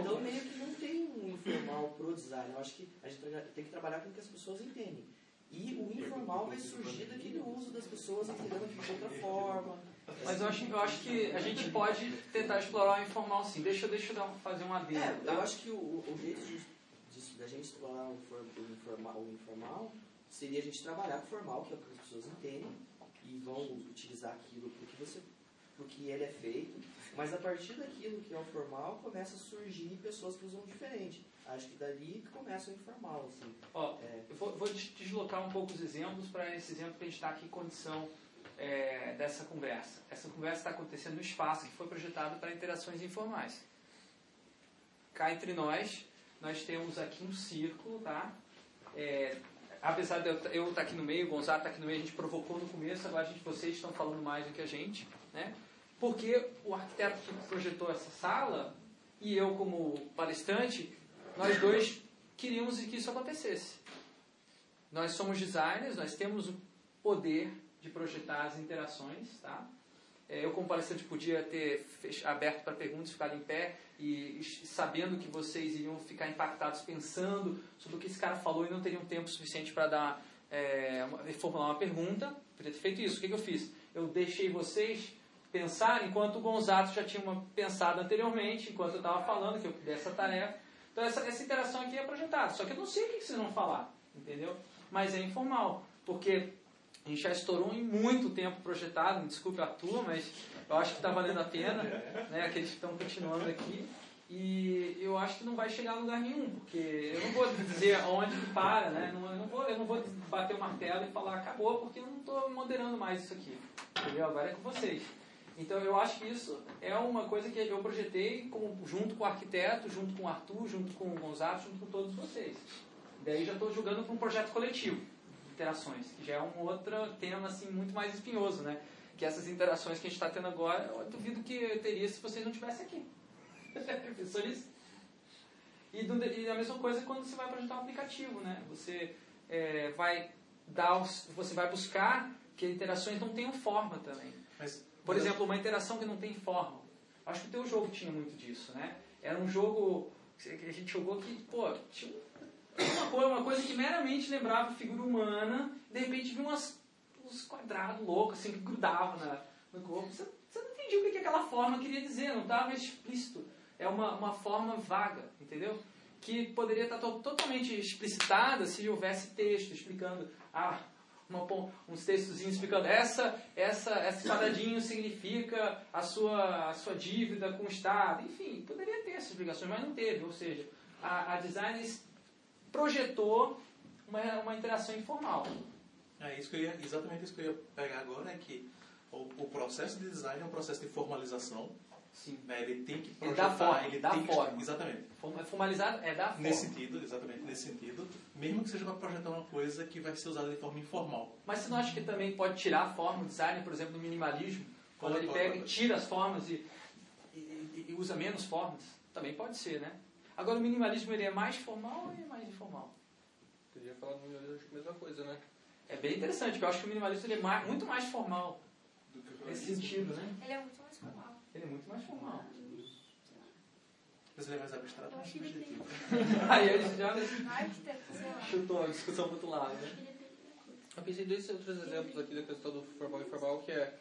Então, meio que não tem um informal pro design. Eu acho que a gente tem que trabalhar com o que as pessoas entendem. E o informal vai surgir daquele uso das pessoas entendendo de outra forma. Mas eu acho, eu acho que a gente pode tentar explorar o informal sim. Deixa, deixa eu dar fazer um adendo. É, tá? eu acho que o, o jeito de- da gente explorar o, for- o informal, o informal seria a gente trabalhar com o formal, que é o que as pessoas entendem, e vão utilizar aquilo porque você porque ele é feito, mas a partir daquilo que é o formal começa a surgir pessoas que usam diferente. Acho que dali que começa o informal, assim. Ó, eu vou, vou des- deslocar um pouco os exemplos para esse exemplo que a gente está aqui em condição é, dessa conversa. Essa conversa está acontecendo no espaço que foi projetado para interações informais. Cá entre nós, nós temos aqui um círculo, tá? É, apesar de eu estar aqui no meio, o Gonzalo está aqui no meio, a gente provocou no começo, agora a gente, vocês estão falando mais do que a gente, né? Porque o arquiteto que projetou essa sala e eu como palestrante, nós dois queríamos que isso acontecesse. Nós somos designers, nós temos o poder de projetar as interações, tá? É, Eu, como palestrante, podia ter aberto para perguntas, ficado em pé e, sabendo que vocês iriam ficar impactados pensando sobre o que esse cara falou e não teriam tempo suficiente para dar é, formular uma pergunta. Podia ter feito isso. O que, que eu fiz? Eu deixei vocês pensar enquanto o Gonzato já tinha uma, pensado anteriormente, enquanto eu estava falando que eu dessa tarefa. Então essa, essa interação aqui é projetada. Só que eu não sei o que vocês vão falar, entendeu? Mas é informal, porque a gente já estourou em muito tempo projetado, me desculpe a tua, mas eu acho que está valendo a pena, né? Aqueles que estão continuando aqui. E eu acho que não vai chegar a lugar nenhum, porque eu não vou dizer onde que para, né? Não, eu, não vou, eu não vou bater o martelo e falar acabou, porque eu não estou moderando mais isso aqui. Entendeu? Agora é com vocês. Então eu acho que isso é uma coisa que eu projetei como, junto com o arquiteto, junto com o Arthur, junto com o Gonzato, junto com todos vocês. Daí já estou jogando para um projeto coletivo, interações, que já é um outro tema assim muito mais espinhoso, né? Que essas interações que a gente está tendo agora, eu duvido que eu teria se vocês não estivessem aqui. [LAUGHS] Pensou nisso? E, do- e a mesma coisa quando você vai projetar um aplicativo, né? Você é, vai dar, os- você vai buscar que interações não tenham forma também. Por exemplo, uma interação que não tem forma. Acho que o teu jogo tinha muito disso, né? Era um jogo que a gente jogou que, pô, tinha uma coisa, uma coisa que meramente lembrava figura humana, de repente vinha umas, uns quadrados loucos, assim, que grudavam na, no corpo. Você, você não entendia o que que aquela forma queria dizer, não estava explícito. É uma, uma forma vaga, entendeu? Que poderia estar to- totalmente explicitada se houvesse texto explicando, ah, uma, uns textozinhos explicando essa, essa, esse quadradinho significa a sua, a sua dívida com o Estado. Enfim, poderia ter essas explicações, mas não teve. Ou seja, a, a design projetou uma, uma interação informal. É isso que ia, exatamente isso que eu ia pegar agora é que o, o processo de design é um processo de formalização. Sim. Né? Ele tem que É projetar, da forma, ele da tem que forma. exatamente. Forma- Formalizado é da forma. Nesse sentido, exatamente nesse sentido, mesmo que seja para projetar uma coisa que vai ser usada de forma informal. Mas você não acha que também pode tirar a forma, o design, por exemplo, do minimalismo? Quando Pode, ele pode, pega e tira as formas e- e- e usa menos formas? Também pode ser, né? Agora, o minimalismo ele é mais formal ou é mais informal? Podia falar no minimalismo, acho que é a mesma coisa, né? É bem interessante, porque eu acho que o minimalismo ele é mais- muito mais formal. Nesse sentido, né? Ele é muito mais formal. Ele é muito mais formal. Mas ele é mais abstrato, Eu acho que [LAUGHS] ele tem. Aí já chutou a discussão para outro lado, né? Eu pensei em dois outros exemplos aqui da questão do formal e informal, que é,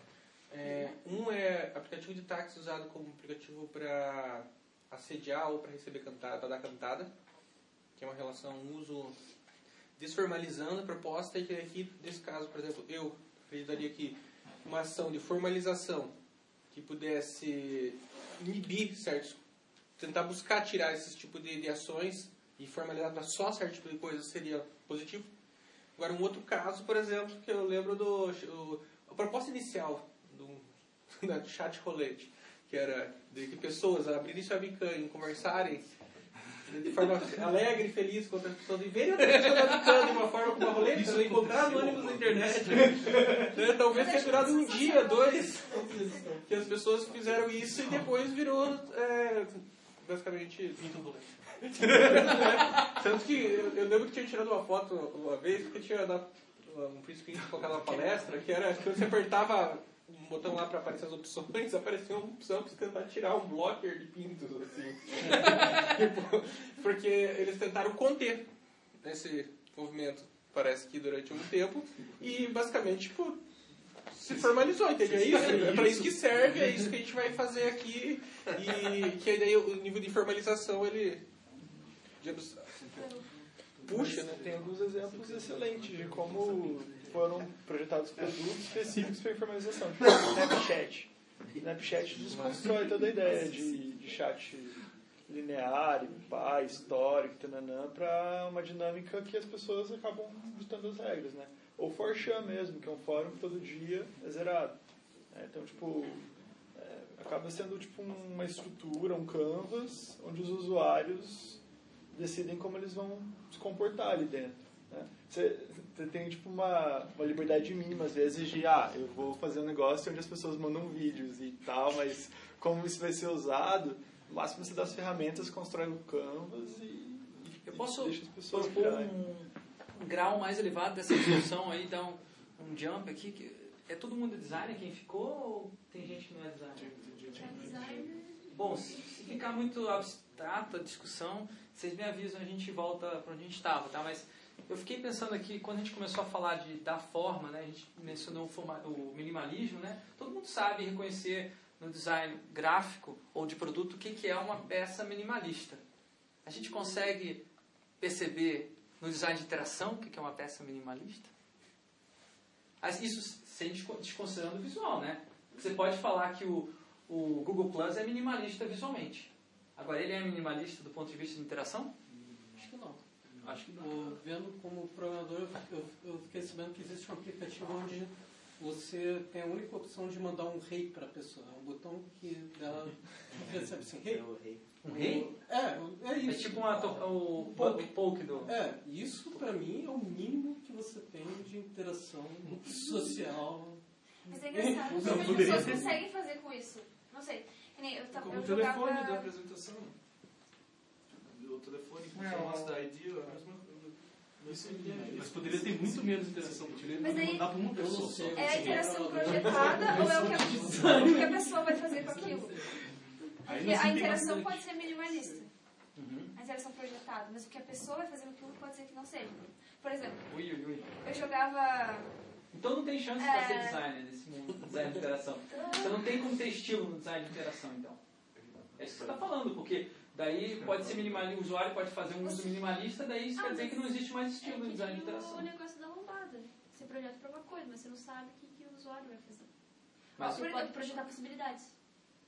é, um é aplicativo de táxi usado como aplicativo para assediar ou para receber cantada, para dar cantada, que é uma relação um uso desformalizando a proposta e que aqui, nesse caso, por exemplo, eu acreditaria que uma ação de formalização que pudesse inibir certos, tentar buscar tirar esse tipo de, de ações e formalizar para só certo tipo de coisa seria positivo. Agora, um outro caso, por exemplo, que eu lembro do o, a proposta inicial do, [LAUGHS] da chat rolete, que era de que pessoas abrirem sua e conversarem de forma alegre e feliz com outras pessoas e verem outra pessoa webcam de uma forma como a roleta, né? encontrar anônimos na internet. né? Talvez tenha durado um dia, dois, que as pessoas fizeram isso e depois virou é, basicamente vinto rolete. [LAUGHS] Tanto que eu, eu lembro que tinha tirado uma foto uma vez, porque tinha dado um print screen colocado na palestra, que era que você apertava um botão lá para aparecer as opções, [LAUGHS] aparecia uma opção para você tentar tirar um blocker de pintos, assim. [LAUGHS] Tipo, porque eles tentaram conter esse movimento, parece que durante um tempo, e basicamente, tipo, se formalizou, entendeu? É isso, é para isso que serve, é isso que a gente vai fazer aqui, e que aí daí o nível de formalização, ele puxa, né? Tem alguns exemplos excelentes de como foram projetados produtos específicos para informalização. Tipo, [LAUGHS] o Snapchat. Snapchat desconstrói toda a ideia de, de chat linear, pá, histórico, tananã, para uma dinâmica que as pessoas acabam ditando as regras, né? Ou Forchan mesmo, que é um fórum que todo dia é zerado. né? Então, tipo, é, acaba sendo tipo uma estrutura, um canvas, onde os usuários decidem como eles vão se comportar ali dentro. Você, você tem tipo uma, uma liberdade mínima, às vezes, de ah, eu vou fazer um negócio onde as pessoas mandam vídeos e tal, mas como isso vai ser usado, no máximo você dá as ferramentas, constrói o canvas e, Eu posso deixa as pessoas propor um, um grau mais elevado dessa discussão aí, dar um, um jump aqui. Que é todo mundo designer quem ficou ou tem gente que não é designer? Bom, se, se ficar muito abstrata a discussão, vocês me avisam, a gente volta para onde a gente estava, tá? Mas eu fiquei pensando aqui, quando a gente começou a falar de, da forma, né? A gente mencionou o, forma, o minimalismo, né? Todo mundo sabe reconhecer no design gráfico ou de produto o que, que é uma peça minimalista. A gente consegue perceber no design de interação o que, que é uma peça minimalista? Isso sem desco- desconsiderando o visual, né? Você pode falar que o, o Google Plus é minimalista visualmente. Agora, ele é minimalista do ponto de vista de interação? Acho que não. Vendo como programador, eu, eu, eu fiquei sabendo que existe um aplicativo onde você tem a única opção de mandar um rei para a pessoa. É um botão que ela recebe assim, rei. Um rei? É, é isso. É tipo uma to- o poke, poke do... É, isso para mim é o mínimo que você tem de interação social. Mas é engraçado, o que as pessoas conseguem fazer com isso? Não sei. Eu, tava- Como eu o telefone jogava... da apresentação. O telefone Não. mostra da ID, a mesma Isso Mas poderia ter muito menos interação. Poderia Mas aí- mandar para uma pessoa só. É a interação projetada ou é o que a, o que a pessoa vai fazer com aquilo? Porque a interação pode ser minimalista. A interação projetada. Mas o que a pessoa vai fazer com aquilo pode ser que não seja. Por exemplo, Ui, ui, ui. eu jogava... Então não tem chance para ser É. designer nesse mundo, design de interação. Você não tem como ter estilo no design de interação, então. É isso que você está falando, porque daí pode ser minimalista, o usuário pode fazer um uso minimalista, daí isso Ah, quer dizer que não existe mais estilo no É que design de nem interação. o negócio da lombada. Você projeta pra uma coisa, mas você não sabe o que, que o usuário vai fazer. Mas- você pode projetar possibilidades.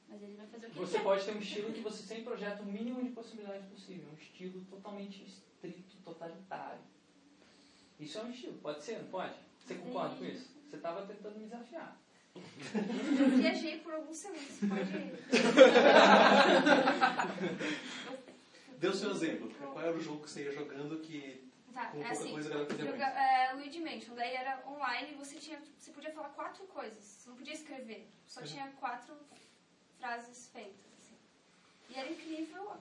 Mas ele vai fazer o que Você pode ter um estilo que você sempre projeta o mínimo de possibilidades possível. Um estilo totalmente estrito, totalitário. Isso é um estilo, pode ser, não pode? Você concorda com isso? Você estava tentando me desafiar. Eu viajei por alguns segundos. Pode... Dê o seu exemplo. Qual era o jogo que você ia jogando que Tá, com é pouca assim, coisa joga, é, Luigi Mansion, daí era online e você, tinha, você podia falar quatro coisas, você não podia escrever, só Uhum. tinha quatro frases feitas. assim. E era incrível,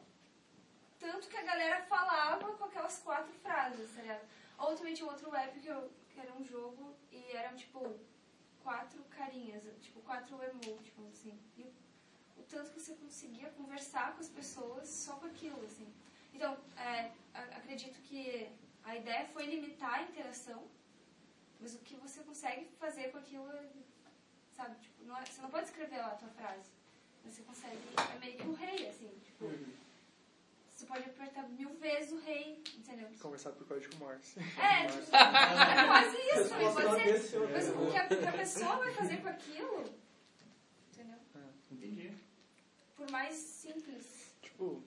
tanto que a galera falava com aquelas quatro frases, tá ligado? Ou também tinha outro app que, eu, que era um jogo e eram tipo quatro carinhas, tipo quatro emoticons, assim. E o, o tanto que você conseguia conversar com as pessoas só com aquilo, assim. Então, é, acredito que a ideia foi limitar a interação, mas o que você consegue fazer com aquilo, é, sabe? Tipo, não é- você não pode escrever lá a tua frase, mas você consegue, é meio que um rei, assim, tipo, você pode apertar mil vezes o rei, entendeu? Conversar por código Morse. É, tipo, é quase isso, [LAUGHS] Resposta pode ser. Mas o que a, que a pessoa vai fazer com aquilo, entendeu? Entendi. Por mais simples, Tipo,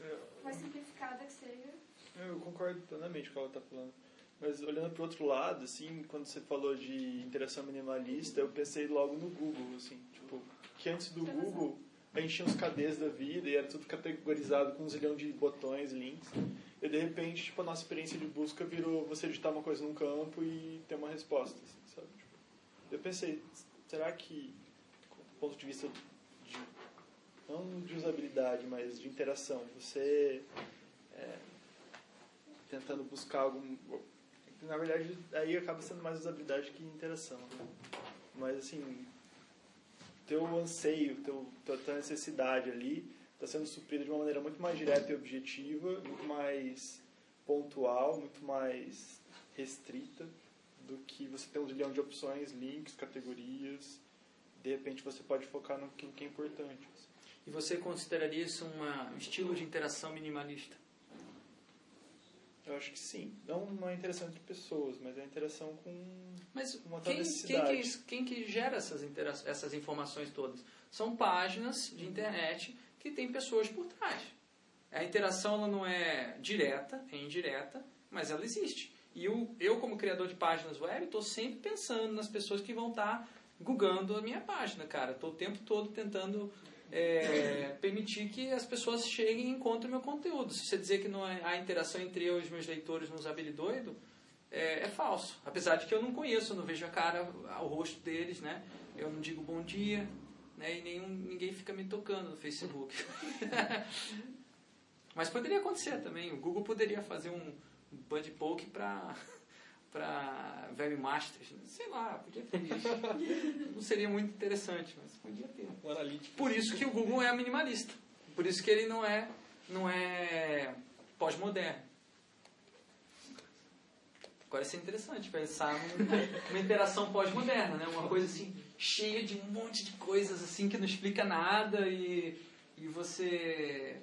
eu, mais simplificada que seja. eu concordo plenamente com o que ela está falando. Mas olhando para o outro lado, assim, quando você falou de interação minimalista, eu pensei logo no Google, assim, tipo, que antes do Google a gente tinha os KDs da vida e era tudo categorizado com um zilhão de botões, links. E de repente, tipo, a nossa experiência de busca virou você digitar uma coisa num campo e ter uma resposta, assim, sabe? Tipo, eu pensei, será que, do ponto de vista de, não de usabilidade, mas de interação, você é, tentando buscar algum... Na verdade, aí acaba sendo mais usabilidade que interação, né? Mas, assim, teu anseio, teu, tua, necessidade ali está sendo suprida de uma maneira muito mais direta e objetiva, muito mais pontual, muito mais restrita do que você ter um zilhão de opções, links, categorias. De repente você pode focar no que, é importante. E você consideraria isso uma, um estilo de interação minimalista? Eu acho que sim. Não uma interação entre pessoas, mas a interação com Mas uma quem, quem, que, quem que gera essas, essas informações todas? São páginas de internet que tem pessoas por trás. A interação ela não é direta, é indireta, mas ela existe. E eu, eu como criador de páginas web, estou sempre pensando nas pessoas que vão estar googando a minha página, cara. Estou o tempo todo tentando é, permitir que as pessoas cheguem e encontrem meu conteúdo. Se você dizer que não é, há interação entre eu e os meus leitores no Usabilidoido, é, é falso. Apesar de que eu não conheço, eu não vejo a cara, o rosto deles, né? Eu não digo bom dia, né? E nenhum, ninguém fica me tocando no Facebook. [LAUGHS] Mas poderia acontecer também. O Google poderia fazer um bud poke para para webmasters, né? sei lá, podia ter isso. [LAUGHS] Não seria muito interessante, mas podia ter. Por isso que o Google é minimalista. Por isso que ele não é não é pós-moderno. Agora isso é interessante pensar numa interação pós-moderna, né? Uma coisa assim cheia de um monte de coisas assim que não explica nada e, e você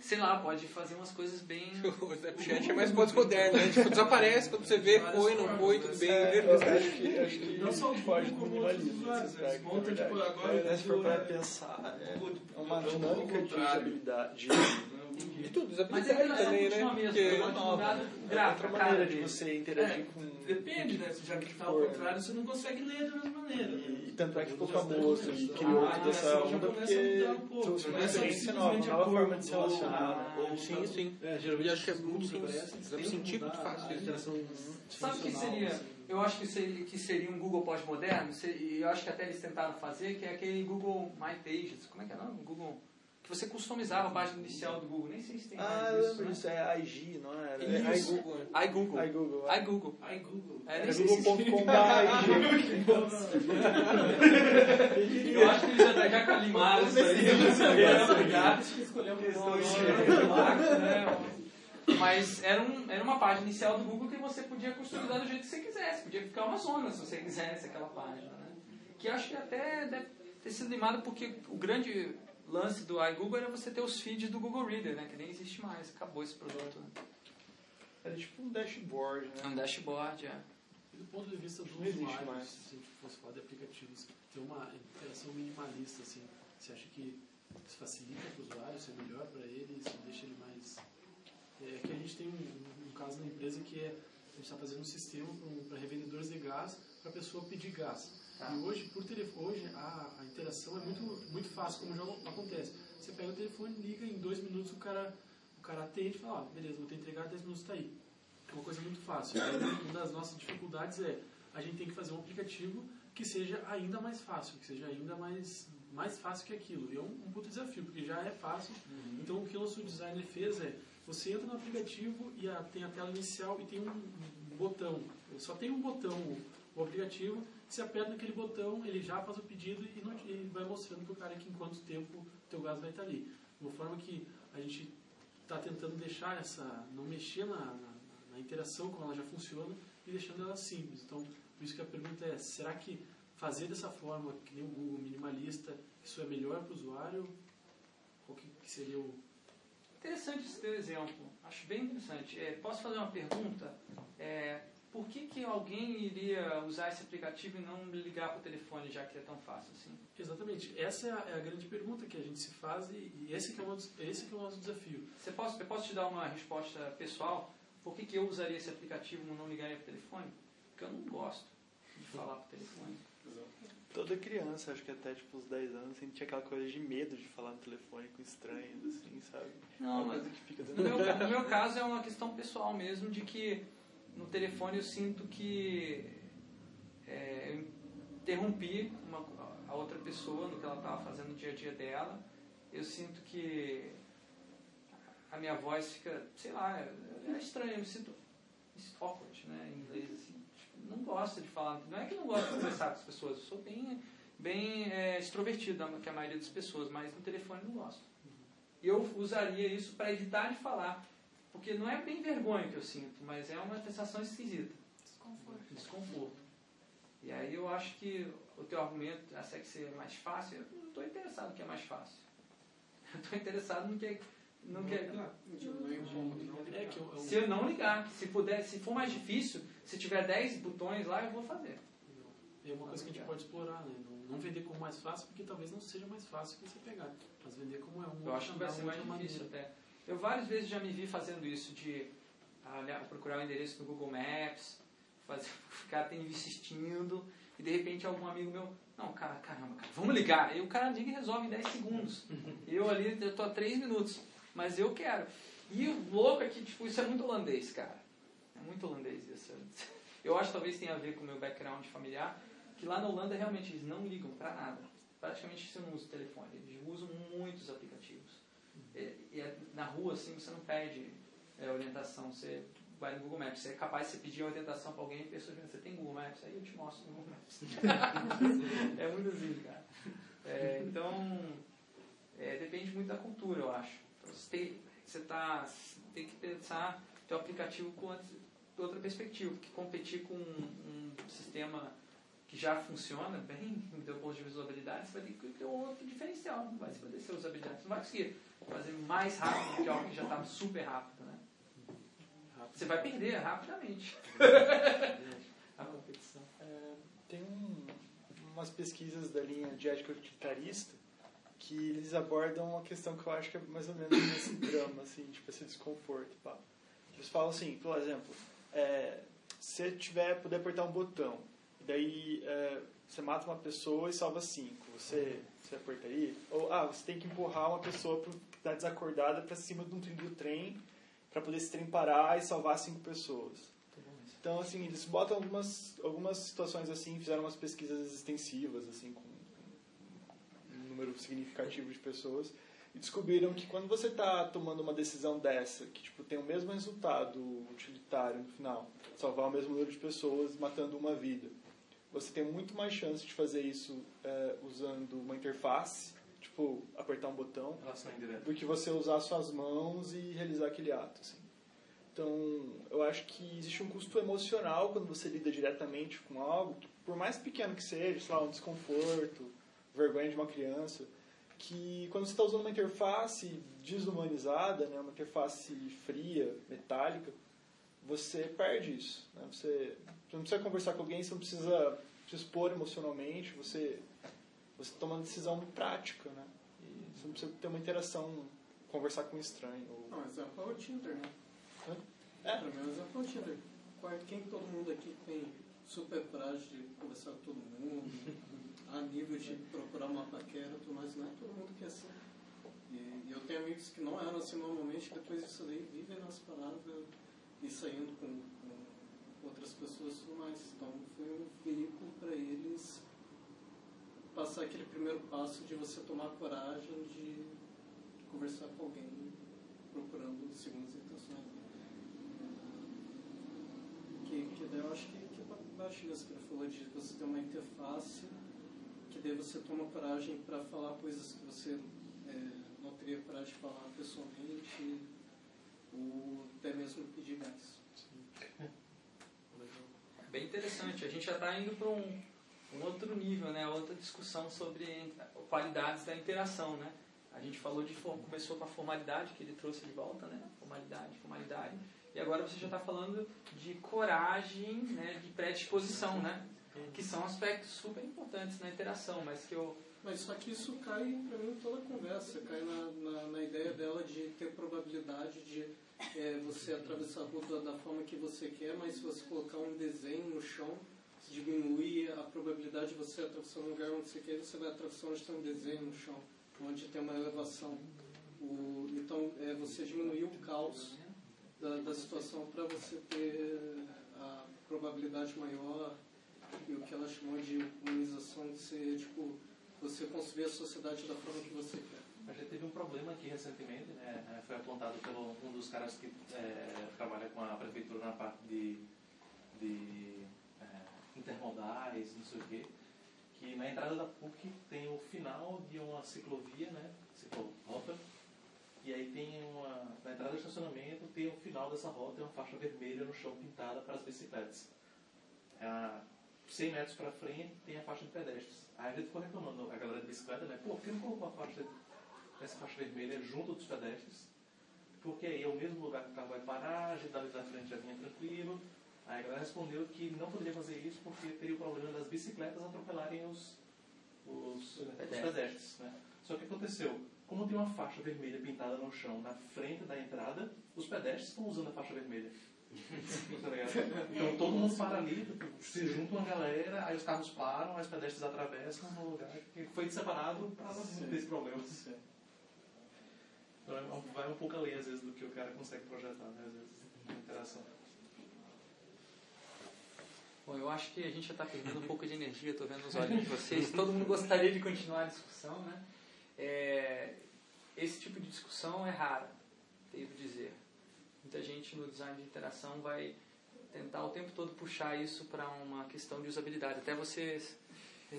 sei lá, pode fazer umas coisas bem. [LAUGHS] O Snapchat é mais pós-moderno, né? Tipo, desaparece quando você vê, foi, não foi, tudo bem. eu acho que, acho que Não só o foge do Google, quanto os minimalismo. usuários, nesse né? aspecto, Monta, na tipo, agora Se for para Google, pensar, é uma dinâmica de usabilidade. De, De tudo, Mas a usabilidade interação também, né? continua mesmo, Porque- É gráfico, outra a cara maneira de dele. você interagir É, com. Depende, né? Já que tá ao for, contrário, você não consegue ler da mesma maneira. E tanto é que ficou famoso e criou Ah, toda essa já onda começa a porque mudar um pouco, trouxe uma né? experiência nova, uma Simplesmente nova forma de se relacionar. Sim, sim. É, geralmente Eu acho que é muito que muito fácil Sabe o que seria? assim. Eu acho que seria, que seria um Google pós-moderno, e eu acho que até eles tentaram fazer, que é aquele Google My Pages. Como é que é o nome? Google. Que você customizava a página inicial do Google. Nem sei se tem Ah, mais eu isso. né? é IG, não era? Isso. iGoogle. iGoogle. iGoogle. iGoogle. iGoogle. É, nem Era sei se google.com.br. [LAUGHS] Eu acho que eles já, já calimaram isso aí. Já obrigado. né? Mas era, um, era uma página inicial do Google que você podia customizar do jeito que você quisesse. Podia ficar uma zona se você quisesse aquela página. Né? Que eu acho que até deve ter sido limado porque o grande lance do iGoogle era você ter os feeds do Google Reader, né? que nem existe mais. Acabou esse produto. Né? Era tipo um dashboard, né? Um dashboard, é. E do ponto de vista do Não usuário, mais. se a gente fosse falar de aplicativos, ter uma interação minimalista, assim, você acha que isso facilita para o usuário, isso é melhor para ele, isso deixa ele mais... É que a gente tem um, um caso na empresa que é, a gente está fazendo um sistema para revendedores de gás, para a pessoa pedir gás. Tá. E hoje, por telefone, hoje a, a interação é muito, muito fácil, como já acontece. Você pega o telefone, liga, em dois minutos o cara, o cara atende e fala, ó, beleza, vou te entregar, 10 minutos está aí. É uma coisa muito fácil. E aí, uma das nossas dificuldades é a gente tem que fazer um aplicativo que seja ainda mais fácil, que seja ainda mais, mais fácil que aquilo. E é um, um puto desafio, porque já é fácil. Então o que o nosso designer fez é, você entra no aplicativo e a- tem a tela inicial e tem um, botão. Só tem um botão o aplicativo, você aperta naquele botão, ele já faz o pedido e, não- vai mostrando para o cara que em quanto tempo o teu gás vai estar ali. De uma forma que a gente está tentando deixar essa, não mexer na, na, na interação como ela já funciona e deixando ela simples. Então, por isso que a pergunta é, será que fazer dessa forma, que nem o Google minimalista, isso é melhor para o usuário? Qual que seria o... Interessante esse teu exemplo. Acho bem interessante. É, posso fazer uma pergunta? É, por que, que alguém iria usar esse aplicativo e não ligar para o telefone, já que é tão fácil assim? Exatamente. Essa é a, é a grande pergunta que a gente se faz e, e esse, que é o nosso, esse que é o nosso desafio. Você posso, eu posso te dar uma resposta pessoal? Por que, que eu usaria esse aplicativo e não ligaria para o telefone? Porque eu não gosto de falar para o telefone. Toda criança, acho que até tipo uns 10 anos, tinha aquela coisa de medo de falar no telefone com estranhos, assim, sabe? Não, É uma mas que fica no meu, no meu caso é uma questão pessoal mesmo, de que no telefone eu sinto que é, eu interrompi uma, a outra pessoa no que ela estava fazendo no dia a dia dela. Eu sinto que a minha voz fica, sei lá, é, é estranho, eu me sinto awkward, né, em inglês, assim. Tipo, não gosto de falar, não é que não gosto de conversar com as pessoas, eu sou bem, bem é, extrovertido, que a maioria das pessoas, mas no telefone não gosto. Eu usaria isso para evitar de falar. Porque não é bem vergonha que eu sinto, mas é uma sensação esquisita. Desconforto. Desconforto. E aí eu acho que o teu argumento, essa que ser mais fácil, eu não estou [LAUGHS] interessado no que é mais fácil. Eu estou interessado no que é. Que é, É que eu, eu, se eu não ligar, se puder, se for mais difícil, se tiver 10 botões lá, eu vou fazer. É uma coisa que a gente pode explorar, né? Não, não vender como mais fácil, porque talvez não seja mais fácil que você pegar. Mas vender como é um Eu acho que vai ser mais difícil até. Eu várias vezes já me vi fazendo isso, de olhar, procurar o endereço no Google Maps, fazer, [LAUGHS] ficar tem insistindo, e de repente algum amigo meu, não, cara, caramba, cara, vamos ligar. E o cara liga e resolve em 10 segundos. [LAUGHS] Eu ali, eu tô a 3 minutos, mas eu quero. E o louco é que, tipo, isso é muito holandês, cara. É muito holandês isso. [LAUGHS] Eu acho que talvez tenha a ver com o meu background familiar, que lá na Holanda realmente eles não ligam pra nada. Praticamente você não usa o telefone, eles usam muitos aplicativos. E, é- na rua, assim, você não pede é, orientação, você vai no Google Maps. Você é capaz de pedir orientação para alguém e a pessoa diz, você tem Google Maps? Aí eu te mostro no Google Maps. [LAUGHS] é muito assim, cara. É, então, é, depende muito da cultura, eu acho. Você tem, você tá, tem que pensar teu aplicativo com outra perspectiva, porque competir com um, um sistema que já funciona bem do ponto de usabilidade, você vai ter que ter um outro diferencial. Não vai se poder ser usabilidade. Você não vai conseguir fazer mais rápido do que algo que já está super rápido, né? Você vai perder rapidamente. [LAUGHS] a competição. É, tem um- umas pesquisas da linha de ética utilitarista que eles abordam uma questão que eu acho que é mais ou menos esse [COUGHS] drama, assim, tipo esse desconforto. Pá. Eles falam assim, por exemplo, é, se tiver, puder apertar um botão, e daí é, você mata uma pessoa e salva cinco, você, você apertaria? Ou, ah, você tem que empurrar uma pessoa que está desacordada para cima de um trilho do trem para poder esse trem parar e salvar cinco pessoas. Então, assim, eles botam algumas, algumas situações assim, fizeram umas pesquisas extensivas, assim, com um número significativo de pessoas, e descobriram que quando você está tomando uma decisão dessa, que tipo, tem o mesmo resultado utilitário no final, salvar o mesmo número de pessoas matando uma vida, você tem muito mais chance de fazer isso é, usando uma interface, tipo, apertar um botão, do que você usar suas mãos e realizar aquele ato. Assim. Então, eu acho que existe um custo emocional quando você lida diretamente com algo, que por mais pequeno que seja, sei lá, um desconforto, vergonha de uma criança, que quando você está usando uma interface desumanizada, né, uma interface fria, metálica, você perde isso. Né? Você, você não precisa conversar com alguém, você não precisa se expor emocionalmente, você, você toma uma decisão prática, né? E você não precisa ter uma interação, conversar com um estranho. Ou... Não, exemplo é o Tinder, né? É. Pra mim, o exemplo é o Tinder. Qual- Quem todo mundo aqui tem super coragem de conversar com todo mundo, [LAUGHS] a nível de procurar uma paquera, tudo mais, não é todo mundo que é assim. E, eu tenho amigos que não eram assim normalmente, depois disso daí vivem nas paradas e saindo com, com outras pessoas e mais. Então foi um veículo para eles passar aquele primeiro passo de você tomar coragem de conversar com alguém procurando segundas intenções. Que, que daí eu acho que, que é baixo isso que ele falou de você ter uma interface que daí você toma coragem para falar coisas que você é, não teria coragem de falar pessoalmente ou até mesmo pedir gás. Bem interessante. A gente já está indo para um, um outro nível, né? Outra discussão sobre qualidades da interação, né? A gente falou de começou com a formalidade que ele trouxe de volta, né? Formalidade, formalidade. E agora você já está falando de coragem, né, de predisposição, né? Que são aspectos super importantes na interação, mas que eu Mas só que isso cai, pra mim, toda a conversa. Cai na, na, na ideia dela de ter probabilidade de é, você atravessar a rua da forma que você quer, mas se você colocar um desenho no chão, diminui a probabilidade de você atravessar um lugar onde você quer, você vai atravessar onde tem um desenho no chão, onde tem uma elevação. O, então, é, você diminuir o caos da, da situação para você ter a probabilidade maior e o que ela chamou de humanização de ser, tipo, você construir a sociedade da forma que você quer. A gente teve um problema aqui recentemente, né? eh, Foi apontado pelo um dos caras que eh, trabalha com a prefeitura na parte de, de eh, intermodais, não sei o quê, que na entrada da PUC tem o final de uma ciclovia, né? Ciclorota. E aí tem uma. Na entrada do estacionamento tem o final dessa rota, é uma faixa vermelha no chão pintada para as bicicletas. A 100 metros para frente tem a faixa de pedestres. Aí a gente ficou reclamando, a galera de bicicleta, né? Pô, por que não colocou a faixa, essa faixa vermelha junto dos pedestres? Porque aí é o mesmo lugar que o carro vai parar, a gente da frente já vinha tranquilo. Aí a galera respondeu que não poderia fazer isso porque teria o problema das bicicletas atropelarem os, os, os pedestres. Né? Só que aconteceu, como tem uma faixa vermelha pintada no chão na frente da entrada, os pedestres estão usando a faixa vermelha. [LAUGHS] Então todo mundo para ali, se junta uma galera, aí os carros param, aí os pedestres atravessam no lugar que foi separado para não ter esse problema. Então é vai um pouco além, às vezes, do que o cara consegue projetar, né? Às vezes, na interação. Bom, eu acho que a gente já está perdendo um pouco de energia, estou vendo nos olhos de vocês. Todo mundo gostaria de continuar a discussão, né? É, esse tipo de discussão é rara, devo dizer. Muita gente no design de interação vai tentar o tempo todo puxar isso para uma questão de usabilidade. Até você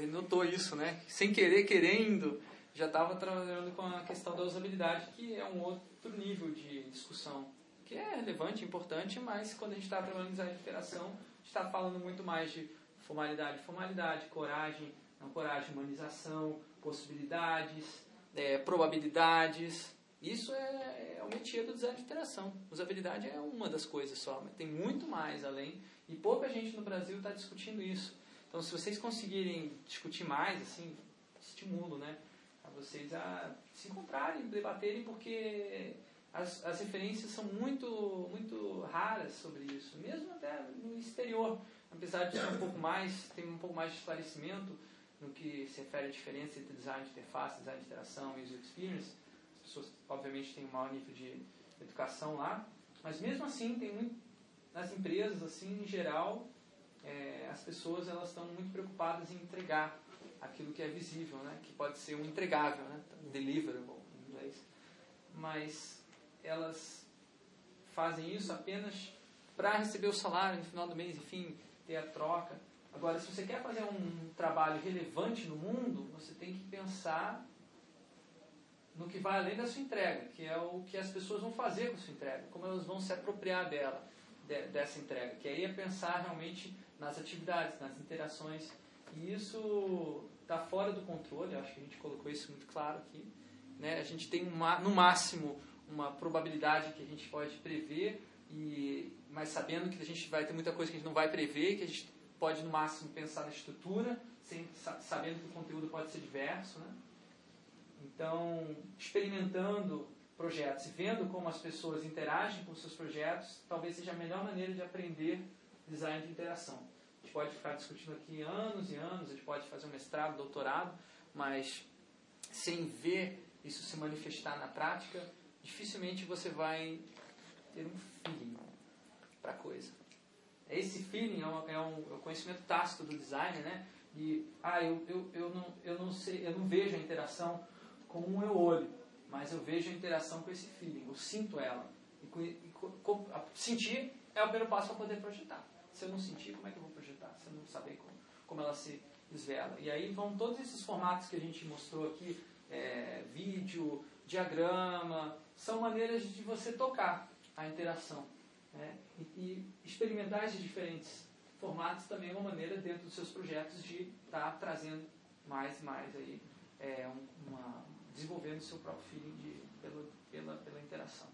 notou isso, né? Sem querer, querendo, já estava trabalhando com a questão da usabilidade, que é um outro nível de discussão, que é relevante, importante, mas quando a gente está trabalhando design de interação, a gente está falando muito mais de formalidade, formalidade, coragem, não coragem, humanização, possibilidades, é, probabilidades. Isso é, é o métier do design de interação. Usabilidade é uma das coisas só, mas tem muito mais além. E pouca gente no Brasil está discutindo isso. Então, se vocês conseguirem discutir mais, assim, estimulo, né? A vocês a se encontrarem, debaterem, porque as, as referências são muito, muito raras sobre isso, mesmo até no exterior. Apesar de ser um pouco mais, tem um pouco mais de esclarecimento no que se refere à diferença entre design de interface, design de interação e user experience. As pessoas, obviamente, têm um maior nível de educação lá, mas mesmo assim, tem muito, nas empresas, assim, em geral, é, as pessoas elas estão muito preocupadas em entregar aquilo que é visível, né? que pode ser um entregável, né? deliverable em inglês. Mas elas fazem isso apenas para receber o salário no final do mês, enfim, ter a troca. Agora, se você quer fazer um trabalho relevante no mundo, você tem que pensar no que vai além da sua entrega, que é o que as pessoas vão fazer com a sua entrega, como elas vão se apropriar dela, de, dessa entrega. Que aí é pensar realmente nas atividades, nas interações. E isso está fora do controle, acho que a gente colocou isso muito claro aqui. Né? A gente tem uma, no máximo uma probabilidade que a gente pode prever, e, mas sabendo que a gente vai ter muita coisa que a gente não vai prever, que a gente pode no máximo pensar na estrutura, sem, sabendo que o conteúdo pode ser diverso. Né? Então, experimentando projetos e vendo como as pessoas interagem com seus projetos, talvez seja a melhor maneira de aprender design de interação. A gente pode ficar discutindo aqui anos e anos, a gente pode fazer um mestrado, doutorado, mas sem ver isso se manifestar na prática, dificilmente você vai ter um feeling para a coisa. Esse feeling é, é, um, é um conhecimento tácito do design, né? E, ah, eu, eu, eu, não, eu, não sei, eu não vejo a interação com o meu olho, mas eu vejo a interação com esse feeling, eu sinto ela. E, e sentir é o primeiro passo para poder projetar. Se eu não sentir, como é que eu vou projetar? Se eu não saber como, como ela se desvela. E aí vão todos esses formatos que a gente mostrou aqui, é, vídeo, diagrama, são maneiras de você tocar a interação. Né? E, e, experimentar esses diferentes formatos também é uma maneira, dentro dos seus projetos, de estar tá trazendo mais e mais aí, é, uma, desenvolvendo o seu próprio feeling de, pela, pela, pela interação.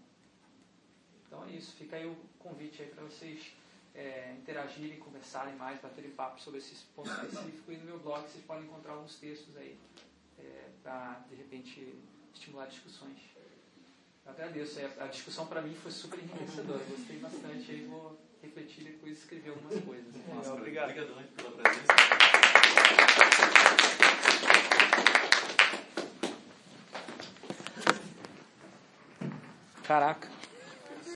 Então é isso. Fica aí o convite aí para vocês é, interagirem, conversarem mais, baterem papo sobre esses pontos específicos. E no meu blog vocês podem encontrar alguns textos aí é, para, de repente, estimular discussões. Eu agradeço. A discussão para mim foi super enriquecedora. Gostei bastante. Aí vou refletir e depois escrever algumas coisas. Nossa, obrigado. Obrigadão pela presença. Caraca.